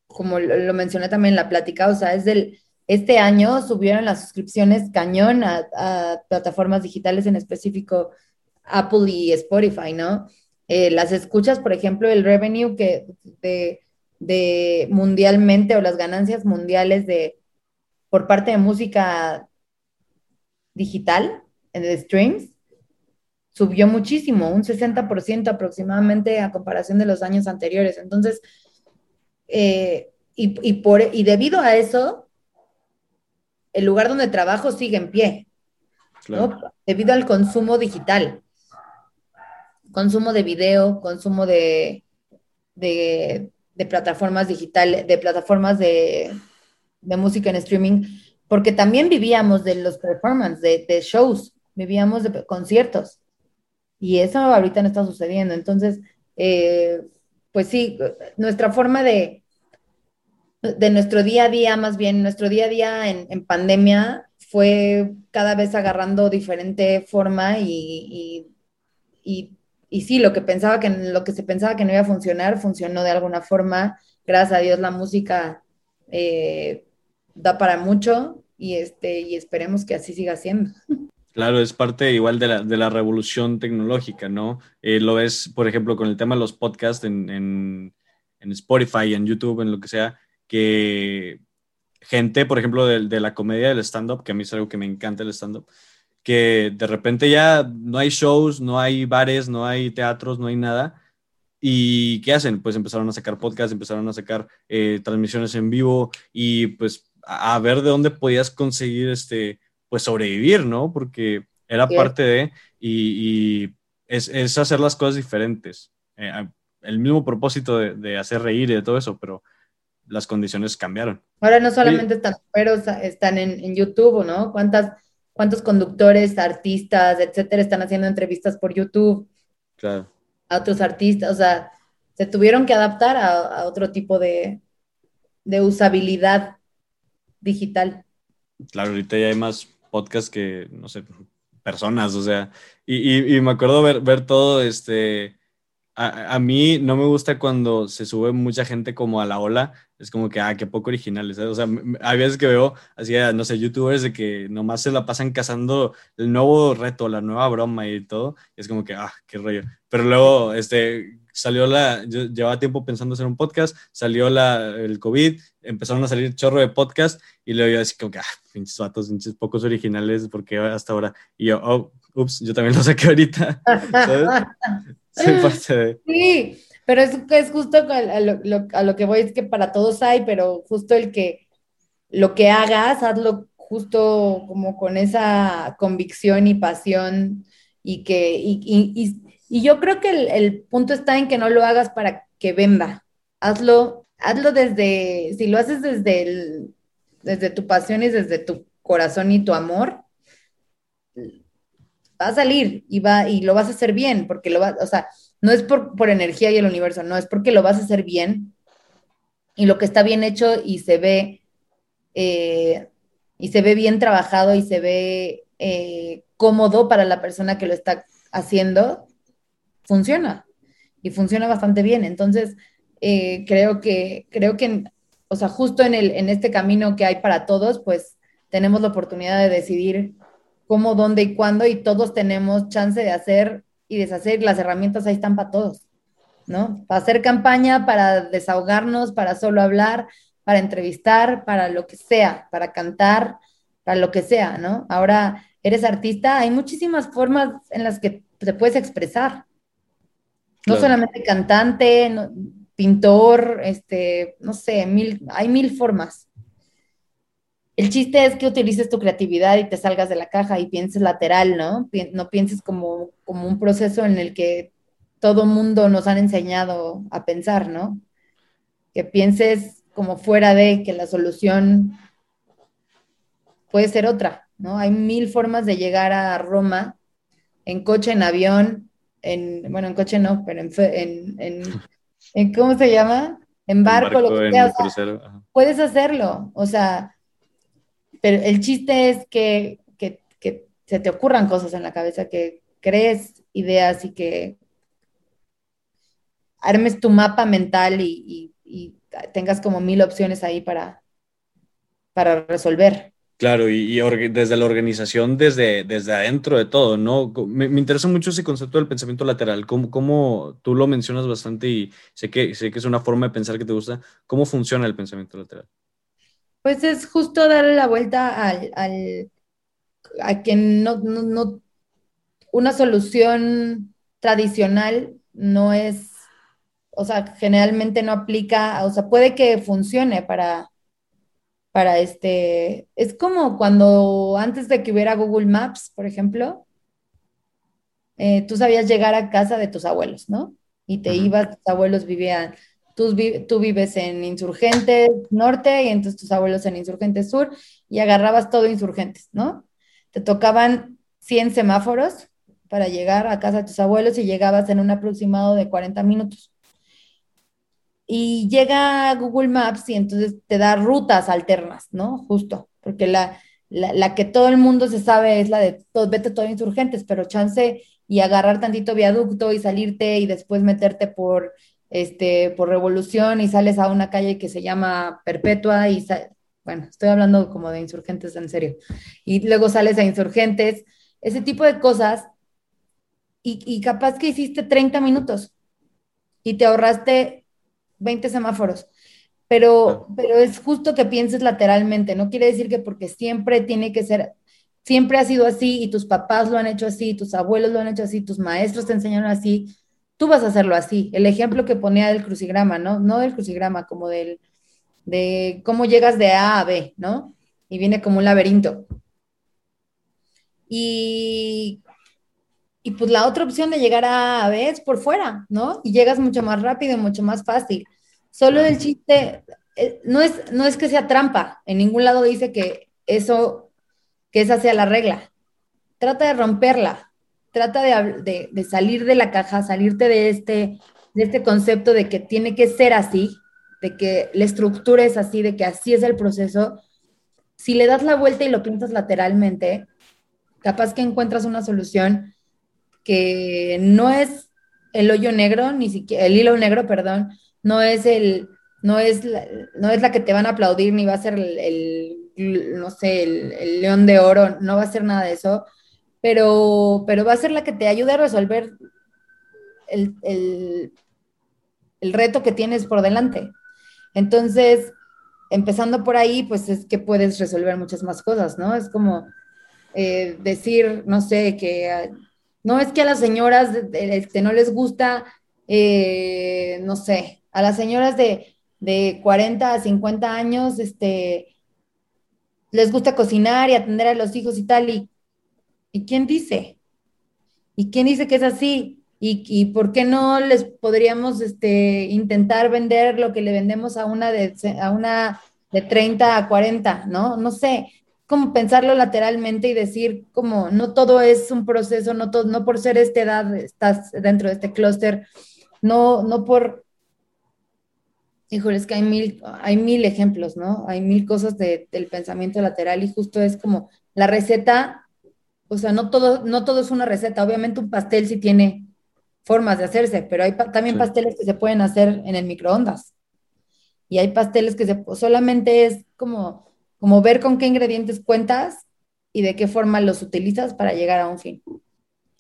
como lo mencioné también en la plática, o sea, es del, este año subieron las suscripciones cañón a, a plataformas digitales, en específico Apple y Spotify, ¿no? Eh, las escuchas, por ejemplo, el revenue que de, mundialmente o las ganancias mundiales de por parte de música digital, de streams, subió muchísimo, un 60% aproximadamente a comparación de los años anteriores. Entonces, eh, y, por, y debido a eso, el lugar donde trabajo sigue en pie, debido al consumo digital. Consumo de video, consumo de, de, plataformas digitales, de plataformas de, música en streaming, porque también vivíamos de los performances, de, shows, vivíamos de conciertos. Y eso ahorita no está sucediendo. Entonces, eh, pues sí, nuestra forma de, de nuestro día a día, más bien nuestro día a día en, pandemia fue cada vez agarrando diferente forma y, y, y, sí, lo que, pensaba que, lo que se pensaba que no iba a funcionar, funcionó de alguna forma. Gracias a Dios la música eh, da para mucho y, este, y esperemos que así siga siendo. Claro, es parte igual de la, de la revolución tecnológica, ¿no? Eh, lo ves, por ejemplo, con el tema de los podcasts en, en, en, Spotify, en YouTube, en lo que sea, que gente, por ejemplo, de, de la comedia del stand-up, que a mí es algo que me encanta el stand-up, que de repente ya no hay shows, no hay bares, no hay teatros, no hay nada. ¿Y qué hacen? Pues empezaron a sacar podcasts, empezaron a sacar eh, transmisiones en vivo y pues a, ver de dónde podías conseguir este, pues sobrevivir, ¿no? Porque era parte de, y, es, es, hacer las cosas diferentes. Eh, el mismo propósito de, de, hacer reír y de todo eso, pero las condiciones cambiaron. Ahora no solamente están, pero están en, en, YouTube, ¿no? ¿Cuántas, ¿Cuántos conductores, artistas, etcétera, están haciendo entrevistas por YouTube? Claro. A otros artistas, o sea, se tuvieron que adaptar a, a otro tipo de, de usabilidad digital. Claro, ahorita ya hay más podcasts que, no sé, personas, o sea, y, me acuerdo ver, ver todo, este, a, mí no me gusta cuando se sube mucha gente como a la ola, es como que, ah, qué poco originales, o sea, hay veces que veo así, no sé, youtubers de que nomás se la pasan cazando el nuevo reto, la nueva broma y todo, es como que, ah, qué rollo, pero luego, este, salió la, yo llevaba tiempo pensando hacer un podcast, salió la, el COVID, empezaron a salir chorro de podcast y luego yo así como que, ah, pinches vatos, pinches pocos originales, porque hasta ahora, y yo, oh, ups, yo también lo saqué ahorita, Sí, pero es, es justo a lo, a lo que voy, es que para todos hay, pero justo el que lo que hagas, hazlo justo como con esa convicción y pasión y que, y, y, y yo creo que el, punto está en que no lo hagas para que venda. Hazlo, hazlo desde, si lo haces desde, el, desde tu pasión y desde tu corazón y tu amor, va a salir y, va, y lo vas a hacer bien, porque lo vas, o sea, no es por, por energía y el universo, no, es porque lo vas a hacer bien y lo que está bien hecho y se ve, eh, y se ve bien trabajado y se ve eh, cómodo para la persona que lo está haciendo, funciona y funciona bastante bien. Entonces, eh, creo que, creo que, o sea, justo en, el, en este camino que hay para todos, pues tenemos la oportunidad de decidir cómo, dónde y cuándo, y todos tenemos chance de hacer y deshacer. Las herramientas ahí están para todos, ¿no? Para hacer campaña, para desahogarnos, para solo hablar, para entrevistar, para lo que sea, para cantar, para lo que sea, ¿no? Ahora eres artista, hay muchísimas formas en las que te puedes expresar. No solamente cantante, pintor, este, no sé, mil, hay mil formas. El chiste es que utilices tu creatividad y te salgas de la caja y pienses lateral, ¿no? No pienses como, como un proceso en el que todo mundo nos han enseñado a pensar, ¿no? Que pienses como fuera de que la solución puede ser otra, ¿no? Hay mil formas de llegar a Roma en coche, en avión, en, bueno, en coche no, pero en, en, ¿cómo se llama? En barco, lo que sea. puedes hacerlo, o sea, pero el chiste es que, que, que, se te ocurran cosas en la cabeza, que crees ideas y que armes tu mapa mental y, y, tengas como mil opciones ahí para, para resolver. Claro, y, desde la organización, desde, desde adentro de todo, ¿no? Me, interesa mucho ese concepto del pensamiento lateral, cómo, tú lo mencionas bastante y sé que, sé que es una forma de pensar que te gusta. ¿Cómo funciona el pensamiento lateral? Pues es justo darle la vuelta al, al a que no, no, una solución tradicional no es, o sea, generalmente no aplica, o sea, puede que funcione para para este, es como cuando antes de que hubiera Google Maps, por ejemplo, eh, tú sabías llegar a casa de tus abuelos, ¿no? Y te ibas, tus abuelos vivían, tú, vives en Insurgentes Norte y entonces tus abuelos en Insurgentes Sur y agarrabas todo Insurgentes, ¿no? Te tocaban 100 semáforos para llegar a casa de tus abuelos y llegabas en un aproximado de 40 minutos. Y llega Google Maps y entonces te da rutas alternas, ¿no? Justo, porque la, la, que todo el mundo se sabe es la de todo, vete todo insurgentes, pero chance y agarrar tantito viaducto y salirte y después meterte por, este, por revolución y sales a una calle que se llama Perpetua y, bueno, estoy hablando como de insurgentes en serio, y luego sales a insurgentes, ese tipo de cosas, y, y capaz que hiciste 30 minutos y te ahorraste 20 semáforos. Pero, pero es justo que pienses lateralmente, no quiere decir que porque siempre tiene que ser, siempre ha sido así y tus papás lo han hecho así, tus abuelos lo han hecho así, tus maestros te enseñaron así, tú vas a hacerlo así. El ejemplo que ponía del crucigrama, ¿no? No del crucigrama, como del, de cómo llegas de A a B, ¿no? Y viene como un laberinto. Y, y pues la otra opción de llegar a A a B es por fuera, ¿no? Y llegas mucho más rápido y mucho más fácil. Solo el chiste, eh, no es, no es que sea trampa, en ningún lado dice que eso, que esa sea la regla. Trata de romperla, trata de, salir de la caja, salirte de este, de este concepto de que tiene que ser así, de que la estructura es así, de que así es el proceso. Si le das la vuelta y lo pintas lateralmente, capaz que encuentras una solución que no es el hoyo negro, ni siquiera el hilo negro, perdón, no es el, no es la, no es la que te van a aplaudir, ni va a ser el, no sé, el, león de oro, no va a ser nada de eso, pero, pero va a ser la que te ayude a resolver el, el reto que tienes por delante. Entonces, empezando por ahí, pues es que puedes resolver muchas más cosas, ¿no? Es como eh, decir, no sé, que no es que a las señoras este, no les gusta, eh, no sé, a las señoras de, 40 a 50 años, este, les gusta cocinar y atender a los hijos y tal, y, ¿y quién dice? ¿Y quién dice que es así? ¿Y, por qué no les podríamos este, intentar vender lo que le vendemos a una de, a una de 30 a 40, ¿no? No sé, como pensarlo lateralmente y decir como no todo es un proceso, no, todo, no por ser esta edad estás dentro de este clúster, no, no por Híjole, es que hay mil, hay mil ejemplos, ¿no? Hay mil cosas del pensamiento lateral y justo es como la receta, o sea, no todo, no todo es una receta. Obviamente un pastel sí tiene formas de hacerse, pero hay también pasteles que se pueden hacer en el microondas. Y hay pasteles que se, solamente es como, como ver con qué ingredientes cuentas y de qué forma los utilizas para llegar a un fin.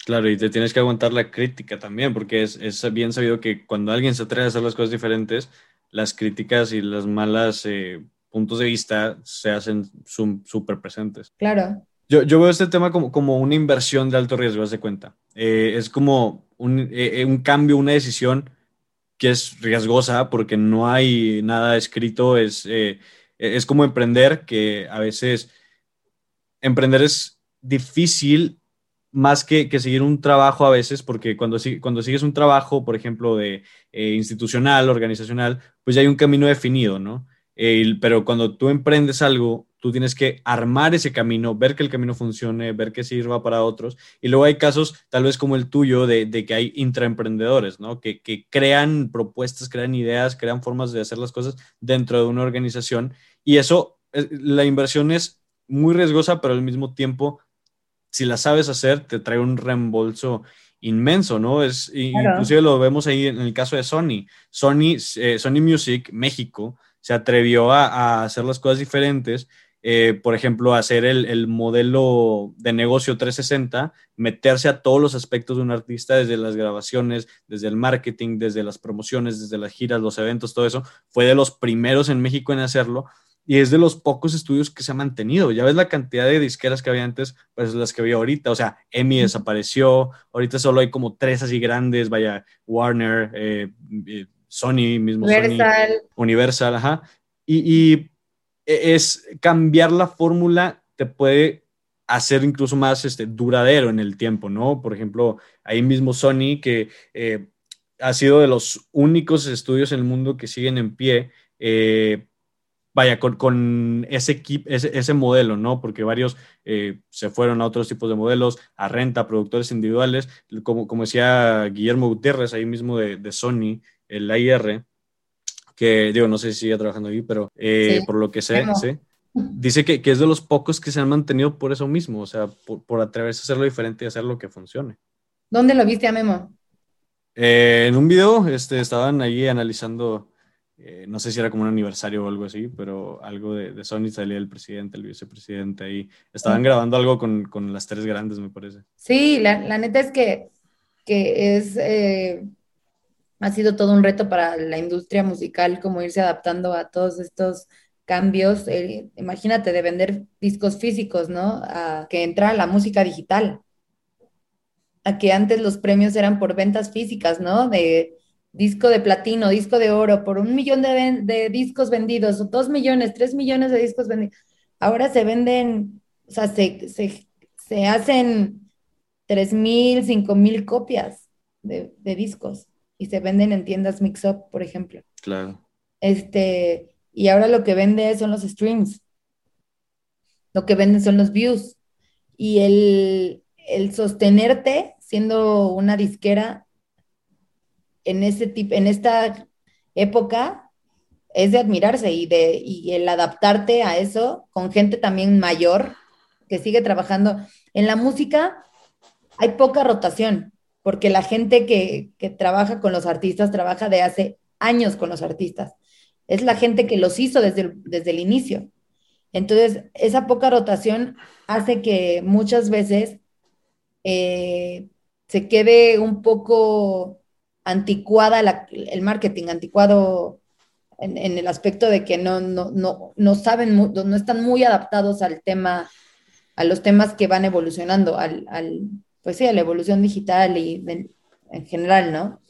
Claro, y te tienes que aguantar la crítica también, porque es, es bien sabido que cuando alguien se atreve a hacer las cosas diferentes, las críticas y las malas eh, puntos de vista se hacen súper presentes. Claro. Yo, yo, veo este tema como, como una inversión de alto riesgo, haz cuenta. Eh, es como un, eh, un, cambio, una decisión que es riesgosa porque no hay nada escrito, es, es como emprender, que a veces emprender es difícil más que, que, seguir un trabajo a veces, porque cuando, cuando sigues un trabajo, por ejemplo, de eh, institucional, organizacional, pues ya hay un camino definido, ¿no? pero cuando tú emprendes algo, tú tienes que armar ese camino, ver que el camino funcione, ver que sirva para otros. Y luego hay casos, tal vez como el tuyo, de, de que hay intraemprendedores, ¿no? Que, que crean propuestas, crean ideas, crean formas de hacer las cosas dentro de una organización. Y eso, eh, la inversión es muy riesgosa, pero al mismo tiempo si la sabes hacer, te trae un reembolso inmenso, ¿no? Es, Inclusive lo vemos ahí en el caso de Sony. Sony, eh, Sony Music México se atrevió a, hacer las cosas diferentes. Eh, por ejemplo, hacer el, el, modelo de negocio 360, meterse a todos los aspectos de un artista, desde las grabaciones, desde el marketing, desde las promociones, desde las giras, los eventos, todo eso. Fue de los primeros en México en hacerlo y es de los pocos estudios que se ha mantenido. Ya ves la cantidad de disqueras que había antes, pues las que había ahorita. O sea, EMI desapareció, ahorita solo hay como tres así grandes, vaya, Warner, eh, eh, Sony mismo. Universal. Universal, ajá. Y, es cambiar la fórmula te puede hacer incluso más este, duradero en el tiempo, ¿no? Por ejemplo, ahí mismo Sony que... Eh, ha sido de los únicos estudios en el mundo que siguen en pie. Eh, vaya, con, ese, equipo, ese, modelo, ¿no? Porque varios eh, se fueron a otros tipos de modelos, a renta, productores individuales, como, como decía Guillermo Gutiérrez, ahí mismo de, de Sony, el AIR, que digo, no sé si sigue trabajando ahí, pero eh, por lo que sé, ¿sí? dice que, que, es de los pocos que se han mantenido por eso mismo, o sea, por, por atreverse a hacerlo diferente y hacer lo que funcione. ¿Dónde lo viste a Memo? Eh, en un video este, estaban ahí analizando, eh, no sé si era como un aniversario o algo así, pero algo de, de Sony salía el presidente, el vicepresidente ahí. Estaban grabando algo con, con las tres grandes, me parece. Sí, la, la neta es que, que es, eh, ha sido todo un reto para la industria musical, como irse adaptando a todos estos cambios. imagínate de vender discos físicos, ¿no? A que entra la música digital a que antes los premios eran por ventas físicas, ¿no? De disco de platino, disco de oro, por un millón de, discos vendidos, o dos millones, tres millones de discos vendidos. Ahora se venden, o sea, se, se, hacen tres mil, cinco mil copias de, discos y se venden en tiendas mix-up, por ejemplo. Claro. Este, y ahora lo que vende son los streams. Lo que venden son los views. Y el, el sostenerte siendo una disquera en, ese tipo, en esta época es de admirarse y, de, y el adaptarte a eso con gente también mayor que sigue trabajando. En la música hay poca rotación, porque la gente que, que trabaja con los artistas trabaja de hace años con los artistas. Es la gente que los hizo desde el, desde el inicio. Entonces, esa poca rotación hace que muchas veces eh, se quede un poco anticuada el marketing, anticuado en, el aspecto de que no, no, no, no saben, no están muy adaptados al tema, a los temas que van evolucionando, al, pues sí, a la evolución digital y en general, ¿no?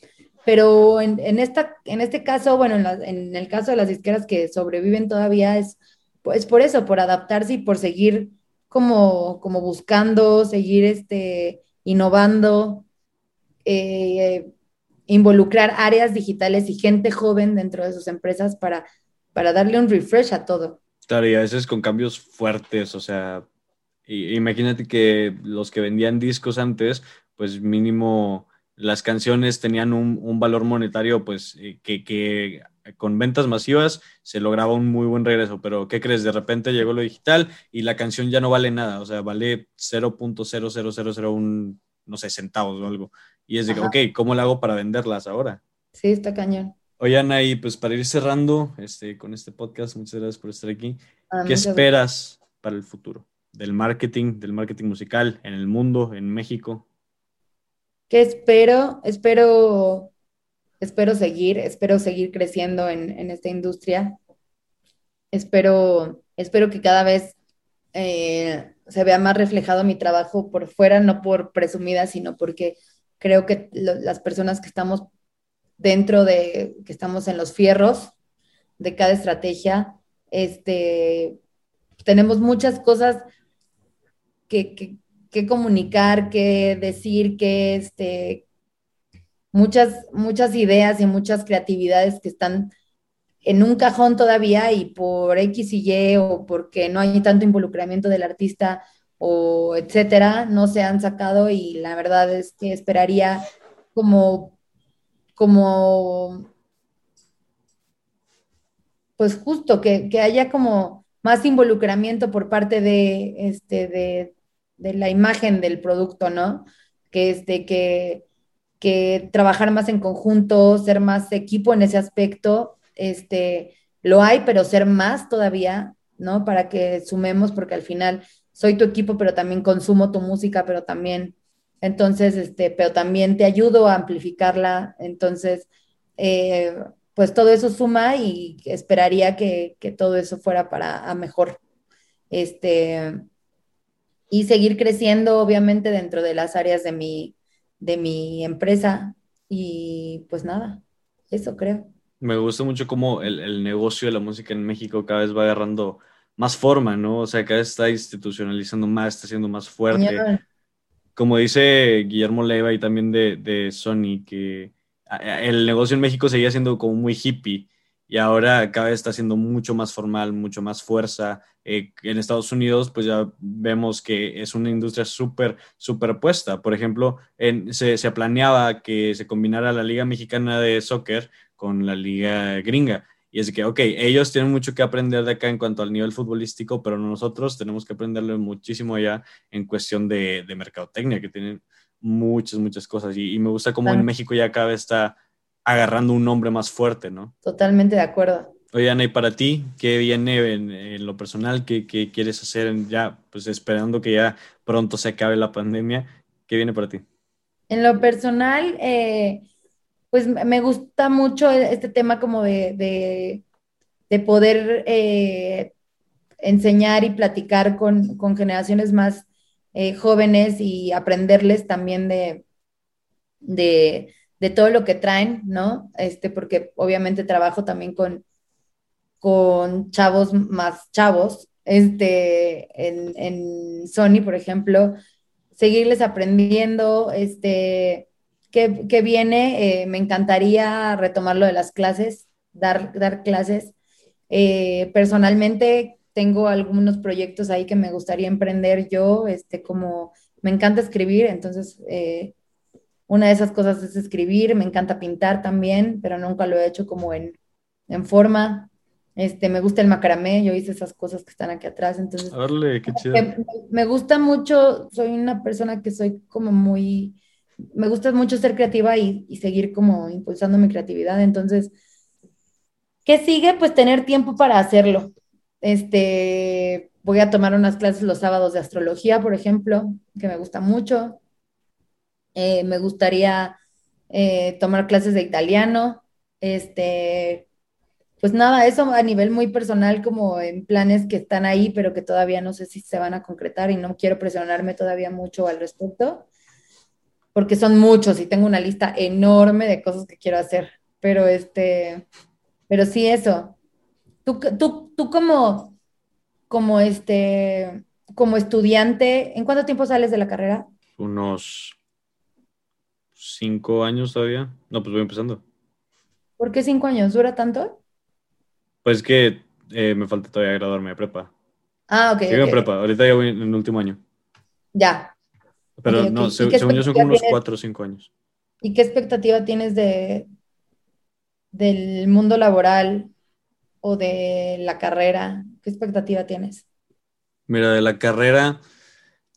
Pero en, esta, en este caso, bueno, en, el caso de las disqueras que sobreviven todavía es pues por eso, por adaptarse y por seguir como, como buscando, seguir este, innovando, eh, involucrar áreas digitales y gente joven dentro de sus empresas para, para darle un refresh a todo. Claro, y a veces con cambios fuertes, o sea, imagínate que los que vendían discos antes, pues mínimo las canciones tenían un, un valor monetario, pues eh, que, que con ventas masivas se lograba un muy buen regreso, pero ¿qué crees? De repente llegó lo digital y la canción ya no vale nada, o sea, vale 0.00001, no sé, centavos o algo. Y es de, ok, ¿cómo lo hago para venderlas ahora? Sí, está cañón. Oye, Ana, y pues para ir cerrando este, con este podcast, muchas gracias por estar aquí. Ah, ¿Qué esperas para el futuro del marketing, del marketing musical en el mundo, en México? ¿Qué espero? Espero espero seguir, espero seguir creciendo en, esta industria. Espero, espero que cada vez eh, se vea más reflejado mi trabajo por fuera, no por presumida, sino porque creo que las personas que estamos dentro de, que estamos en los fierros de cada estrategia, este, tenemos muchas cosas que, que comunicar, que decir, que, este, muchas, muchas ideas y muchas creatividades que están en un cajón todavía y por X y Y o porque no hay tanto involucramiento del artista o etcétera, no se han sacado y la verdad es que esperaría como, como, pues justo que, haya como más involucramiento por parte de, este, de, de la imagen del producto, ¿no? Que, este, que, que trabajar más en conjunto, ser más equipo en ese aspecto, este, lo hay, pero ser más todavía, ¿no? Para que sumemos, porque al final soy tu equipo, pero también consumo tu música, pero también, entonces, este, pero también te ayudo a amplificarla, entonces, eh, pues todo eso suma y esperaría que, que todo eso fuera para a mejor. Este, y seguir creciendo, obviamente, dentro de las áreas de mi, de mi empresa y pues nada, eso creo. Me gusta mucho cómo el, negocio de la música en México cada vez va agarrando más forma, ¿no? O sea, cada vez está institucionalizando más, está siendo más fuerte. Como dice Guillermo Leiva y también de, de Sony, que el negocio en México seguía siendo como muy hippie y ahora cada vez está siendo mucho más formal, mucho más fuerza. Eh, en Estados Unidos, pues ya vemos que es una industria súper superpuesta. Por ejemplo, en, se, se, planeaba que se combinara la Liga Mexicana de Soccer con la Liga Gringa. Y es que, ok, ellos tienen mucho que aprender de acá en cuanto al nivel futbolístico, pero nosotros tenemos que aprenderle muchísimo ya en cuestión de, de mercadotecnia, que tienen muchas, muchas cosas. Y, y me gusta cómo en México ya cada vez está agarrando un nombre más fuerte, ¿no? Totalmente de acuerdo. Oye, Ana, y para ti, ¿qué viene en, lo personal? ¿Qué, ¿Qué, quieres hacer ya, pues esperando que ya pronto se acabe la pandemia? ¿Qué viene para ti? En lo personal, eh, pues me gusta mucho este tema como de, de, poder eh, enseñar y platicar con, con generaciones más eh, jóvenes y aprenderles también de, de, de todo lo que traen, ¿no? Este, porque obviamente trabajo también con, con chavos más chavos, este, en, en Sony, por ejemplo, seguirles aprendiendo, este, que, viene, eh, me encantaría retomar lo de las clases, dar, dar clases. Eh, personalmente tengo algunos proyectos ahí que me gustaría emprender yo, este, como me encanta escribir, entonces eh, una de esas cosas es escribir, me encanta pintar también, pero nunca lo he hecho como en, forma. Este, me gusta el macramé, yo hice esas cosas que están aquí atrás, entonces... qué chido. Me, gusta mucho, soy una persona que soy como muy... Me gusta mucho ser creativa y, y seguir como impulsando mi creatividad, entonces... ¿Qué sigue? Pues tener tiempo para hacerlo. Este, voy a tomar unas clases los sábados de astrología, por ejemplo, que me gusta mucho. Eh, me gustaría eh, tomar clases de italiano, este, pues nada, eso a nivel muy personal, como en planes que están ahí, pero que todavía no sé si se van a concretar y no quiero presionarme todavía mucho al respecto, porque son muchos y tengo una lista enorme de cosas que quiero hacer, pero este, pero sí eso. Tú, tú, tú como, como este, como estudiante, ¿en cuánto tiempo sales de la carrera? Unos cinco años todavía. No, pues voy empezando. ¿Por qué cinco años? ¿Dura tanto? Pues que eh, me falta todavía graduarme de prepa. Ah, ok. Sigo en prepa, ahorita ya voy en el último año. Ya. Pero no, según yo son como unos cuatro o cinco años. ¿Y qué expectativa tienes de del mundo laboral o de la carrera? ¿Qué expectativa tienes? Mira, de la carrera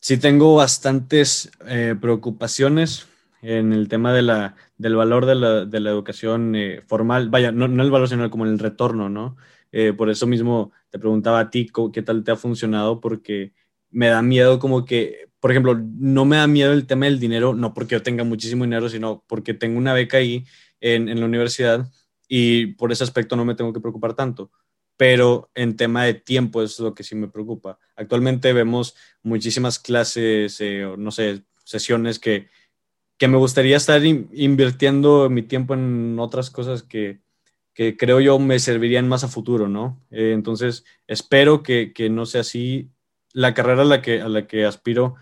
sí tengo bastantes eh, preocupaciones en el tema de la, del valor de la, de la educación eh, formal, vaya, no, no, el valor, sino como el retorno, ¿no? Eh, por eso mismo te preguntaba a ti qué tal te ha funcionado, porque me da miedo como que, por ejemplo, no me da miedo el tema del dinero, no porque yo tenga muchísimo dinero, sino porque tengo una beca ahí en, en la universidad y por ese aspecto no me tengo que preocupar tanto pero en tema de tiempo es lo que sí me preocupa. Actualmente vemos muchísimas clases, eh, no sé, sesiones que que me gustaría estar invirtiendo mi tiempo en otras cosas que, que, creo yo me servirían más a futuro, ¿no? Eh, entonces, espero que, que, no sea así. La carrera a la que, a la que aspiro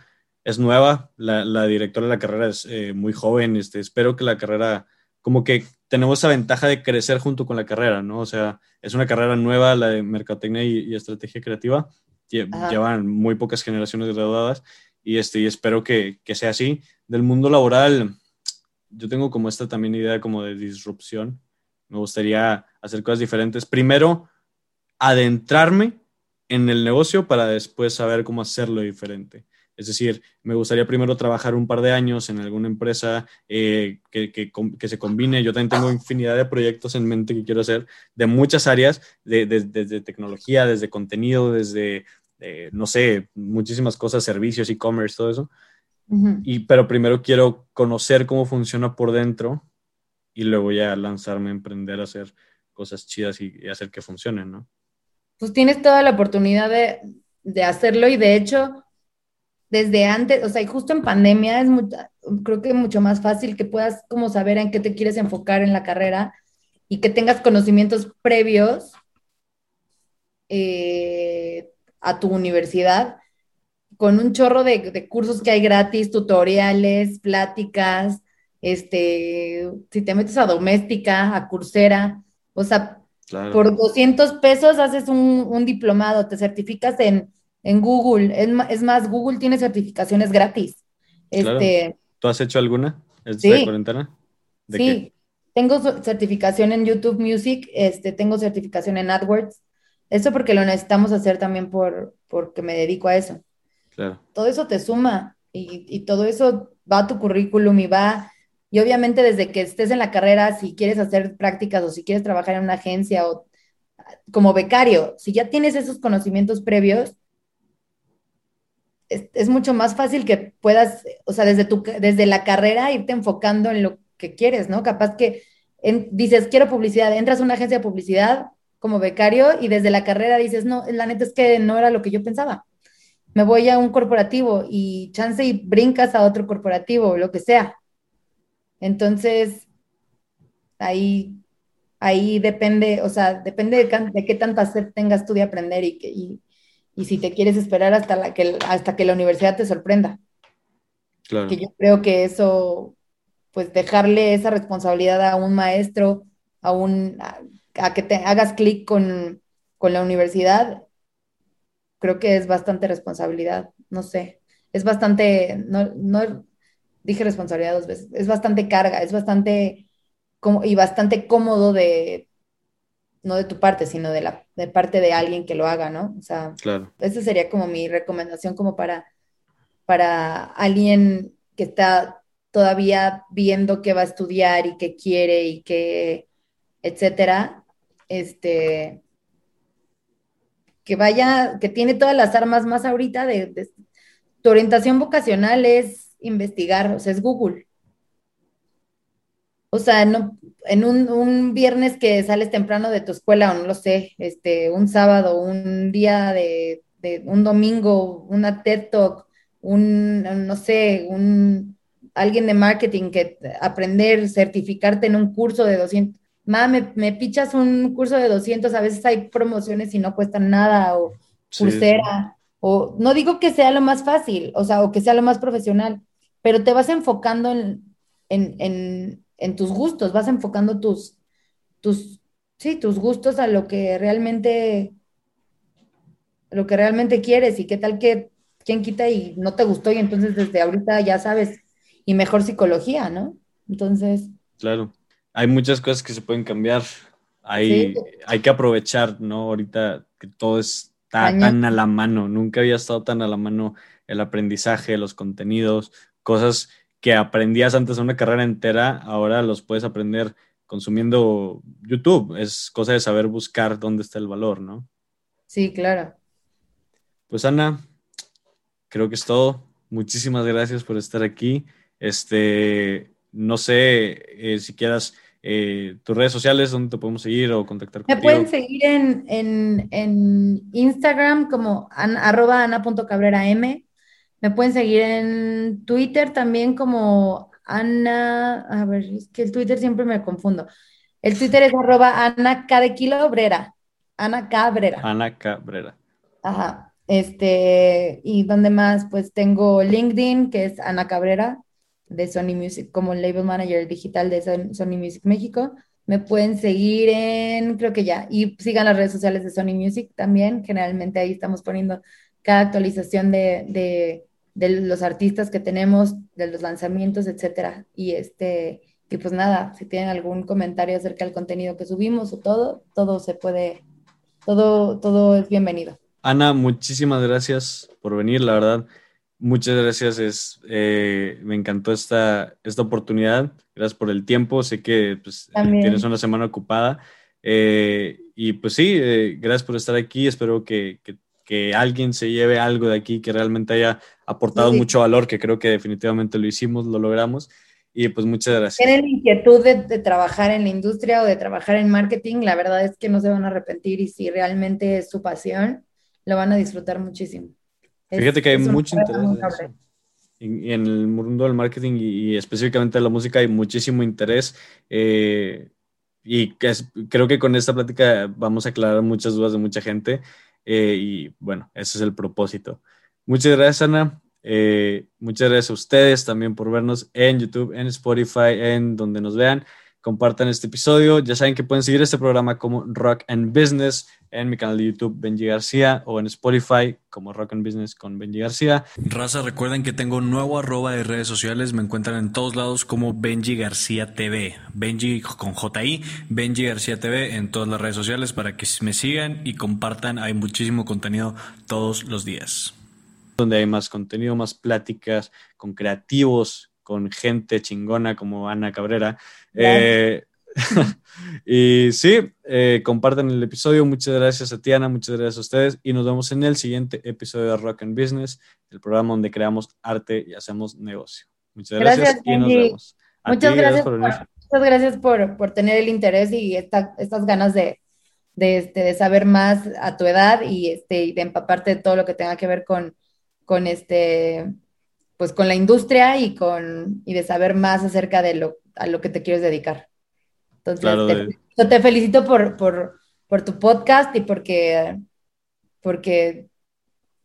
es nueva, la, la directora de la carrera es eh, muy joven, este, espero que la carrera, como que tenemos esa ventaja de crecer junto con la carrera, ¿no? O sea, es una carrera nueva, la de Mercadotecnia y, Estrategia Creativa, llevan muy pocas generaciones graduadas y, este, y espero que, que sea así del mundo laboral, yo tengo como esta también idea como de disrupción. Me gustaría hacer cosas diferentes. Primero, adentrarme en el negocio para después saber cómo hacerlo diferente. Es decir, me gustaría primero trabajar un par de años en alguna empresa eh, que, que, se combine. Yo también tengo infinidad de proyectos en mente que quiero hacer de muchas áreas, desde de, tecnología, desde contenido, desde, eh, no sé, muchísimas cosas, servicios, e-commerce, todo eso y, pero primero quiero conocer cómo funciona por dentro y luego ya lanzarme a emprender a hacer cosas chidas y, hacer que funcionen, ¿no? Pues tienes toda la oportunidad de, de, hacerlo y de hecho, desde antes, o sea, y justo en pandemia es creo que mucho más fácil que puedas como saber en qué te quieres enfocar en la carrera y que tengas conocimientos previos eh, a tu universidad con un chorro de, cursos que hay gratis, tutoriales, pláticas, este, si te metes a doméstica, a Coursera, o sea, por 200 pesos haces un, diplomado, te certificas en, Google. Es, más, Google tiene certificaciones gratis. Este, ¿Tú has hecho alguna esta cuarentena? sí, tengo certificación en YouTube Music, este, tengo certificación en AdWords. Eso porque lo necesitamos hacer también por, porque me dedico a eso. Claro. Todo eso te suma y, y todo eso va a tu currículum y va y obviamente desde que estés en la carrera, si quieres hacer prácticas o si quieres trabajar en una agencia o como becario, si ya tienes esos conocimientos previos, es, mucho más fácil que puedas, o sea, desde, tu, desde la carrera irte enfocando en lo que quieres, ¿no? Capaz que dices, quiero publicidad, entras a una agencia de publicidad como becario y desde la carrera dices, no, la neta es que no era lo que yo pensaba. Me voy a un corporativo y chance y brincas a otro corporativo, lo que sea. Entonces, ahí, ahí depende, o sea, depende de, qué tanta sed tengas tú de aprender y, y, y, si te quieres esperar hasta, la que, hasta que la universidad te sorprenda. Claro. Que yo creo que eso, pues dejarle esa responsabilidad a un maestro, a, un, a, que te hagas clic con, con la universidad, creo que es bastante responsabilidad, no sé, es bastante, no, no, dije responsabilidad dos veces, es bastante carga, es bastante como, y bastante cómodo de, no de tu parte, sino de la de parte de alguien que lo haga, ¿no? O sea, claro. esa sería como mi recomendación como para, para alguien que está todavía viendo qué va a estudiar y qué quiere y qué, etcétera, este, que vaya, que tiene todas las armas más ahorita de, tu orientación vocacional es investigar, o sea, es Google. O sea, no, en un, viernes que sales temprano de tu escuela, o no lo sé, este, un sábado, un día de, un domingo, una TED Talk, un, no sé, un alguien de marketing que aprender, certificarte en un curso de 200. Ma, me, me pichas un curso de 200, a veces hay promociones y no cuestan nada, o pulsera, o no digo que sea lo más fácil, o sea, o que sea lo más profesional, pero te vas enfocando en, tus gustos, vas enfocando tus, tus, sí, tus gustos a lo que realmente, lo que realmente quieres y qué tal que quién quita y no te gustó y entonces desde ahorita ya sabes y mejor psicología, ¿no? Entonces. Claro, hay muchas cosas que se pueden cambiar. Hay, hay que aprovechar, ¿no? Ahorita que todo está tan a la mano. Nunca había estado tan a la mano el aprendizaje, los contenidos, cosas que aprendías antes de una carrera entera, ahora los puedes aprender consumiendo YouTube. Es cosa de saber buscar dónde está el valor, ¿no? Sí, claro. Pues Ana, creo que es todo. Muchísimas gracias por estar aquí. Este, no sé eh, si quieras eh, tus redes sociales, dónde te podemos seguir o contactar contigo. Me pueden seguir en, Instagram como an, arroba ana.cabreram me pueden seguir en Twitter también como Ana, a ver, es que el Twitter siempre me confundo. El Twitter es arroba Ana K de Kilo Brera. Ana Cabrera. Ana Cabrera. Ajá. Este, y donde más, pues tengo LinkedIn, que es Ana Cabrera, de Sony Music, como label manager digital de Sony Music México. Me pueden seguir en, creo que ya, y sigan las redes sociales de Sony Music también. Generalmente ahí estamos poniendo cada actualización de de los artistas que tenemos, de los lanzamientos, etcétera. Y este, y pues nada, si tienen algún comentario acerca del contenido que subimos o todo, todo se puede, todo, todo es bienvenido. Ana, muchísimas gracias por venir, la verdad. Muchas gracias, es, eh, me encantó esta, esta oportunidad. Gracias por el tiempo. Sé que pues, tienes una semana ocupada. Eh, y pues sí, eh, gracias por estar aquí. Espero que, que que alguien se lleve algo de aquí que realmente haya aportado mucho valor, que creo que definitivamente lo hicimos, lo logramos. Y pues muchas gracias. Tienen inquietud de, trabajar en la industria o de trabajar en marketing, la verdad es que no se van a arrepentir y si realmente es su pasión, lo van a disfrutar muchísimo. Fíjate que hay mucho interés. En, en, el mundo del marketing y, específicamente de la música hay muchísimo interés. Eh, y que creo que con esta plática vamos a aclarar muchas dudas de mucha gente. Eh, y bueno, ese es el propósito. Muchas gracias, Ana. Eh, muchas gracias a ustedes también por vernos en YouTube, en Spotify, en donde nos vean. Compartan este episodio. Ya saben que pueden seguir este programa como Rock and Business en mi canal de YouTube Benji García o en Spotify como Rock and Business con Benji García. Raza, recuerden que tengo un nuevo arroba de redes sociales. Me encuentran en todos lados como Benji García TV. Benji con JI, Benji García TV en todas las redes sociales para que me sigan y compartan. Hay muchísimo contenido todos los días donde hay más contenido, más pláticas con creativos, con gente chingona como Ana Cabrera. Eh, y sí, eh, compartan el episodio. Muchas gracias a Tiana, muchas gracias a ustedes y nos vemos en el siguiente episodio de Rock and Business, el programa donde creamos arte y hacemos negocio. Muchas gracias, y nos vemos. muchas, gracias por, muchas gracias por, tener el interés y estas ganas de, este, de, saber más a tu edad y, este, y de empaparte de todo lo que tenga que ver con, con este, pues con la industria y con, y de saber más acerca de lo, a lo que te quieres dedicar. Entonces, te, felicito por, por, tu podcast y porque, porque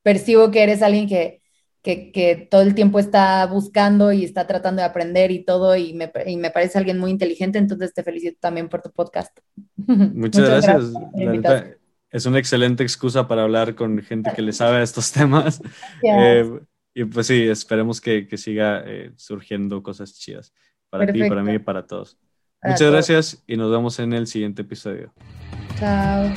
percibo que eres alguien que, que, todo el tiempo está buscando y está tratando de aprender y todo, y me, y me parece alguien muy inteligente, entonces te felicito también por tu podcast. Muchas, gracias. es una excelente excusa para hablar con gente que le sabe a estos temas. Eh, y pues sí, esperemos que, que siga eh, surgiendo cosas chidas para ti, para mí y para todos. Muchas gracias y nos vemos en el siguiente episodio. Chao.